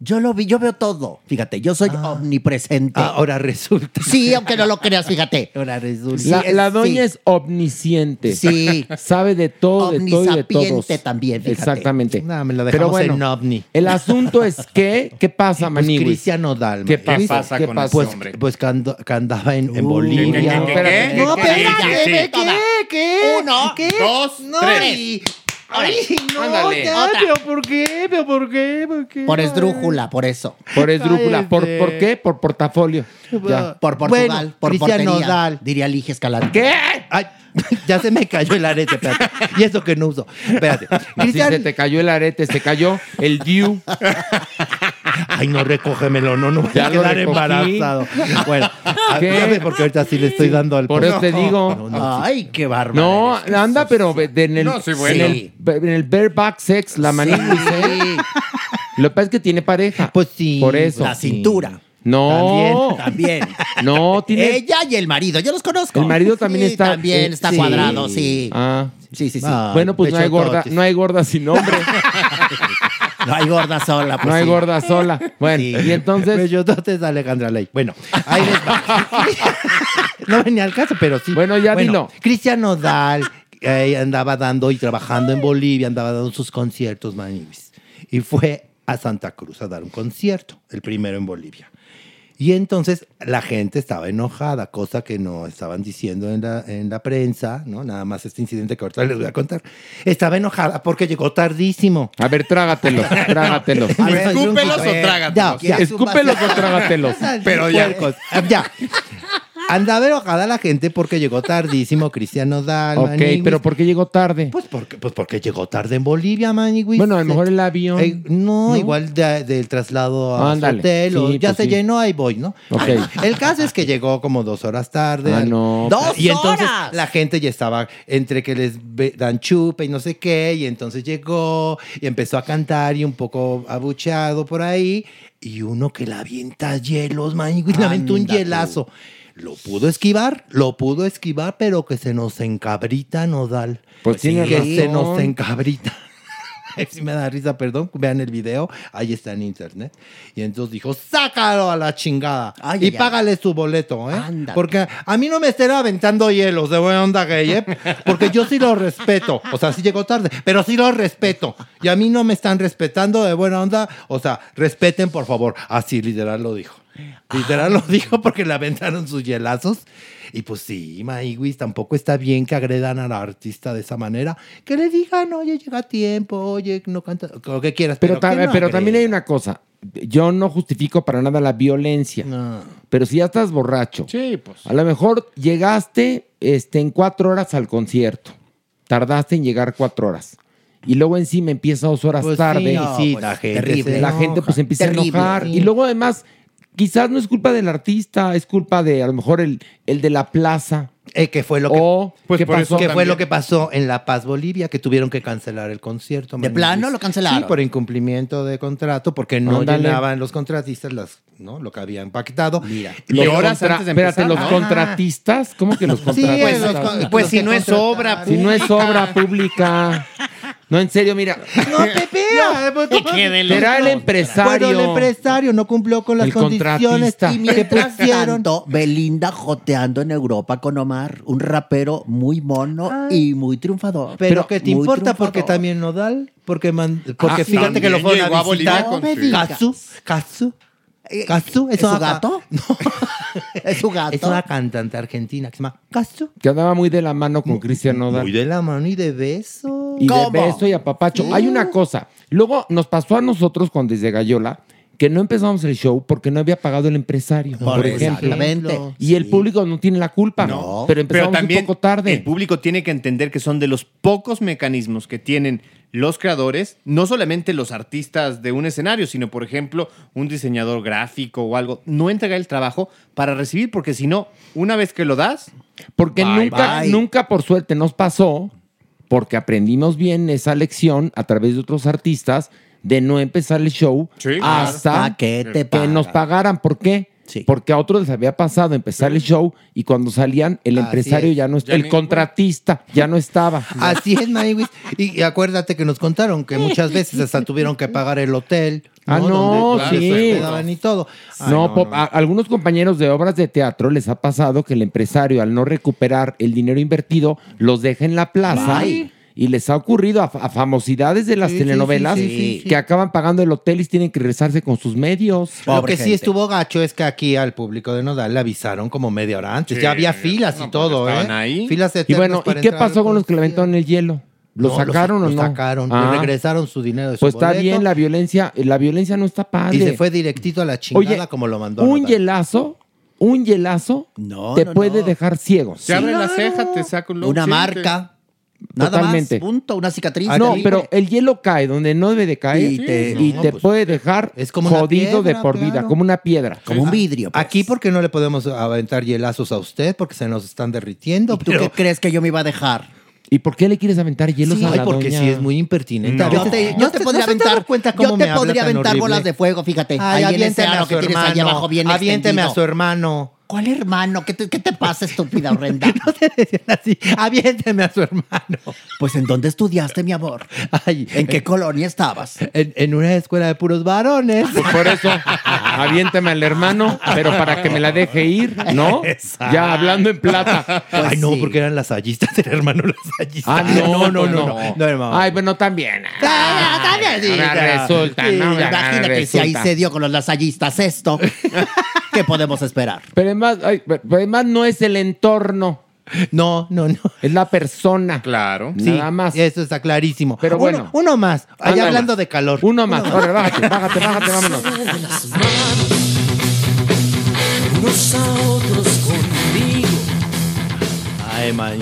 Yo lo vi, yo veo todo. Fíjate, yo soy omnipresente. Ah, ahora resulta. Sí, aunque no lo creas, fíjate. [LAUGHS] Ahora resulta. Sí, La, la doña sí. es omnisciente. Sí. Sabe de todo, de todo y de todos. también, fíjate. Exactamente. No, me lo Pero dejamos bueno, en ovni. el asunto es que, ¿qué pasa, Pues Manigüis? Cristian Nodal. ¿Qué pasa? ¿Qué con pasa? ese Pues, pues que, ando- que andaba en, en Bolivia. ¿qué, qué, qué, No, qué, espérate, qué, qué, ¿qué, toda. ¿Qué? Uno, ¿Qué? dos, no, tres. y- Ay, no, Ándale. ya, Otra. pero ¿por qué? ¿Pero por qué? ¿Por qué? Por esdrújula, por eso. Por esdrújula. ¿Por, Cállate. ¿Por qué? Por portafolio. Ya. Por Portugal, Bueno, por Cristian portería. Nodal. Diría Lige Escalante. ¿Qué? Ay, [LAUGHS] ya se me cayó el arete, espérate. Y eso que no uso. Espérate. Así Cristian, se te cayó el arete, se cayó el dew. [LAUGHS] Ay, no, recógemelo, no, no voy Ya a quedar recogí. embarazado. Bueno, a- [LAUGHS] ¿Qué? porque ahorita sí le estoy dando al Por eso te digo. No, no, sí. Ay, qué bárbaro. No, anda, pero en el, No, en bueno. el, en el bareback sex, la ¿eh? Lo que pasa es que tiene pareja. Pues sí. Por eso. La cintura. No. También. No, tiene. Ella y el marido, yo los conozco. El marido también Sí, está. También eh, está sí. cuadrado, sí. Ah. Sí, sí, sí. Ah, bueno, pues no hay gorda, no hay gorda sin nombre. [LAUGHS] No hay gorda sola, pues no hay gorda sola. Bueno, y entonces. Pechototes de Alejandra Ley. Bueno, ahí les va. [LAUGHS] no venía al caso, pero sí. Bueno, ya dilo. Cristian Nodal eh, andaba dando y trabajando en Bolivia, andaba dando sus conciertos, manibis. Y fue a Santa Cruz a dar un concierto, el primero en Bolivia. Y entonces la gente estaba enojada, cosa que no estaban diciendo en la, en la prensa, ¿no? Nada más este incidente que ahorita les voy a contar. Estaba enojada porque llegó tardísimo. A ver, trágatelos, [LAUGHS] trágatelos. ¿Escúpelos o trágatelos? Ya, ya. Escúpelos o trágatelos. Pero ya. Ah, Ya. Andaba enojada la gente porque llegó tardísimo Cristian Nodal. Ok, Maniguis. pero ¿por qué llegó tarde? Pues porque, pues porque llegó tarde en Bolivia, Maniguis. Bueno, a lo mejor el avión. Eh, no, ¿no? igual de- del traslado a su hotel. o ya pues se sí. llenó, ahí voy, ¿no? Ok. El caso es que llegó como dos horas tarde. Ah, no. ¡Dos Y entonces horas! la gente ya estaba entre que les dan chupe y no sé qué, y entonces llegó y empezó a cantar y un poco abucheado por ahí, y uno que la avienta hielos, maniguis, le aventó un tú. Lo pudo esquivar, lo pudo esquivar, pero que se nos encabrita Nodal. Pues tiene que se nos encabrita. [LAUGHS] Si me da risa, perdón, vean el video, ahí está en internet. Y entonces dijo, sácalo a la chingada Ay, y págale su boleto, ¿eh? Ándale. Porque a mí no me estén aventando hielos de buena onda gay, ¿eh? Porque yo sí lo respeto. O sea, sí llegó tarde, pero sí lo respeto. Y a mí no me están respetando de buena onda. O sea, respeten, por favor. Así, literal lo dijo. Literal lo dijo porque le aventaron sus hielazos. Y pues sí, Maiguis, tampoco está bien que agredan a la artista de esa manera. Que le digan, oye, llega a tiempo, oye, no canta, lo que quieras. Pero, Pero, ta- que no pero también hay una cosa. Yo no justifico para nada la violencia. No. Pero si ya estás borracho, Sí, pues. a lo mejor llegaste este, en cuatro horas al concierto. Tardaste en llegar cuatro horas. Y luego encima empieza dos horas Pues sí, tarde. no, sí, pues, la gente terrible. la gente pues empieza Terrible, a enojar. sí. Y luego además, quizás no es culpa del artista, es culpa de a lo mejor el, el de la plaza. Eh, que fue lo que O Pues lo que pasó en La Paz, Bolivia, que tuvieron que cancelar el concierto. ¿De plano lo cancelaron? Sí, por incumplimiento de contrato, porque no Ándale. llenaban los contratistas las, ¿no? lo que habían pactado. Mira. Y Los horas antes de espérate, los Ah. contratistas, ¿cómo que los Sí, contratistas? los Pues los si no es obra, Si no es obra pública. No, en serio, mira. No, [LAUGHS] Pepe. ah, pues, que Será el empresario. Bueno, el empresario no cumplió con las El condiciones. Y que mientras tanto, Belinda joteando en Europa con Omar, un rapero muy mono y muy triunfador. Pero, ¿qué te importa? Porque también Nodal, porque, man- porque Ah, fíjate que lo fueron a visitar. con No me su- Eh, Casu, ¿Es su una- gato? [LAUGHS] No, [LAUGHS] ¿Es su gato? es una cantante argentina que se llama Casu. Que andaba muy de la mano con Cristian Nodal. Muy de la mano y de beso. Y ¿Cómo? de beso y apapacho. Sí. Hay una cosa. Luego nos pasó a nosotros con Desde Gallola que no empezamos el show porque no había pagado el empresario, por, Por- ejemplo. exactamente. Y el público no tiene la culpa. No, pero empezamos también un poco tarde. El público tiene que entender que son de los pocos mecanismos que tienen los creadores, no solamente los artistas de un escenario, sino, por ejemplo, un diseñador gráfico o algo, no entregar el trabajo para recibir, porque si no, una vez que lo das, Porque Bye, nunca, bye. nunca por suerte nos pasó, porque aprendimos bien esa lección a través de otros artistas, de no empezar el show hasta, Hasta que te nos pagaran. ¿Por qué? Porque a otros les había pasado empezar el show y cuando salían el Así empresario es. ya no Ya el contratista ya no estaba. [LAUGHS] Así es, Maywis. Y, y acuérdate que nos contaron que muchas veces hasta tuvieron que pagar el hotel. Ah, no, Donde, claro, sí. se hospedaban y todo. Ay, no, a- algunos compañeros de obras de teatro les ha pasado que el empresario, al no recuperar el dinero invertido, los deja en la plaza. Bye. Y les ha ocurrido a, a famosidades de las Sí, sí, telenovelas sí, sí, sí. que acaban pagando el hotel y tienen que regresarse con sus medios. Lo que sí estuvo gacho es que aquí al público de Nodal le avisaron como media hora antes. Sí. Ya había filas y todo, estaban ¿eh? ahí. Filas Y bueno, ¿y qué pasó con los que le aventaron el hielo? ¿Lo No, sacaron lo o no? sacaron, le Ah. regresaron su dinero de su Pues está boleto. bien, la violencia, la violencia no está padre. Y se fue directito a la chingada Oye, como lo mandó. un hielazo, un hielazo te no, puede no. dejar ciego. te abre la ceja, te saca un Una sí, marca. Nada Totalmente. más, punto, una cicatriz. no, terrible. pero el hielo cae donde no debe de caer Y y te- te, no, pues, puede dejar como jodido de por vida, claro. como una piedra. Como un vidrio. pues. Aquí porque no le podemos aventar hielazos a usted porque se nos están derritiendo. ¿Tú qué crees que yo me iba a dejar? ¿Y por qué le quieres aventar hielos Sí, a ay, la porque doña? sí es muy impertinente. No. Yo te, ¿no yo te podría ¿no aventar, cuenta cómo yo te podría aventar horrible? bolas de fuego, fíjate. Ay, ahí en ese aviénteme a aro su que tienes ahí hermano. abajo bien Aviénteme a su hermano. ¿Cuál hermano? ¿Qué te, qué te pasa, estúpida horrenda? [LAUGHS] Así, aviénteme a su hermano. Pues ¿en dónde estudiaste, mi amor? Ay, ¿En qué colonia estabas? En, en una escuela de puros varones. Pues por eso, aviéntame al hermano, pero para que me la deje ir, ¿no? Ya hablando en plata. Ay, no, porque eran las hallistas del hermano lasallista. Ah, no, no, no. no, hermano. Ay, bueno, también. sí, Ahora claro. resulta, Sí, ¿no? Imagínate si ahí resulta. se dio con los lasallistas esto. [LAUGHS] ¿Qué podemos esperar? Pero además, ay, además no es el entorno. No, no, no. Es la persona. Claro. Sí, Nada más. Eso está clarísimo. Pero Uno- bueno. Uno, más. Allá hablando de calor. Uno más. Bájate, bájate, bájate, vámonos. Unos a otros conmigo. Ay, man.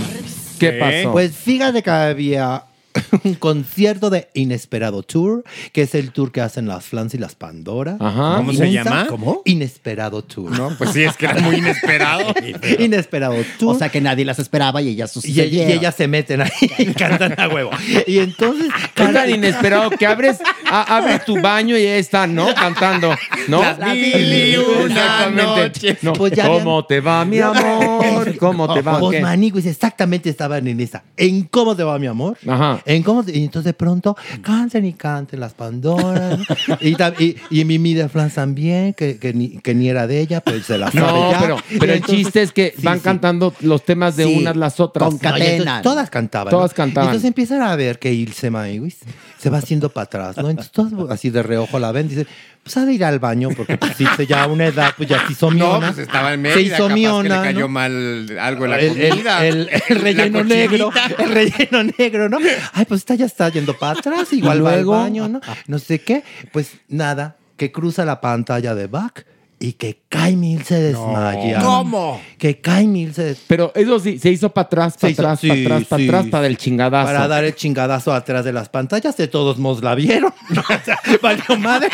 ¿Qué pasó? Pues fíjate que había [LAUGHS] un concierto de Inesperado Tour, que es el tour que hacen las Flans y las Pandora. Ajá. ¿Cómo se llama? ¿Cómo? Inesperado Tour. No, pues sí, es que era muy inesperado. [LAUGHS] Inesperado Tour. O sea que nadie las esperaba y ellas y, y ellas se meten ahí y [LAUGHS] cantan a huevo. Y entonces. Es tan inesperado que abres, a- abres tu baño y ahí están, ¿no? Cantando, ¿no? Mil y una noches. No. Pues ya ¿Cómo te va, mi amor? ¿Cómo te va? Pues maniguis, exactamente estaban en esa. ¿En cómo te va, mi amor? Ajá. En cómo te- Y entonces de pronto canten y canten las Pandoras. y, y, y Mimi de Flans también, que, que, ni, que ni era de ella, pues se la sabe No, ya. pero, pero el chiste es que Sí, van sí. cantando los temas de Sí, unas las otras. con No, todas cantaban. Todas ¿no? cantaban. Entonces empiezan a ver que Ilse Maywis se va haciendo para atrás, ¿no? Entonces todas así de reojo la ven, dice, pues ha de ir al baño, porque pues dice ya a una edad, pues ya se hizo [LAUGHS] No, miona. pues estaba en Se hizo capaz que miona, le cayó ¿no? mal algo en la el, el- comida. el- el [LAUGHS] relleno La negro, el relleno negro, ¿no? Ay, pues esta ya está yendo para atrás, igual va al baño, ¿no? No sé qué. Pues nada, que cruza la pantalla de back y que Kai Mil se desmaya. ¿Cómo? Que Kai Mil se des- Pero eso sí, se hizo para atrás, para atrás, sí, para atrás, para sí. atrás, para el chingadazo. Para dar el chingadazo atrás de las pantallas, de todos modos la vieron. [LAUGHS] O sea, valió madre.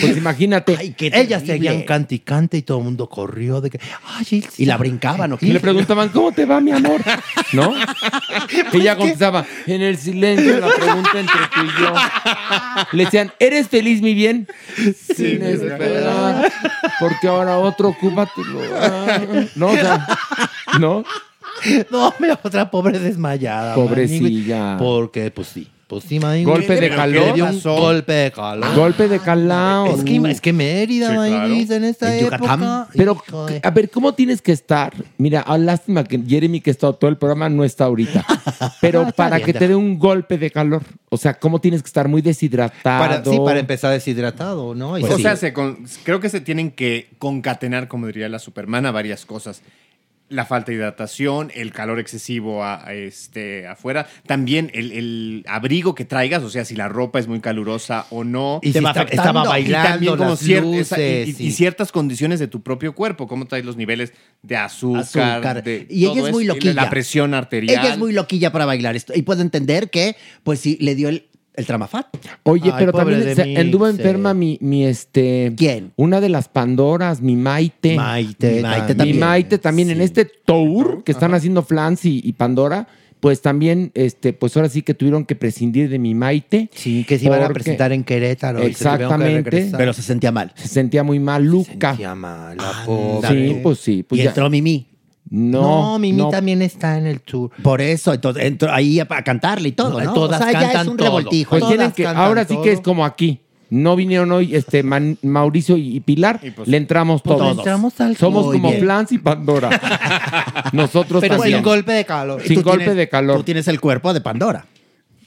Pues imagínate. Ay, qué Ellas seguían cante y cante y todo el mundo corrió de que, ay, Ilse. Y la brincaban, ¿o qué? Y le preguntaban, ¿cómo te va, mi amor? ¿No? [LAUGHS] Y ella contestaba, en el silencio, la pregunta entre tú y yo. Le decían, ¿eres feliz, mi bien? Sin esperar, [LAUGHS] porque ahora otro lugar. No, o sea, ¿no? No, mira, otra pobre desmayada. Pobrecilla. Porque, pues sí. Pues sí. Golpe de calor. le dio un pasó? golpe de calor. Golpe de calao. Es que, es que Mérida, Sí, claro. en esta En Yucatán. época. Pero, a ver, ¿cómo tienes que estar? Mira, ah, lástima que Jeremy, que está todo el programa, no está ahorita. [LAUGHS] Pero Ah, para bien, que te dé un golpe de calor. O sea, ¿cómo tienes que estar muy deshidratado? para, sí, para empezar deshidratado, ¿no? Y o sí. sea, se con- creo que se tienen que concatenar, como diría la Supermana, varias cosas. La falta de hidratación, el calor excesivo a, a este, afuera, también el, el abrigo que traigas, o sea, si la ropa es muy calurosa o no. Y si está- estaba bailando, Y también como las cier- esa- y- ciertas condiciones de tu propio cuerpo, cómo traes los niveles de azúcar. Azúcar. de Y ella todo es muy eso, loquilla. La presión arterial. Ella es muy loquilla para bailar esto. Y puedo entender que, pues sí, le dio el, el tramafat. Oye, Ay, pero también se- mí, anduvo sí. enferma mi, mi este. ¿Quién? Una de las Pandoras, mi Maite. Maite Mi Maite Mi también. Maite también. En este tour que están haciendo Flans y, y Pandora, pues también, este, pues ahora sí que tuvieron que prescindir de mi Maite. Sí, que se iban a presentar en Querétaro. y se tuvieron que Exactamente. Pero se sentía mal. Se sentía muy mal, Luca. Sentía mal, la Sí, pobre. pues sí. Pues y ya- entró Mimi. No, No, Mimi no. también está en el tour. Por eso, entonces entró ahí a, a cantarle y todo, ¿no? Todas o sea, ya es cantan un todo. revoltijo. Pues Todas que, ahora sí que es como aquí. No vinieron hoy este Man- Mauricio y, y Pilar, le entramos pues todos. le entramos al Somos como bien. Flans y Pandora. [LAUGHS] Nosotros Pero también. sin golpe de calor. Sin golpe tienes- de calor. Tú tienes el cuerpo de Pandora.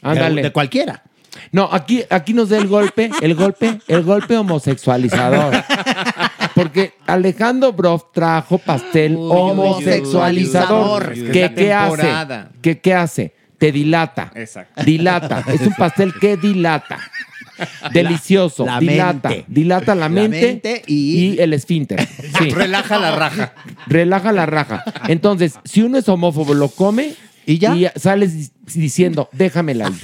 Ándale. De, de cualquiera. No, aquí, aquí nos da el golpe, el golpe, el golpe homosexualizador. [LAUGHS] Porque Alejandro Broff trajo pastel homosexualizador. que ¿Qué, hace? ¿Qué, ¿Qué hace? Te dilata. Exacto. Dilata. Es un pastel que dilata. [LAUGHS] Delicioso. la dilata. mente. Dilata la La mente, y- y... el esfínter. Sí. [LAUGHS] Relaja la raja. Relaja la raja. Entonces, si uno es homófobo, lo come ¿Y ya? sales di- diciendo, déjamela. [LAUGHS]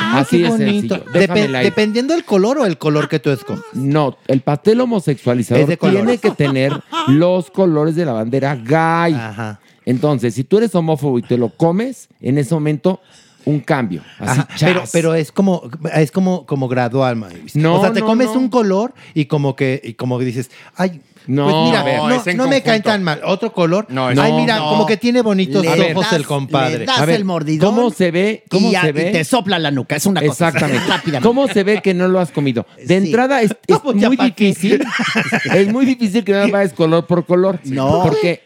Ah, Así qué de bonito. sencillo. Depe- ahí. dependiendo del color o el color que tú escoges. No, el pastel homosexualizador Es de tiene colores. que tener los colores de la bandera gay. Ajá. Entonces, si tú eres homófobo y te lo comes, en ese momento, un cambio. Así, Ajá, pero, chas. pero es como es como, como gradual, Mavis. No, o sea, te no, comes no. un color y como que y como que dices, ay, No, pues mira, ver. no, no me caen tan mal. Otro color, No, ay, mira, no. como que tiene bonitos Le ojos das- el compadre. le das A ver, el mordidón. ¿cómo se ve? ¿Cómo y, se ve? te sopla la nuca. Es una cosa. Exactamente. ¿Cómo se ve que no lo has comido? De entrada es, es ya muy difícil. es muy difícil que no vayas color por color. No. Porque,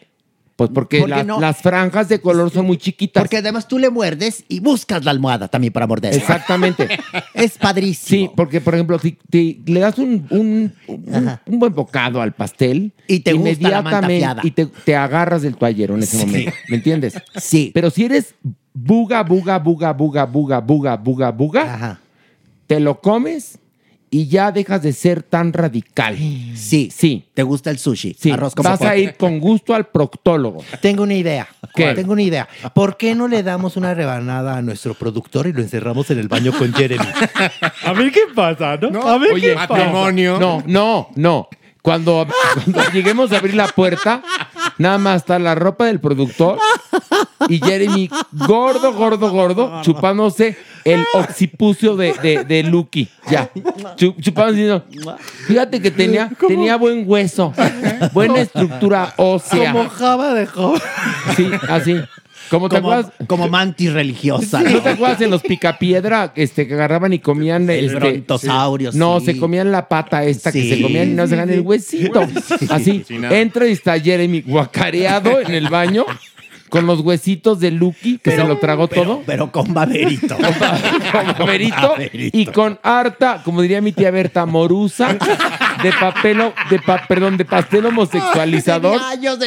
pues porque ¿Por qué las, no? las franjas de color son muy chiquitas. Porque además tú le muerdes y buscas la almohada también para morder. Exactamente. [LAUGHS] Es padrísimo. Sí, porque por ejemplo, si le das un, un- un- un buen bocado al pastel, Y te gusta la manta inmediatamente y te, te agarras del toallero en ese Sí. momento. ¿Me entiendes? Sí. Pero si eres buga, buga, buga, buga, buga, buga, buga, buga, Ajá. te lo comes y ya dejas de ser tan radical. Sí. Sí. ¿Te gusta el sushi? Sí, Arroz con vas a ir con gusto al proctólogo. Tengo una idea. ¿Qué? Tengo una idea. ¿Por qué no le damos una rebanada a nuestro productor y lo encerramos en el baño con Jeremy? A ver qué pasa, ¿no? A ver Oye, matrimonio. No, no, no. Cuando, cuando lleguemos a abrir la puerta, nada más está la ropa del productor y Jeremy gordo, gordo, gordo, chupándose el occipucio de, de, de Lucky. Ya. Chu- chupándose fíjate que tenía, tenía buen hueso, buena estructura ósea. Como java de joven. Sí, así. Como Como, como mantis religiosa. ¿No ¿no? te acuerdas en los picapiedra este, que agarraban y comían El este, brontosaurio, No, sí. se comían la pata esta que Sí, se comían y no se dejan el huesito. Así. Sí. Entra y está Jeremy guacareado en el baño con los huesitos de Lucky que se lo tragó todo. Pero con baberito. [LAUGHS] Con baberito baberito. y con harta, como diría mi tía Berta, morusa de papel, o- de pa- perdón, de pastel homosexualizador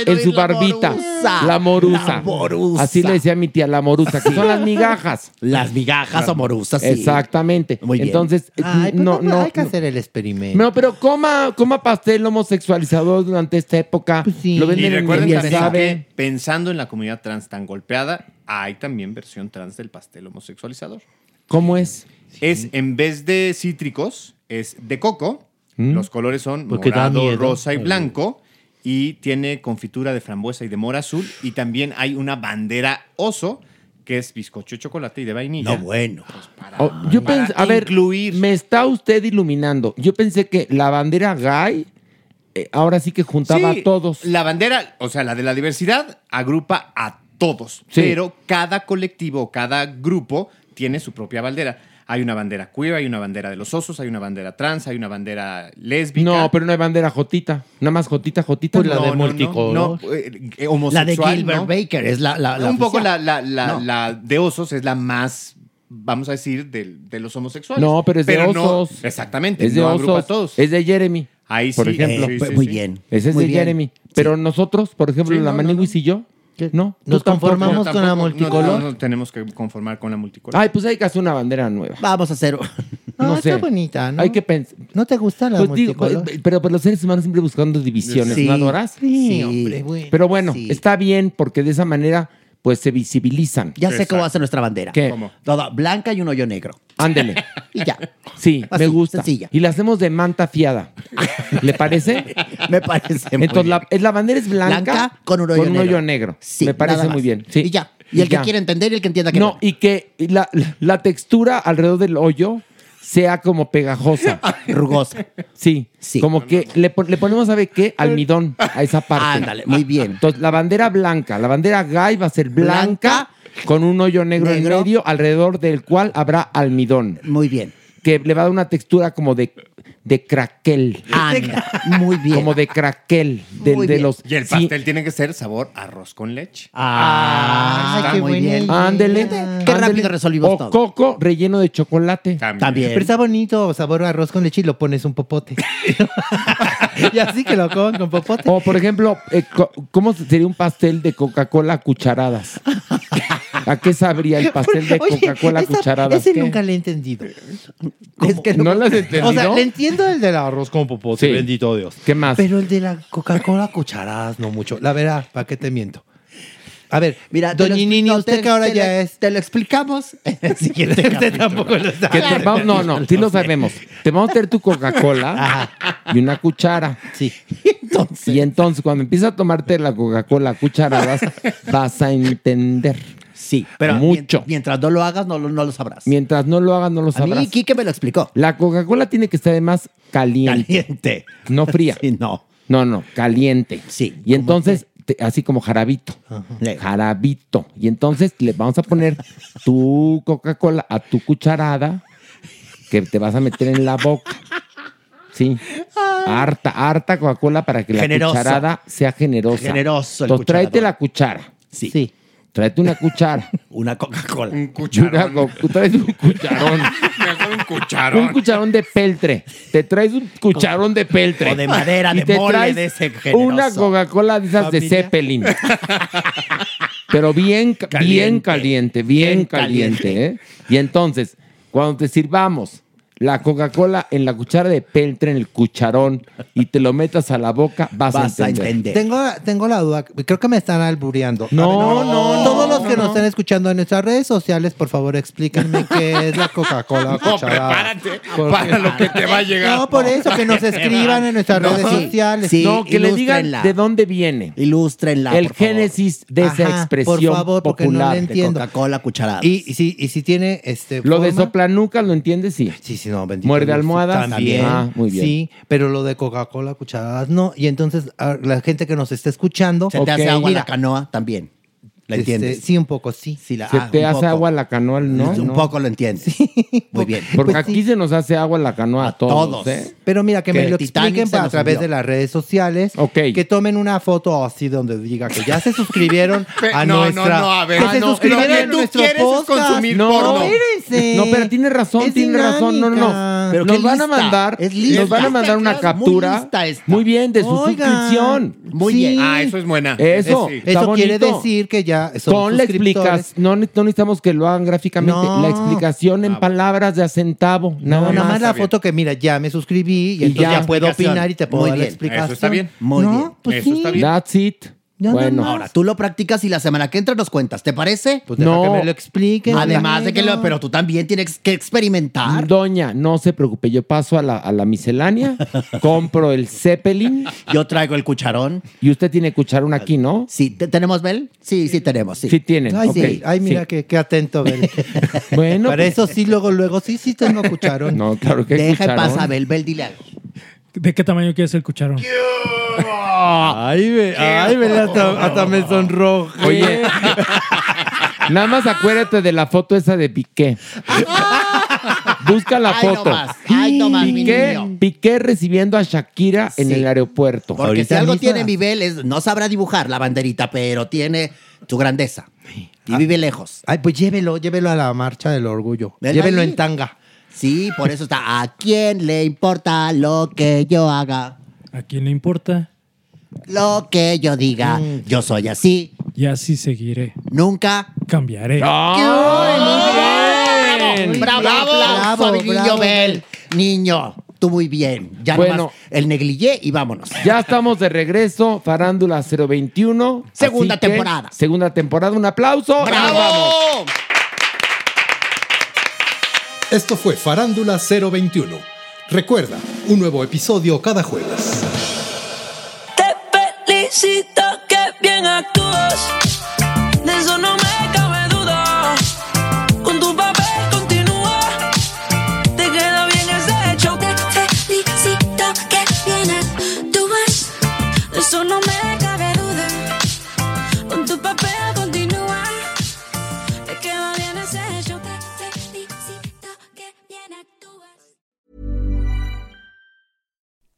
en su barbita. morusa. La morusa. La morusa. Así le decía mi tía, la morusa, que son las migajas. Las migajas amorosas, sí. Exactamente. Muy bien. Entonces, Ay, pues no, no. hay que no. hacer el experimento. No, pero coma, coma pastel homosexualizador durante esta época. Pues sí. Lo Y venden en recuerden ya también sabe. que pensando en la comunidad trans tan golpeada, hay también versión trans del pastel homosexualizador. ¿Cómo es? Es en vez de cítricos, es de coco. ¿Mm? Los colores son Porque da morado, rosa y blanco. Y tiene confitura de frambuesa y de mora azul. Y también hay una bandera oso, que es bizcocho de chocolate y de vainilla. No, bueno. Para- Oh, yo para pensé, a ver, incluir. me está usted iluminando. Yo pensé que la bandera gay eh, ahora sí que juntaba Sí, a todos. La bandera, o sea, la de la diversidad, agrupa a todos. Sí. Pero cada colectivo, cada grupo tiene su propia bandera. Hay una bandera queer, hay una bandera de los osos, hay una bandera trans, hay una bandera lésbica. No, pero no hay bandera jotita. Nada más jotita, jotita. Pues la no. de no, no, multicolor. no, eh, eh, La de Gilbert ¿no? Baker es la, la, la Un poco la, oficial. la, la, No. la de osos es la más, vamos a decir, de, de los homosexuales. No, pero es de no- osos. exactamente. Es de no agrupa a osos. todos. Es de Jeremy. Ahí por sí, ejemplo. eh, sí, sí, Muy bien, Ese es muy de bien. Jeremy. Pero nosotros, por ejemplo, Sí, la no, no, Maniguis y yo, no. Nos tampoco. conformamos No, con la no, multicolor. No, no, tenemos que conformar con la multicolor. Ay, pues hay que hacer una bandera nueva. Vamos a hacer. No, No está sé. bonita, ¿no? Hay que pensar. ¿No te gusta la Pues multicolor? eh, pero, pero los seres humanos siempre buscando divisiones, Sí. ¿no adoras? Sí, hombre, bueno. Pero bueno, Sí. está bien porque de esa manera pues se visibilizan. Ya sé cómo va a ser nuestra bandera. ¿Qué? ¿Cómo? Toda blanca y un hoyo negro. Ándele. [LAUGHS] Y ya. Sí, Así, me gusta. sencilla. Y la hacemos de manta fiada. ¿Le parece? [LAUGHS] Me parece muy Entonces, la, es la bandera es blanca, Blanca con un hoyo negro. negro. Sí, me parece nada muy bien. Sí. Y ya. Y el que ya. quiera entender y el que entienda que No, no. y que la, la textura alrededor del hoyo sea como pegajosa. [LAUGHS] Rugosa. Sí, como que le, pon- le ponemos, ¿sabe qué? Almidón a esa parte. Ándale, muy bien. Entonces, la bandera blanca, la bandera gay va a ser blanca, con un hoyo negro, Negro. en medio, alrededor del cual habrá almidón. Muy bien. Que le va a dar una textura como de, de craquel. Anda, [LAUGHS] muy bien. Como de craquel. De, Muy de bien. los, Y el sí. pastel tiene que ser sabor arroz con leche. Ah, Ay, qué muy bien. Ándele. Qué rápido resolvimos o todo. coco relleno de chocolate. También. Pero está bonito, sabor arroz con leche y lo pones un popote. [LAUGHS] [LAUGHS] y así que lo coman con popote. O, por ejemplo, eh, ¿cómo sería un pastel de Coca-Cola a cucharadas? ¿A qué sabría el pastel de Coca-Cola cucharadas? Ese ¿Qué? nunca le he entendido. Es que no, lo has entendido. [LAUGHS] O sea, le entiendo el del arroz con popote, Sí. bendito Dios. ¿Qué más? Pero el de la Coca-Cola cucharadas, no mucho. La verdad, ¿para qué te miento? A ver, Mira, Doña Nini, usted te- que ahora te ya lo- es... Te lo explicamos. [LAUGHS] en el siguiente Usted capítulo. tampoco lo sabe. [LAUGHS] Que te vamos- no, no, sí lo sabemos. Te vamos a tener tu Coca-Cola y una cuchara. Sí. Y entonces, cuando empiezas a tomarte la Coca-Cola cucharadas, vas a entender. Sí, pero Mucho. mien- mientras no lo hagas, no, lo- no lo sabrás. Mientras no lo hagas, no lo A sabrás. mí, Quique me lo explicó. La Coca-Cola tiene que estar además caliente, Caliente. no fría. [LAUGHS] Sí, no. No, no, caliente. Sí. Y entonces, te- así como jarabito. Jarabito. Y entonces le vamos a poner tu Coca-Cola a tu cucharada que te vas a meter en la boca. Sí. Harta, harta Coca-Cola para que la Generoso. cucharada sea generosa. Generoso el Entonces, tráete la cuchara. Sí. Sí. Tráete una cuchara. [LAUGHS] Una Coca-Cola. Un Y una cucharón. co- tráete un cucharón. [LAUGHS] Mejor un Un cucharón. cucharón de peltre. Te traes un cucharón de peltre. O de madera, Y de te mole, traes de ese generoso. Una Coca-Cola de esas de. Zeppelin. [LAUGHS] Pero bien, ca- bien Caliente. caliente, bien Bien caliente. caliente. ¿eh? Y entonces, cuando te sirvamos la Coca-Cola en la cuchara de peltre, en el cucharón, y te lo metas a la boca, vas, Vas a a entender. entender. Tengo, tengo la duda, creo que me están albureando. No, no, no, Todos los no, que no. nos están escuchando en nuestras redes sociales, por favor, explíquenme qué es la Coca-Cola No, cucharada. prepárate Porque- para lo que te va a [LAUGHS] llegar. No, por eso, que nos [LAUGHS] escriban en nuestras No, redes sí, sociales. sí. no, que le digan de dónde viene. Ilústrenla, el por favor. génesis de esa Ajá, expresión por favor, porque no popular. le De entiendo. Coca-Cola cucharadas. Y, y si, y si tiene este. Lo de soplanucas, ¿lo entiendes? Sí. Sí, sí, no, bendito. Muerde almohadas. También. Ah, muy bien. Sí, pero lo de Coca-Cola cucharadas no. Y entonces, a la gente que nos está escuchando. Se te hace agua mira, la canoa también. ¿La este, entiendes? sí, un poco, sí. Sí, la- Se ah, te hace poco. agua la canoa, ¿no? Un No. poco lo entiendes. Muy bien. [LAUGHS] Porque Pues aquí se nos hace agua la canoa a, A todos. todos. ¿eh? Pero mira, que Que me lo expliquen a través de las redes sociales. Ok. Que tomen una foto así donde diga que ya se suscribieron [LAUGHS] a no, nuestra... no, no, a ver. Que Ah, se no, suscribieron a tú nuestro podcast. consumir No, porno. Espérense. No, pero tienes razón, Es tienes razón. No, no, no. Pero nos van a mandar, nos van a mandar una captura. Muy bien, de su suscripción. Muy bien. Ah, eso es buena. Eso. Eso quiere decir que ya son Con la explicas, no, no necesitamos que lo hagan gráficamente. No. La explicación en palabras de a centavo, nada No, nada más. la bien. foto que mira, ya me suscribí y, Y entonces ya. ya, puedo Explicación. opinar y te puedo Muy dar la explicación. Eso está bien. Muy no, bien. Pues Eso sí. está bien. That's it. Ya bueno. Ahora, tú lo practicas y la semana que entra nos cuentas, ¿te parece? Pues deja No. que me lo expliquen. Además de que lo, pero tú también tienes que experimentar. doña, no se preocupe, yo paso a la, a la miscelánea, [LAUGHS] compro el Zeppelin Yo traigo el cucharón. y usted tiene cucharón aquí, ¿no? Sí, ¿te- ¿tenemos Bel? Sí, sí tenemos, sí. Sí tienen. Ay, sí. Ay, mira sí. qué, qué atento, Bel. [LAUGHS] Bueno, Para pues- eso sí, luego, luego, sí, sí tengo cucharón. No, claro que Deja en cucharón. paz a Bel. Bel, dile algo. ¿De qué tamaño quieres el cucharón? Ay, ve, ay, ve, hasta, hasta me sonrojo. Oye, nada más acuérdate de la foto esa de Piqué. Busca la Ay, no foto. más. Ay, no más, mi Piqué, niño. Piqué recibiendo a Shakira en Sí. el aeropuerto. Porque Ahorita si algo tiene es, no sabrá dibujar la banderita, pero tiene su grandeza. Y vive lejos. Ay, pues llévelo, llévelo a la marcha del orgullo. Ven Llévelo ahí. en tanga. Sí, por eso está. ¿A quién le importa lo que yo haga? ¿A quién le importa? Lo que yo diga. Yo soy así. Y así seguiré. Nunca cambiaré. ¡Ay, Bravo, bravo, bravo, Fabrillo Bel. Niño, tú muy bien. Ya Bueno. nomás el negligé y vámonos. Ya estamos de regreso, Farándula 021. Segunda Así que, temporada. Segunda temporada, un aplauso. y nos vamos. Esto fue Farándula 021. Recuerda, un nuevo episodio cada jueves. Felicito que bien actúas.